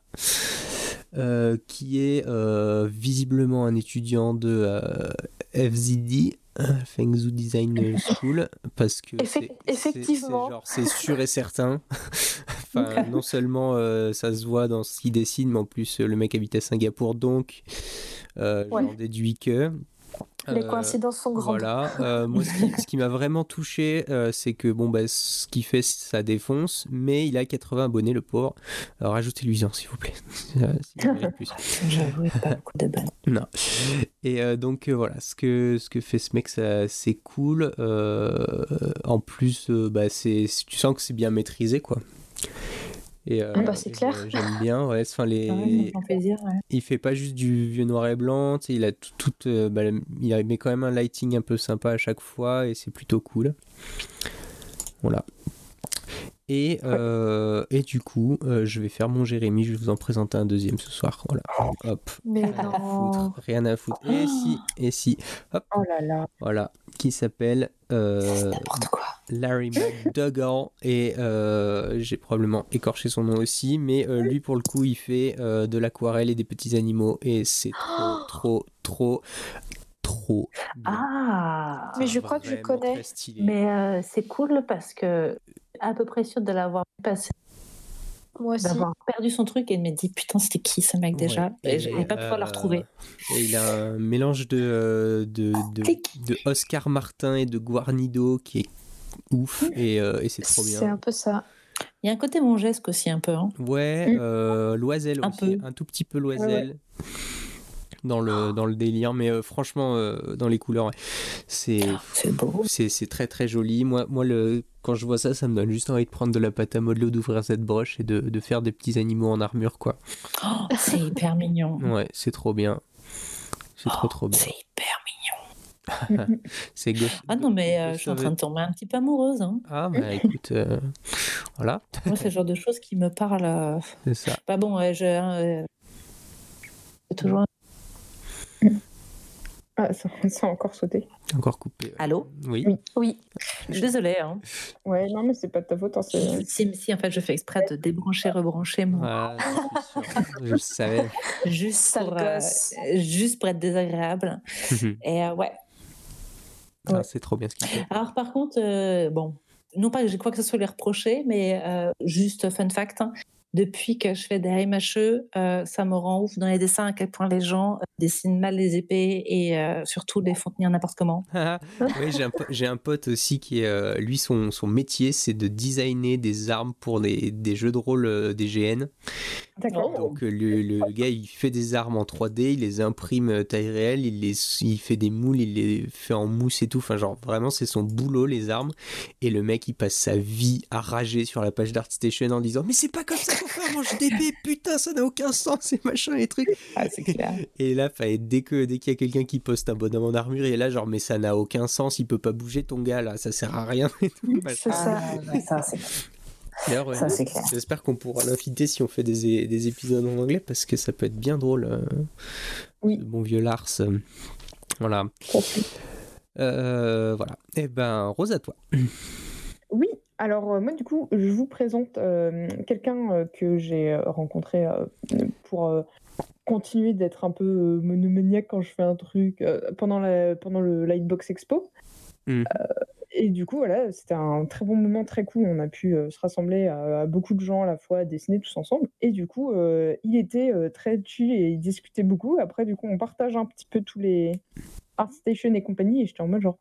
euh, qui est euh, visiblement un étudiant de euh, FZD, euh, Fengzhou Design School, parce que c'est- effectivement. sûr et certain. enfin, non seulement euh, ça se voit dans ce qu'il dessine, mais en plus euh, le mec habite à Singapour, donc euh, Ouais. j'en déduis que. Les Euh, coïncidences sont grandes. voilà, euh, moi ce qui, m'a vraiment touché, euh, c'est que bon bah ce qu'il fait ça défonce, mais il a 80 abonnés le pauvre. Alors rajoutez-lui un s'il vous plaît. J'avoue, il y a pas beaucoup de bonnes. Non. Et euh, donc euh, voilà, ce que ce que fait ce mec, c'est cool. Euh, en plus, euh, bah c'est tu sens que c'est bien maîtrisé quoi. Et, euh, Ah bah, c'est et clair. J'aime bien, ouais. Enfin, les, Ah ouais, ça fait plaisir, ouais. il fait pas juste du vieux noir et blanc, il a tout, tout, euh, bah, il met quand même un lighting un peu sympa à chaque fois et c'est plutôt cool. Voilà. Et, euh, et du coup, euh, je vais faire mon Jérémy, je vais vous en présenter un deuxième ce soir. Voilà. Hop. Mais Rien à foutre. Rien à foutre. Et si, et si. Hop. Oh là là. Voilà. Qui s'appelle euh, N'importe quoi. Larry McDougall et euh, j'ai probablement écorché son nom aussi, mais euh, lui pour le coup il fait euh, de l'aquarelle et des petits animaux et c'est trop trop trop trop bien. Ah Mais je crois que je connais. Mais euh, c'est cool parce que à peu près sûr de l'avoir passé, Moi aussi. d'avoir perdu son truc et de me dire putain c'était qui ce mec déjà Ouais. Et je vais pas pouvoir le euh, retrouver. et il a un mélange de, euh, de, de, Clic. de Oscar Martin et de Guarnido qui est ouf et, euh, et c'est trop C'est bien. un peu ça. Il y a un côté mongesque aussi un peu. Hein. Ouais, Mm. euh, Loisel Un aussi, peu. un tout petit peu Loisel. Dans le, dans le délire, mais euh, franchement, euh, dans les couleurs, ouais. c'est C'est beau. c'est c'est très très joli. Moi, moi le, quand je vois ça, ça me donne juste envie de prendre de la pâte à modeler ou d'ouvrir cette broche et de, de faire des petits animaux en armure, quoi. Oh, c'est hyper mignon. Ouais, c'est trop bien. C'est trop trop bien. C'est hyper mignon. C'est gauche. Ah non, mais euh, je suis en train de tomber un petit peu amoureuse. Hein. Ah, bah écoute, euh, voilà, Moi, c'est le genre de choses qui me parlent. euh, c'est ça. Pas bon, ouais, je. euh, c'est toujours. Ah, ça, ça a encore sauté. Encore coupé. ouais. Allô? Oui. Oui. Oui. Je suis désolée. Hein. Ouais, non, mais c'est pas de ta faute. hein, c'est- Si, si, en fait, je fais exprès de débrancher, rebrancher mon. Voilà, je savais. Juste, pour, euh, gosse. juste pour être désagréable. Et euh, ouais. Ah, c'est trop bien ce qu'il fait. Alors, par contre, euh, bon, non pas que j'ai quoi que ce soit les reprocher, mais euh, juste fun fact. hein, depuis que je fais des MHE, euh, ça me rend ouf dans les dessins à quel point les gens euh, dessinent mal les épées et euh, surtout les font tenir n'importe comment. oui, j'ai un, po- j'ai un pote aussi qui est. euh, lui, son, son métier, c'est de designer des armes pour des, des jeux de rôle euh, des GN. D'accord. Donc, le, le gars, il fait des armes en 3D, il les imprime taille réelle, il, les, il fait des moules, il les fait en mousse et tout. Enfin, genre, vraiment, c'est son boulot, les armes. Et le mec, il passe sa vie à rager sur la page d'ArtStation en disant Mais c'est pas comme ça un manche d'épée, putain, ça n'a aucun sens, et machin, et trucs. Ah, c'est clair. Et là, fallait- dès que dès qu'il y a quelqu'un qui poste un bonhomme en armure, est là, genre, mais ça n'a aucun sens, il peut pas bouger ton gars là, ça sert à rien. et tout. C'est ça. Ah, ouais, ça, c'est D'ailleurs, ouais, ça, c'est clair. J'espère qu'on pourra l'inviter si on fait des, des épisodes en anglais parce que ça peut être bien drôle. euh, Oui. ce bon vieux Lars. euh, Voilà. Euh, voilà. Eh ben, Rose à toi. Oui, alors euh, moi du coup, je vous présente euh, quelqu'un euh, que j'ai rencontré pour continuer d'être un peu monomaniaque quand je fais un truc pendant, la, pendant le Lightbox Expo. Mm. Euh, et du coup, voilà, c'était un très bon moment, très cool. On a pu euh, se rassembler à, à beaucoup de gens à la fois, à dessiner tous ensemble. Et du coup, euh, il était très chill et il discutait beaucoup. Après, du coup, on partage un petit peu tous les ArtStation et compagnie. Et j'étais en mode genre.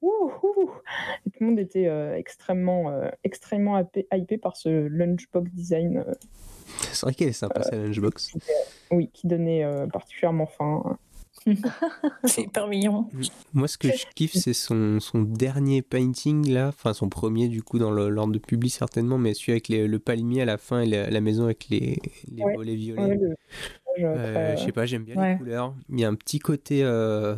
Et tout le monde était euh, extrêmement, euh, extrêmement hypé, par ce lunchbox design, euh, C'est vrai qu'elle est sympa, cette lunchbox. oui, qui donnait euh, particulièrement faim. C'est hyper mignon. Moi, ce que je kiffe, c'est son, son dernier painting, là. Enfin, son premier, du coup, dans le- l'ordre de publi, certainement, mais celui avec les- le palmier à la fin et la, la maison avec les, les Ouais. volets violets. Ouais, le- Euh, très- je sais pas, j'aime bien Ouais. les couleurs. Il y a un petit côté euh,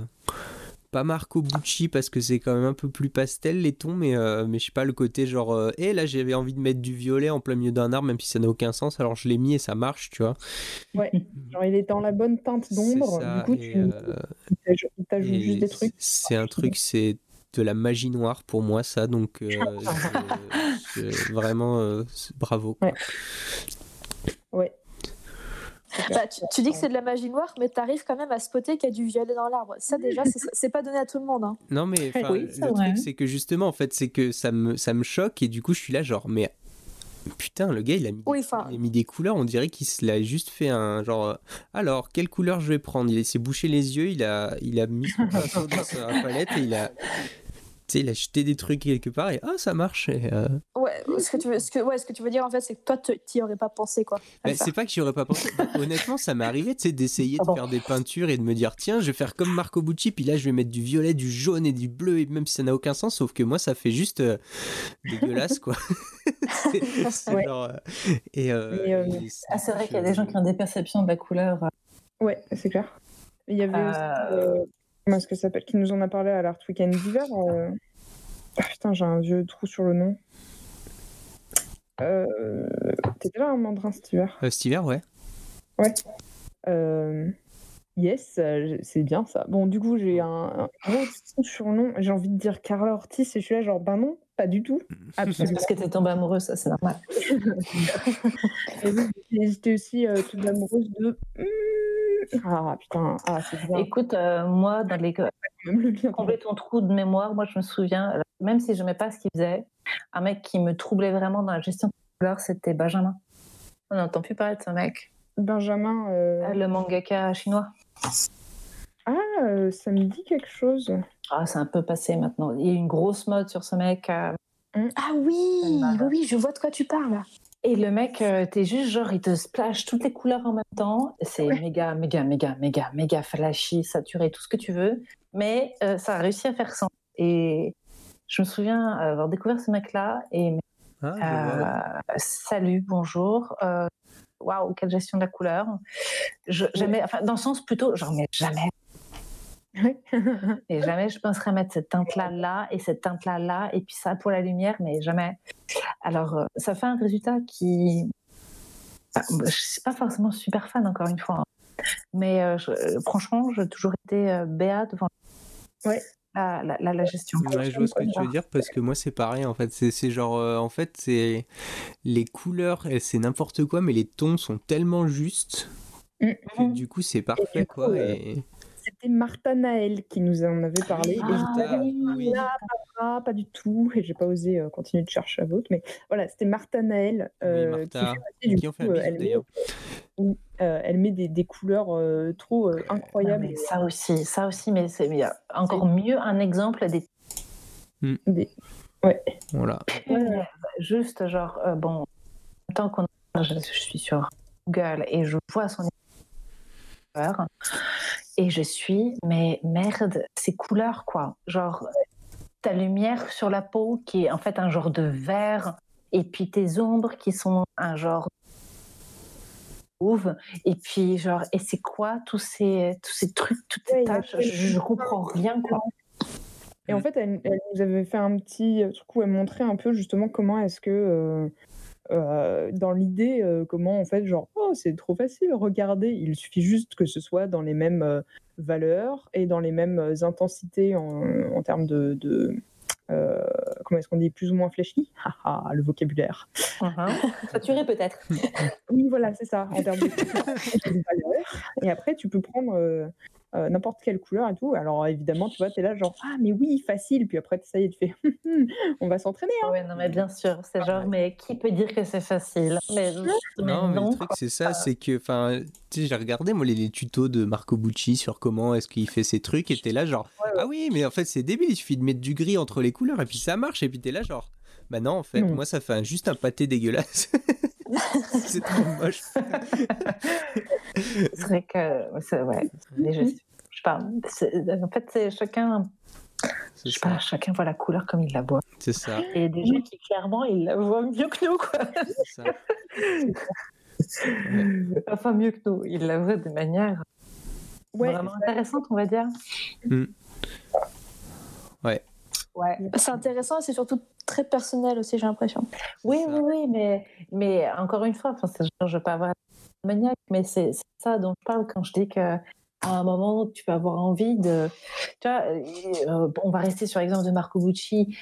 pas Marco Bucci parce que c'est quand même un peu plus pastel les tons, mais, euh, mais je sais pas, le côté genre, et eh, là j'avais envie de mettre du violet en plein milieu d'un arbre, même si ça n'a aucun sens, alors je l'ai mis et ça marche, tu vois. Ouais, genre il est dans la bonne teinte d'ombre, du coup tu t'ajoutes juste des trucs. C'est un truc, c'est de la magie noire pour moi, ça. Donc, euh, vraiment, euh, bravo. Ouais. Bah, tu, dis que c'est de la magie noire, mais tu arrives quand même à spotter qu'il y a du violet dans l'arbre. Ça, déjà, c'est pas donné à tout le monde. Hein. Non, mais le truc, c'est que justement, en fait, c'est que ça me, ça me choque et du coup, je suis là, genre, mais Putain, le gars, il a mis, des, il a mis des couleurs, on dirait qu'il a juste fait un genre. Euh, alors, quelle couleur je vais prendre? Il s'est bouché les yeux, il a, il a mis son pinceau dans sa palette et il a, il a jeté des trucs quelque part et ah, ça marche. Euh. Ouais, ce que, tu veux, ce, que, ouais, ce que tu veux dire en fait, c'est que toi, tu n'y aurais pas pensé quoi. c'est pas que j'y aurais pas pensé. Honnêtement, ça m'est arrivé d'essayer de faire des peintures et de me dire tiens, je vais faire comme Marco Bucci, puis là, je vais mettre du violet, du jaune et du bleu, et même si ça n'a aucun sens, sauf que moi, ça fait juste euh, dégueulasse quoi. c'est genre. Euh, et, ah, c'est vrai qu'il y a des gens qui ont des perceptions de la couleur. Ouais, c'est clair. Il y avait aussi, Comment est-ce que ça s'appelle Qui nous en a parlé à l'Art Weekend d'hiver euh... ah, Putain, j'ai un vieux trou sur le nom. Euh... T'étais là un mandrin cet hiver? Euh, Cet hiver, ouais. Ouais. Euh... Yes, c'est bien ça. Bon, du coup, j'ai un, gros surnom. J'ai envie de dire Carla Ortiz et je suis là, genre, ben non, pas du tout. Ah, parce que t'es tombée amoureuse, ça, c'est normal. J'étais aussi euh, toute amoureuse de. Ah putain, ah, Écoute, euh, moi, dans les. Combler ton trou de mémoire, moi je me souviens, euh, même si je n'aimais pas ce qu'il faisait, un mec qui me troublait vraiment dans la gestion de couleurs, c'était Benjamin. On n'entend plus parler de ce mec. Benjamin. Euh, le mangaka chinois. Ah, ça me dit quelque chose. Ah, c'est un peu passé maintenant. Il y a une grosse mode sur ce mec. Hum. Ah oui, oui, oui, je vois de quoi tu parles. Et le mec, euh, t'es juste genre, il te splash toutes les couleurs en même temps. C'est méga, méga, méga, méga, méga flashy, saturé, tout ce que tu veux. Mais euh, ça a réussi à faire sens. Et je me souviens avoir découvert ce mec-là et ah, euh, salut, bonjour. Waouh, quelle gestion de la couleur. Je, jamais, enfin, dans le sens plutôt, genre, mais jamais et jamais je penserais mettre cette teinte-là là et cette teinte-là là et puis ça pour la lumière, mais jamais. Alors, euh, ça fait un résultat qui. je ne suis pas forcément super fan, encore une fois. Hein. Mais euh, euh, franchement, j'ai toujours été béat devant ouais. la, la, gestion. Ouais, je vois ce que tu veux dire parce que moi, c'est pareil. En fait, c'est genre. en fait, c'est. Les couleurs, c'est n'importe quoi, mais les tons sont tellement justes. Mm. Que, du coup, c'est parfait, quoi. Et... C'était Martha Naël qui nous en avait parlé. et ah, pas, du tout. Et j'ai pas osé euh, continuer de chercher à votre. Mais voilà, c'était Martha Naël euh, qui, fait, fait un elle, elle met des, des couleurs euh, trop incroyables. mais ça aussi, ça aussi, mais c'est encore mieux un exemple des. Des... Ouais. Voilà. juste genre, bon, tant qu'on. Je, je suis sur Google et je vois son et je suis, mais merde, ces couleurs, quoi. Genre, ta lumière sur la peau qui est en fait un genre de vert, et puis tes ombres qui sont un genre mauve, et puis genre, et c'est quoi tous ces, tous ces trucs, toutes ces tâches Je, ne comprends rien, quoi. Et en fait, elle, nous avait fait un petit truc où elle montrait un peu justement comment est-ce que. Euh, dans l'idée, euh, comment en fait, genre, oh, c'est trop facile, regardez, il suffit juste que ce soit dans les mêmes euh, valeurs et dans les mêmes intensités en, termes de. comment est-ce qu'on dit plus ou moins fléchi ah, le vocabulaire. Uh-huh. Saturé peut-être. oui, voilà, c'est ça, en termes de, valeurs. Et après, tu peux prendre euh, n'importe quelle couleur et tout. Alors évidemment, tu vois, tu es là genre ah mais oui, facile. Puis après ça y est, tu fais on va s'entraîner. Hein. Ouais, non mais bien sûr, c'est ah genre mais qui peut dire que c'est facile? Mais, Non, mais le truc c'est ça, c'est que enfin, tu sais, j'ai regardé moi les, tutos de Marco Bucci sur comment est-ce qu'il fait ses trucs et t'es là genre ah oui, mais en fait c'est débile, il suffit de mettre du gris entre les couleurs et puis ça marche et puis t'es là genre bah non en fait, moi ça fait juste un pâté dégueulasse. c'est trop moche. c'est vrai que c'est ouais, je sais pas. En fait, c'est chacun. Je sais pas, chacun voit la couleur comme il la voit. C'est ça. Et des gens qui clairement ils la voient mieux que nous, quoi. Ça. enfin, mieux que nous. Ils la voient de manière vraiment intéressante, on va dire. Mm. Ouais. Ouais. C'est intéressant et c'est surtout très personnel aussi, j'ai l'impression. Oui, ça. oui, oui, mais, mais encore une fois, je ne veux pas avoir maniaque, mais c'est ça dont je parle quand je dis que à un moment, tu peux avoir envie de. Tu vois, euh, on va rester sur l'exemple de Marco Bucci.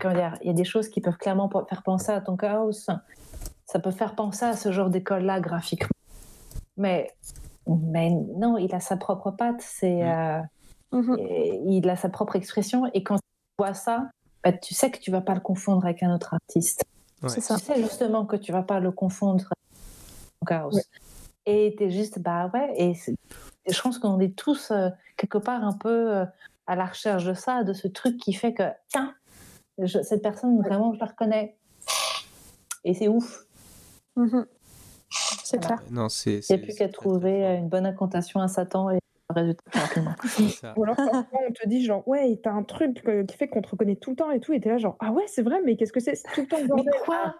Comment dire Il y a des choses qui peuvent clairement faire penser à ton chaos. Ça peut faire penser à ce genre d'école-là graphiquement. Mais, mais non, il a sa propre patte. C'est. euh, Et il a sa propre expression et quand tu vois ça, bah, tu sais que tu vas pas le confondre avec un autre artiste. Ouais. C'est ça. Tu sais justement que tu vas pas le confondre avec Chaos. Ouais. Et tu es juste, bah ouais, et, je pense qu'on est tous euh, quelque part un peu euh, à la recherche de ça, de ce truc qui fait que, tiens, je- cette personne, vraiment, je la reconnais. Et c'est ouf. Mhm. C'est Voilà. clair. Il n'y a plus qu'à trouver une bonne incantation à Satan et résultat rapidement. Ou alors parfois on te dit genre ouais t'as un truc qui fait qu'on te reconnaît tout le temps et tout et t'es là genre ah ouais c'est vrai mais qu'est-ce que c'est? C'est tout le temps Mais bordel. quoi?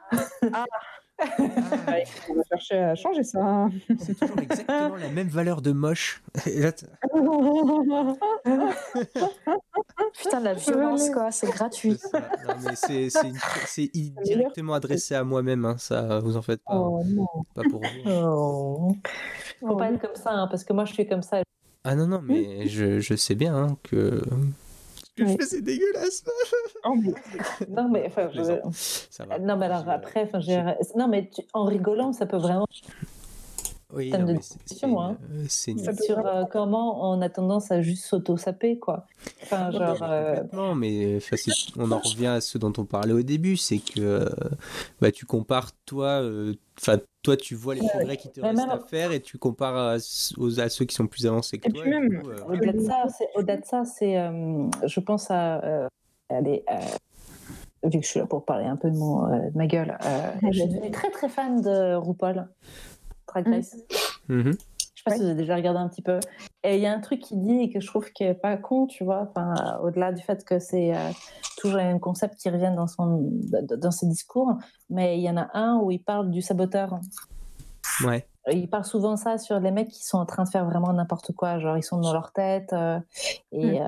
Ah, écoute, on va chercher à changer ça. C'est toujours exactement la même valeur de moche. Putain, la violence, quoi, c'est gratuit. c'est directement adressé à moi-même, hein, ça, vous en faites pas. hein. Oh non. Pas pour vous. Oh. Faut Oh, pas être comme ça, hein, parce que moi je suis comme ça. Ah non, non, mais je, je sais bien hein, que. Ce que je fais, c'est dégueulasse. Non mais, enfin, Je plaisante. Ça va. non mais alors après, enfin, j'ai- non mais tu- en rigolant, ça peut vraiment Oui, thème non, de discussion, une- hein. euh, sur euh, comment on a tendance à juste s'auto-saper quoi. Enfin Non, genre. mais euh, complètement, mais enfin, c'est- on en revient à ce dont on parlait au début, c'est que euh, bah, tu compares toi, euh, enfin toi tu vois les progrès qui te restent à faire et tu compares à, aux- à ceux qui sont plus avancés que Et toi. puis et du même- coup, euh, Au-delà de ça, c'est au-delà de ça, c'est, euh, je pense à, euh, allez, euh, vu que je suis là pour parler un peu de, mon, euh, de ma gueule, euh, je suis devenue très très fan de RuPaul, Drag Race. mhm. Je sais pas si vous avez déjà regardé un petit peu. Et il y a un truc qui dit et que je trouve qui est pas con, tu vois. Enfin, euh, au-delà du fait que c'est euh, toujours mêmes concepts qui reviennent dans son dans ses discours, mais il y en a un où il parle du saboteur. Ouais. Il parle souvent ça sur les mecs qui sont en train de faire vraiment n'importe quoi, genre ils sont dans leur tête euh, et euh,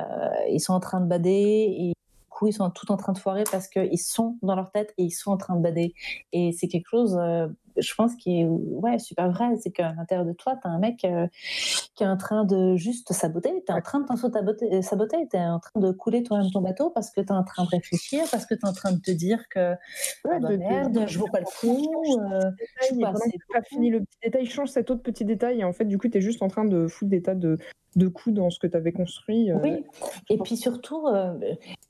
ils sont en train de bader et du coup ils sont tout en train de foirer parce qu'ils sont dans leur tête et ils sont en train de bader. Et c'est quelque chose, euh, je pense, qui est ouais, super vrai, c'est qu'à l'intérieur de toi, tu as un mec euh, qui est en train de juste te saboter, tu es en train de t'en saboter, tu es en train de couler toi-même ton bateau parce que tu es en train de réfléchir, parce que tu es en train de te dire que Ouais, ah bah de- de- merde, je vaux pas le coup. euh, je pas pas fini le petit détail, change cet autre petit détail et en fait du coup tu es juste en train de foutre des tas de, de coups dans ce que tu avais construit. euh, Oui, et puis surtout, euh,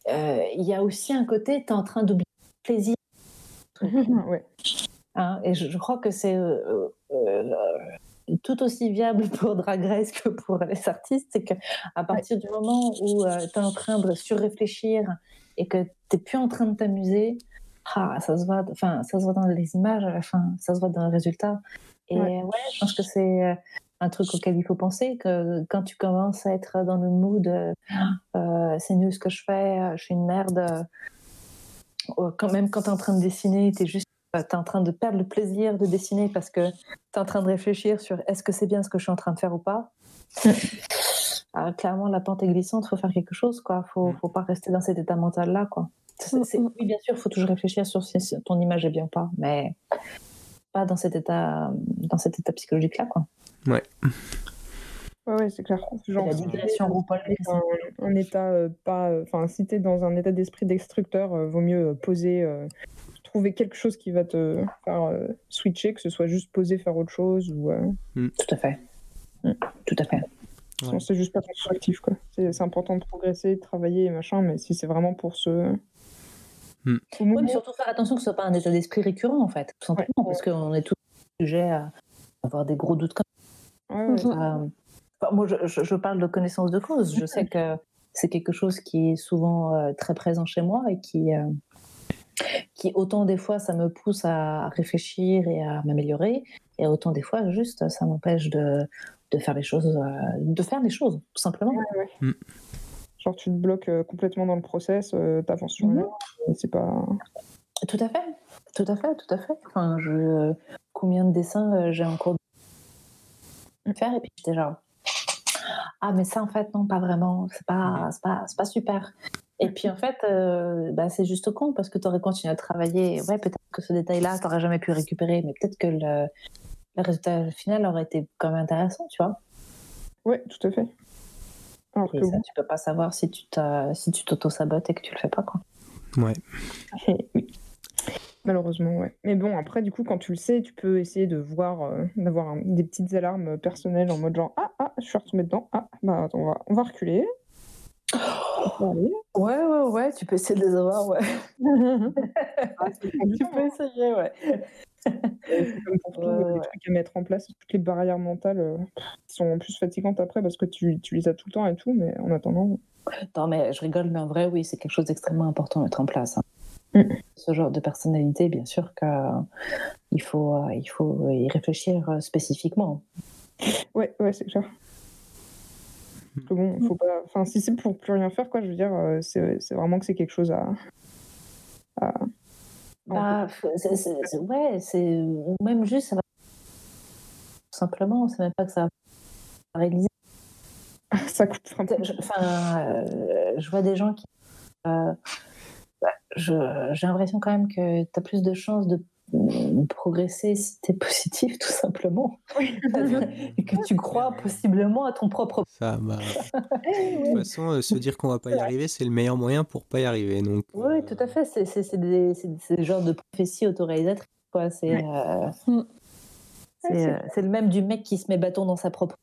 euh, il y a aussi un côté, tu es en train d'oublier le plaisir. ouais. Hein, et je, je crois que c'est euh, euh, tout aussi viable pour Drag Race que pour les artistes. C'est qu'à partir du moment où tu es en train de surréfléchir et que tu n'es plus en train de t'amuser, ah, ça, se voit, ça se voit dans les images, à la fin, ça se voit dans le résultat. Et Ouais. ouais, je pense que c'est euh, un truc auquel il faut penser, que quand tu commences à être dans le mood, euh, euh, c'est nul ce que je fais, euh, je suis une merde, euh, euh, quand même quand tu es en train de dessiner, tu es juste tu es en train de perdre le plaisir de dessiner parce que tu es en train de réfléchir sur est-ce que c'est bien ce que je suis en train de faire ou pas. Ah, clairement, la pente est glissante, il faut faire quelque chose. Il ne faut, Mm. faut pas rester dans cet état mental-là. quoi. C'est- c'est- Mm, mm. Oui, bien sûr, il faut toujours réfléchir sur si ton image est bien ou pas, mais pas dans cet état, dans cet état psychologique-là. quoi. Ouais, ouais, c'est clair. Genre, la si digression t'es RuPaul, dans un, un état euh, pas. euh, Enfin, si t'es dans un état d'esprit destructeur, euh, vaut mieux euh, poser, euh, trouver quelque chose qui va te faire euh, switcher, que ce soit juste poser, faire autre chose ou. euh, Tout à fait. Mm. Tout à fait. c'est juste pas constructif, quoi. C'est important de progresser, de travailler et machin, mais si c'est vraiment pour se. Mm. Au Oui, moment- mais surtout faire attention que ce soit pas un état d'esprit récurrent, en fait, tout simplement, Ouais. parce qu'on est tous sujets à avoir des gros doutes comme Ouais, ouais. Euh, enfin, moi, je, je- je parle de connaissance de cause. Je sais que c'est quelque chose qui est souvent euh, très présent chez moi et qui, euh, qui, autant des fois, ça me pousse à réfléchir et à m'améliorer, et autant des fois, juste, ça m'empêche de, de faire les choses, euh, de faire les choses, tout simplement. Genre, tu te bloques euh, complètement dans le process, euh, t'avances sur rien, et c'est pas. Tout à fait, tout à fait, tout à fait. Enfin, je, combien de dessins euh, j'ai en cours de faire, et puis j'étais genre, ah mais ça en fait non pas vraiment, c'est pas c'est pas, pas super. Et puis en fait, euh, bah, c'est juste con parce que tu aurais continué à travailler. Ouais, peut-être que ce détail-là, tu n'aurais jamais pu récupérer, mais peut-être que le, le, résultat final aurait été quand même intéressant, tu vois. Ouais, tout à fait. Alors et ça, tu peux pas savoir si tu si tu t'auto-sabotes et que tu le fais pas, quoi. Ouais. Malheureusement, ouais. Mais bon, après, du coup, quand tu le sais, tu peux essayer de voir, euh, d'avoir des petites alarmes personnelles en mode genre, ah, ah, je suis retombée dedans, ah, bah, on va, on va reculer. Ouais, ouais, ouais, tu peux essayer de les avoir, ouais. Ah, tu peux essayer, ouais. C'est comme pour tout, les trucs à mettre en place, toutes les barrières mentales euh, sont plus fatigantes après parce que tu, tu les as tout le temps et tout, mais en attendant. Non, mais je rigole, mais en vrai, oui, c'est quelque chose d'extrêmement important à mettre en place. Hein. Mm. Ce genre de personnalité, bien sûr qu'il faut, euh, il faut y réfléchir euh, spécifiquement. Ouais, ouais, c'est clair. Bon, faut pas. Enfin, si c'est pour plus rien faire, quoi, je veux dire, euh, c'est vraiment que c'est quelque chose à. à... Bah, ouais, c'est. Même juste, ça va. Simplement, c'est même pas que ça va réaliser. ça coûte. Enfin, je vois des gens qui j'ai l'impression quand même que tu as plus de chances de progresser si tu es positif, tout simplement. et que tu crois possiblement à ton propre. Ça, bah... de toute façon, euh, se dire qu'on va pas y arriver, c'est le meilleur moyen pour pas y arriver. Donc, oui, euh, tout à fait. C'est des, des genres de prophéties autoréalisatrices. C'est euh, mm. c'est le même du mec qui se met bâton dans sa propre.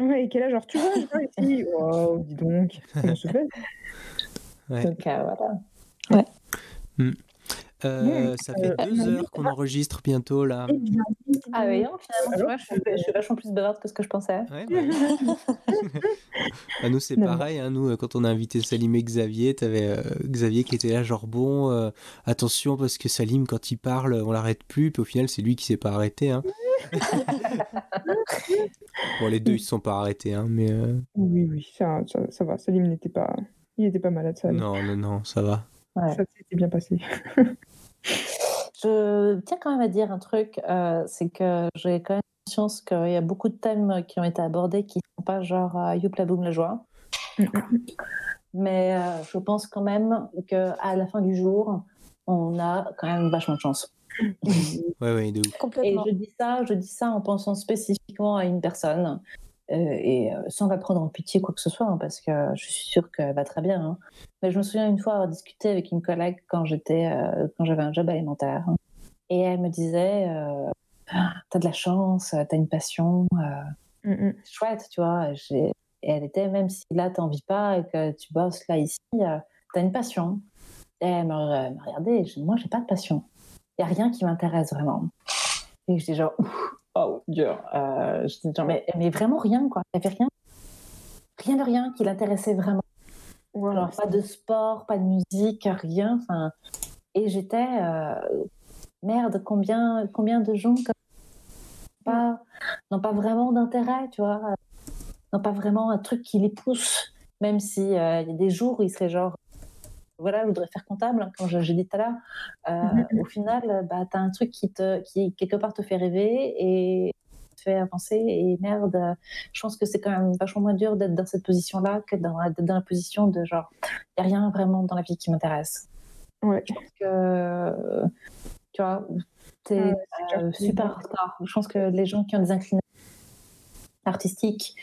Ouais, et quel âge genre tu vois, je ici? Wow, dis donc, comment se fait? Ouais. Donc, voilà. Ouais. Hmm. Euh, ça fait deux heures qu'on enregistre bientôt là. Ah oui, finalement, tu vois, je suis, vachement plus bavarde que ce que je pensais. Ouais, bah bah, nous, c'est pareil. Hein, nous, quand on a invité Salim et Xavier, tu avais euh, Xavier qui était là, genre bon, euh, attention parce que Salim, quand il parle, on l'arrête plus. Puis au final, c'est lui qui s'est pas arrêté. Hein. bon, les deux, ils se sont pas arrêtés, hein, mais. Oui, oui, ça, ça, va. Salim n'était pas, il n'était pas malade. Ça. Non, non, non, ça va. Ça s'était bien passé. je tiens quand même à dire un truc, euh, c'est que j'ai quand même conscience qu'il y a beaucoup de thèmes qui ont été abordés qui ne sont pas genre euh, youpla boum la joie. Mais euh, je pense quand même qu'à la fin du jour, on a quand même vachement de chance. ouais, ouais, de Et je dis ça, je dis ça en pensant spécifiquement à une personne euh, et euh, sans la prendre en pitié quoi que ce soit, hein, parce que je suis sûre qu'elle va très bien. Hein. Mais je me souviens une fois avoir discuté avec une collègue quand j'étais, euh, quand j'avais un job alimentaire, et elle me disait ah, "T'as de la chance, t'as une passion, mmh, mmh. chouette, tu vois." Et elle était même si là t'en vis pas et que tu bosses là ici, t'as une passion. Et elle me, regardait, moi j'ai pas de passion. Il y a rien qui m'intéresse vraiment. Et je dis genre oh, dur. Euh, je dis, mais, mais, vraiment rien, quoi. Il n'y avait rien, rien de rien qui l'intéressait vraiment. Alors, pas de sport, pas de musique, rien. Enfin, et j'étais, euh, merde, combien, combien de gens pas, n'ont pas vraiment d'intérêt, tu vois, n'ont pas vraiment un truc qui les pousse, même s'il euh, il y a des jours où ils seraient genre, voilà, je voudrais faire comptable, hein, quand j'ai dit tout à l'heure, euh, au final, bah, tu as un truc qui, te, qui, quelque part, te fait rêver et te fait avancer. Et merde, je pense que c'est quand même vachement moins dur d'être dans cette position-là que dans, dans la position de genre, il n'y a rien vraiment dans la vie qui m'intéresse. Ouais. Je pense que, tu vois, tu es euh, super retard. Je pense que les gens qui ont des inclinations artistiques,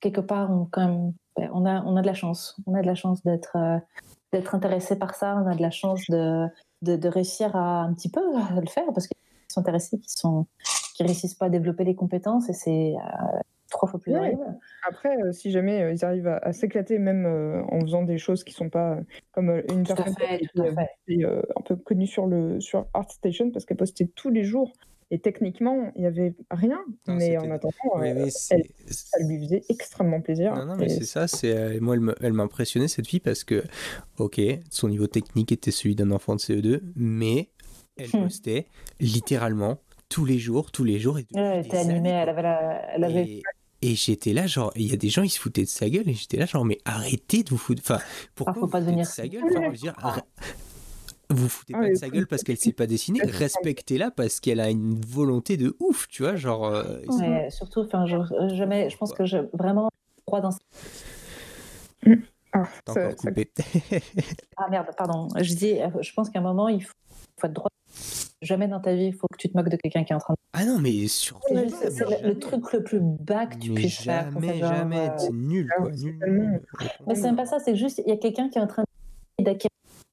quelque part, ont quand même on a, on a de la chance. On a de la chance d'être euh, d'être intéressé par ça. On a de la chance de, de, réussir à un petit peu le faire parce qu'ils sont intéressés, qui sont qui réussissent pas à développer les compétences et c'est euh, trois fois plus ouais. Après, euh, si jamais ils arrivent à, s'éclater même en faisant des choses qui sont pas comme une personne qui est un peu connue sur le sur ArtStation parce qu'elle postait tous les jours et techniquement, il n'y avait rien, mais en attendant, euh, ça lui faisait extrêmement plaisir. Non, non, mais c'est ça, c'est, euh, moi, elle m'a impressionné cette fille parce que, ok, son niveau technique était celui d'un enfant de CE2, mais elle hmm. postait littéralement tous les jours, tous les jours. Et elle était animée, elle avait. elle avait... Et, j'étais là, genre, il y a des gens, ils se foutaient de sa gueule, et j'étais là, genre, mais arrêtez de vous foutre. Enfin, pourquoi ah, faut pas vous devenir... de sa gueule? Enfin, dire, vous foutez Ah pas de sa gueule parce qu'elle sait pas dessiner, respectez-la parce qu'elle a une volonté de ouf, tu vois, genre. euh, Ouais, surtout, enfin, je, jamais, je pense que je vraiment crois dans. Ah, T'as ça- encore ça- coupé. Ah merde, pardon. Je dis, euh, je pense qu'à un moment, il faut, faut être droit. Jamais dans ta vie, il faut que tu te moques de quelqu'un qui est en train de. ah non, mais surtout. C'est le, truc le plus bas que tu Mais puisses faire. jamais, genre, jamais, euh, c'est nul, ah quoi. nul, nul. Mais c'est même pas ça, c'est juste, il y a quelqu'un qui est en train d'acquérir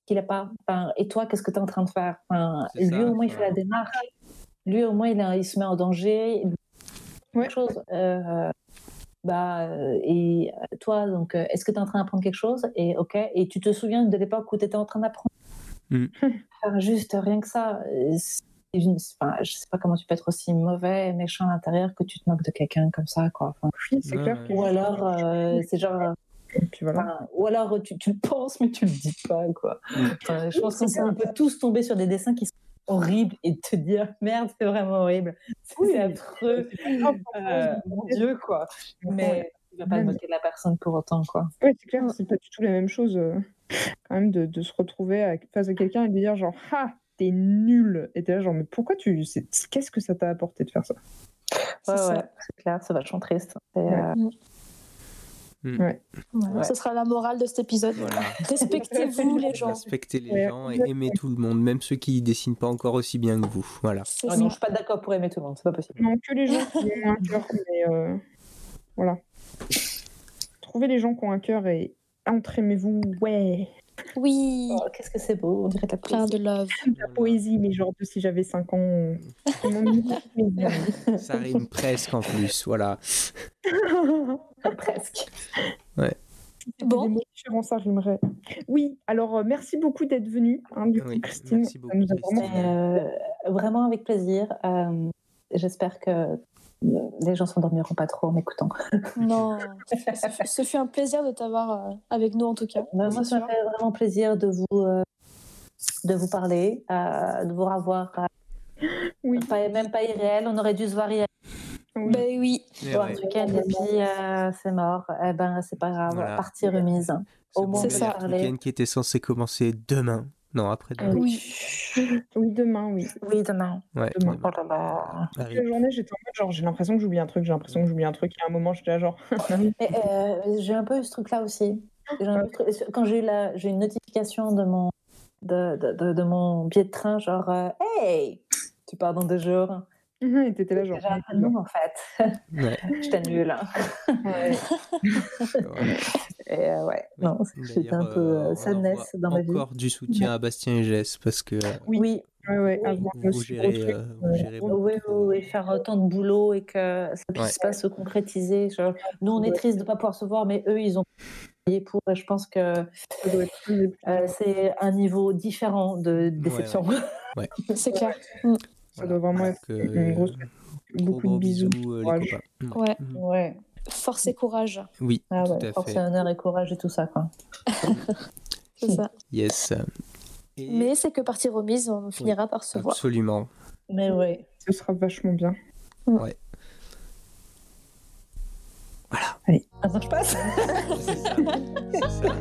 qu'il a pas. Enfin, et toi, qu'est-ce que tu es en train de faire? Enfin, Lui, ça, au moins, il fait la démarche. Lui, au moins, il, a- il se met en danger. Ouais. Quelque chose. euh, bah, euh, et euh, toi, donc, est-ce que tu es en train d'apprendre quelque chose? Et ok, et tu te souviens de l'époque où tu étais en train d'apprendre? Mm. Enfin, Juste rien que ça. enfin, je sais pas comment tu peux être aussi mauvais, méchant à l'intérieur que tu te moques de quelqu'un comme ça, quoi. Enfin, Oui, c'est clair. ou alors, euh, c'est genre. Et puis voilà. Enfin, ou alors tu, tu le penses mais tu le dis pas quoi. Mm. Enfin, je pense qu'on peut, on peut tous tomber sur des dessins qui sont horribles et te dire merde c'est vraiment horrible, c'est Oui. affreux, Euh, mon dieu quoi. Mais tu vas pas te Même. moquer de la personne pour autant quoi. Ouais, c'est clair, c'est pas du tout la même chose euh, quand même de, de se retrouver à- face à quelqu'un et de lui dire genre ah t'es nul et t'es là genre mais pourquoi tu qu'est-ce que ça t'a apporté de faire ça? C'est Ouais, ça. ouais, c'est clair, c'est vachement triste. Et, Ouais. euh, Ouais. Ce sera la morale de cet épisode. Voilà. Respectez-vous les gens. Respectez les Ouais, gens et aimez tout le monde, même ceux qui dessinent pas encore aussi bien que vous. Voilà. Ah ça. non, je suis pas d'accord pour aimer tout le monde, c'est pas possible. Non, que les gens qui ont un cœur, mais euh, voilà. Trouvez les gens qui ont un cœur et entre aimez-vous, ouais. Oui, Oh, Qu'est-ce que c'est beau, on dirait de la plein de love. La poésie, mais genre de si j'avais 5 ans. Ça rime presque en plus, voilà. Presque. Bon. Des mots différents, ça rimerait. Oui, alors euh, merci beaucoup d'être venue, hein, du coup, Oui, Christine. merci beaucoup, nous a Christine. vraiment euh, vraiment avec plaisir. Euh, J'espère que les gens s'endormiront pas trop en m'écoutant. Non, ce fut- un plaisir de t'avoir euh, avec nous en tout cas. Moi, ça me fait vraiment plaisir de vous, euh, de vous parler, euh, de vous revoir. euh, Oui. pas, même pas irréel, on aurait dû se voir hier Oui. Ben oui, pour un ouais, week-end et puis euh, c'est mort. Eh ben, c'est pas grave, Voilà. partie remise. au bon moins, c'est ça. week-end qui était censé commencer demain. Non, après-demain. oui. Oui, demain, oui. Oui, demain. Ouais, Demain. Oh là là. Arrive. Toute la journée, j'étais en mode genre, j'ai l'impression que j'oublie un truc, j'ai l'impression que j'oublie un truc. Et à un moment, j'étais là genre, euh, j'ai un peu eu ce truc-là aussi. Un peu Quand j'ai eu la, j'ai une notification de mon, de, de, de, de mon billet de train, genre, euh, hey, tu pars dans deux jours. Et t'étais là genre. J'ai un peu de nom en fait. Ouais, Je t'annule. Ouais. ouais. Et euh, ouais, non, j'étais un peu euh, euh, sadness dans ma vie. Encore du soutien à Bastien et Jess parce que euh, Oui. Oui, Ouais, ouais, Oui. avoir vous, ce gérez, euh, vous gérez oui, faire autant de boulot et que ça puisse Ouais. pas se concrétiser. Genre, nous, on est Ouais. triste de ne pas pouvoir se voir, mais eux, ils ont payé pour. Je pense que euh, c'est un niveau différent de déception. c'est clair. Ça doit vraiment être euh, une grosse. gros, Beaucoup gros de bisous. euh, les courage. copains. Ouais. Mhm. ouais. Force et courage, Oui, Ah tout ouais, à force et honneur et courage et tout ça, quoi. c'est ça. Yes. Et Mais c'est que partie remise, on finira par se voir. absolument. Mais oui. Ce sera vachement bien. Voilà. Attends, je passe C'est ça. C'est ça.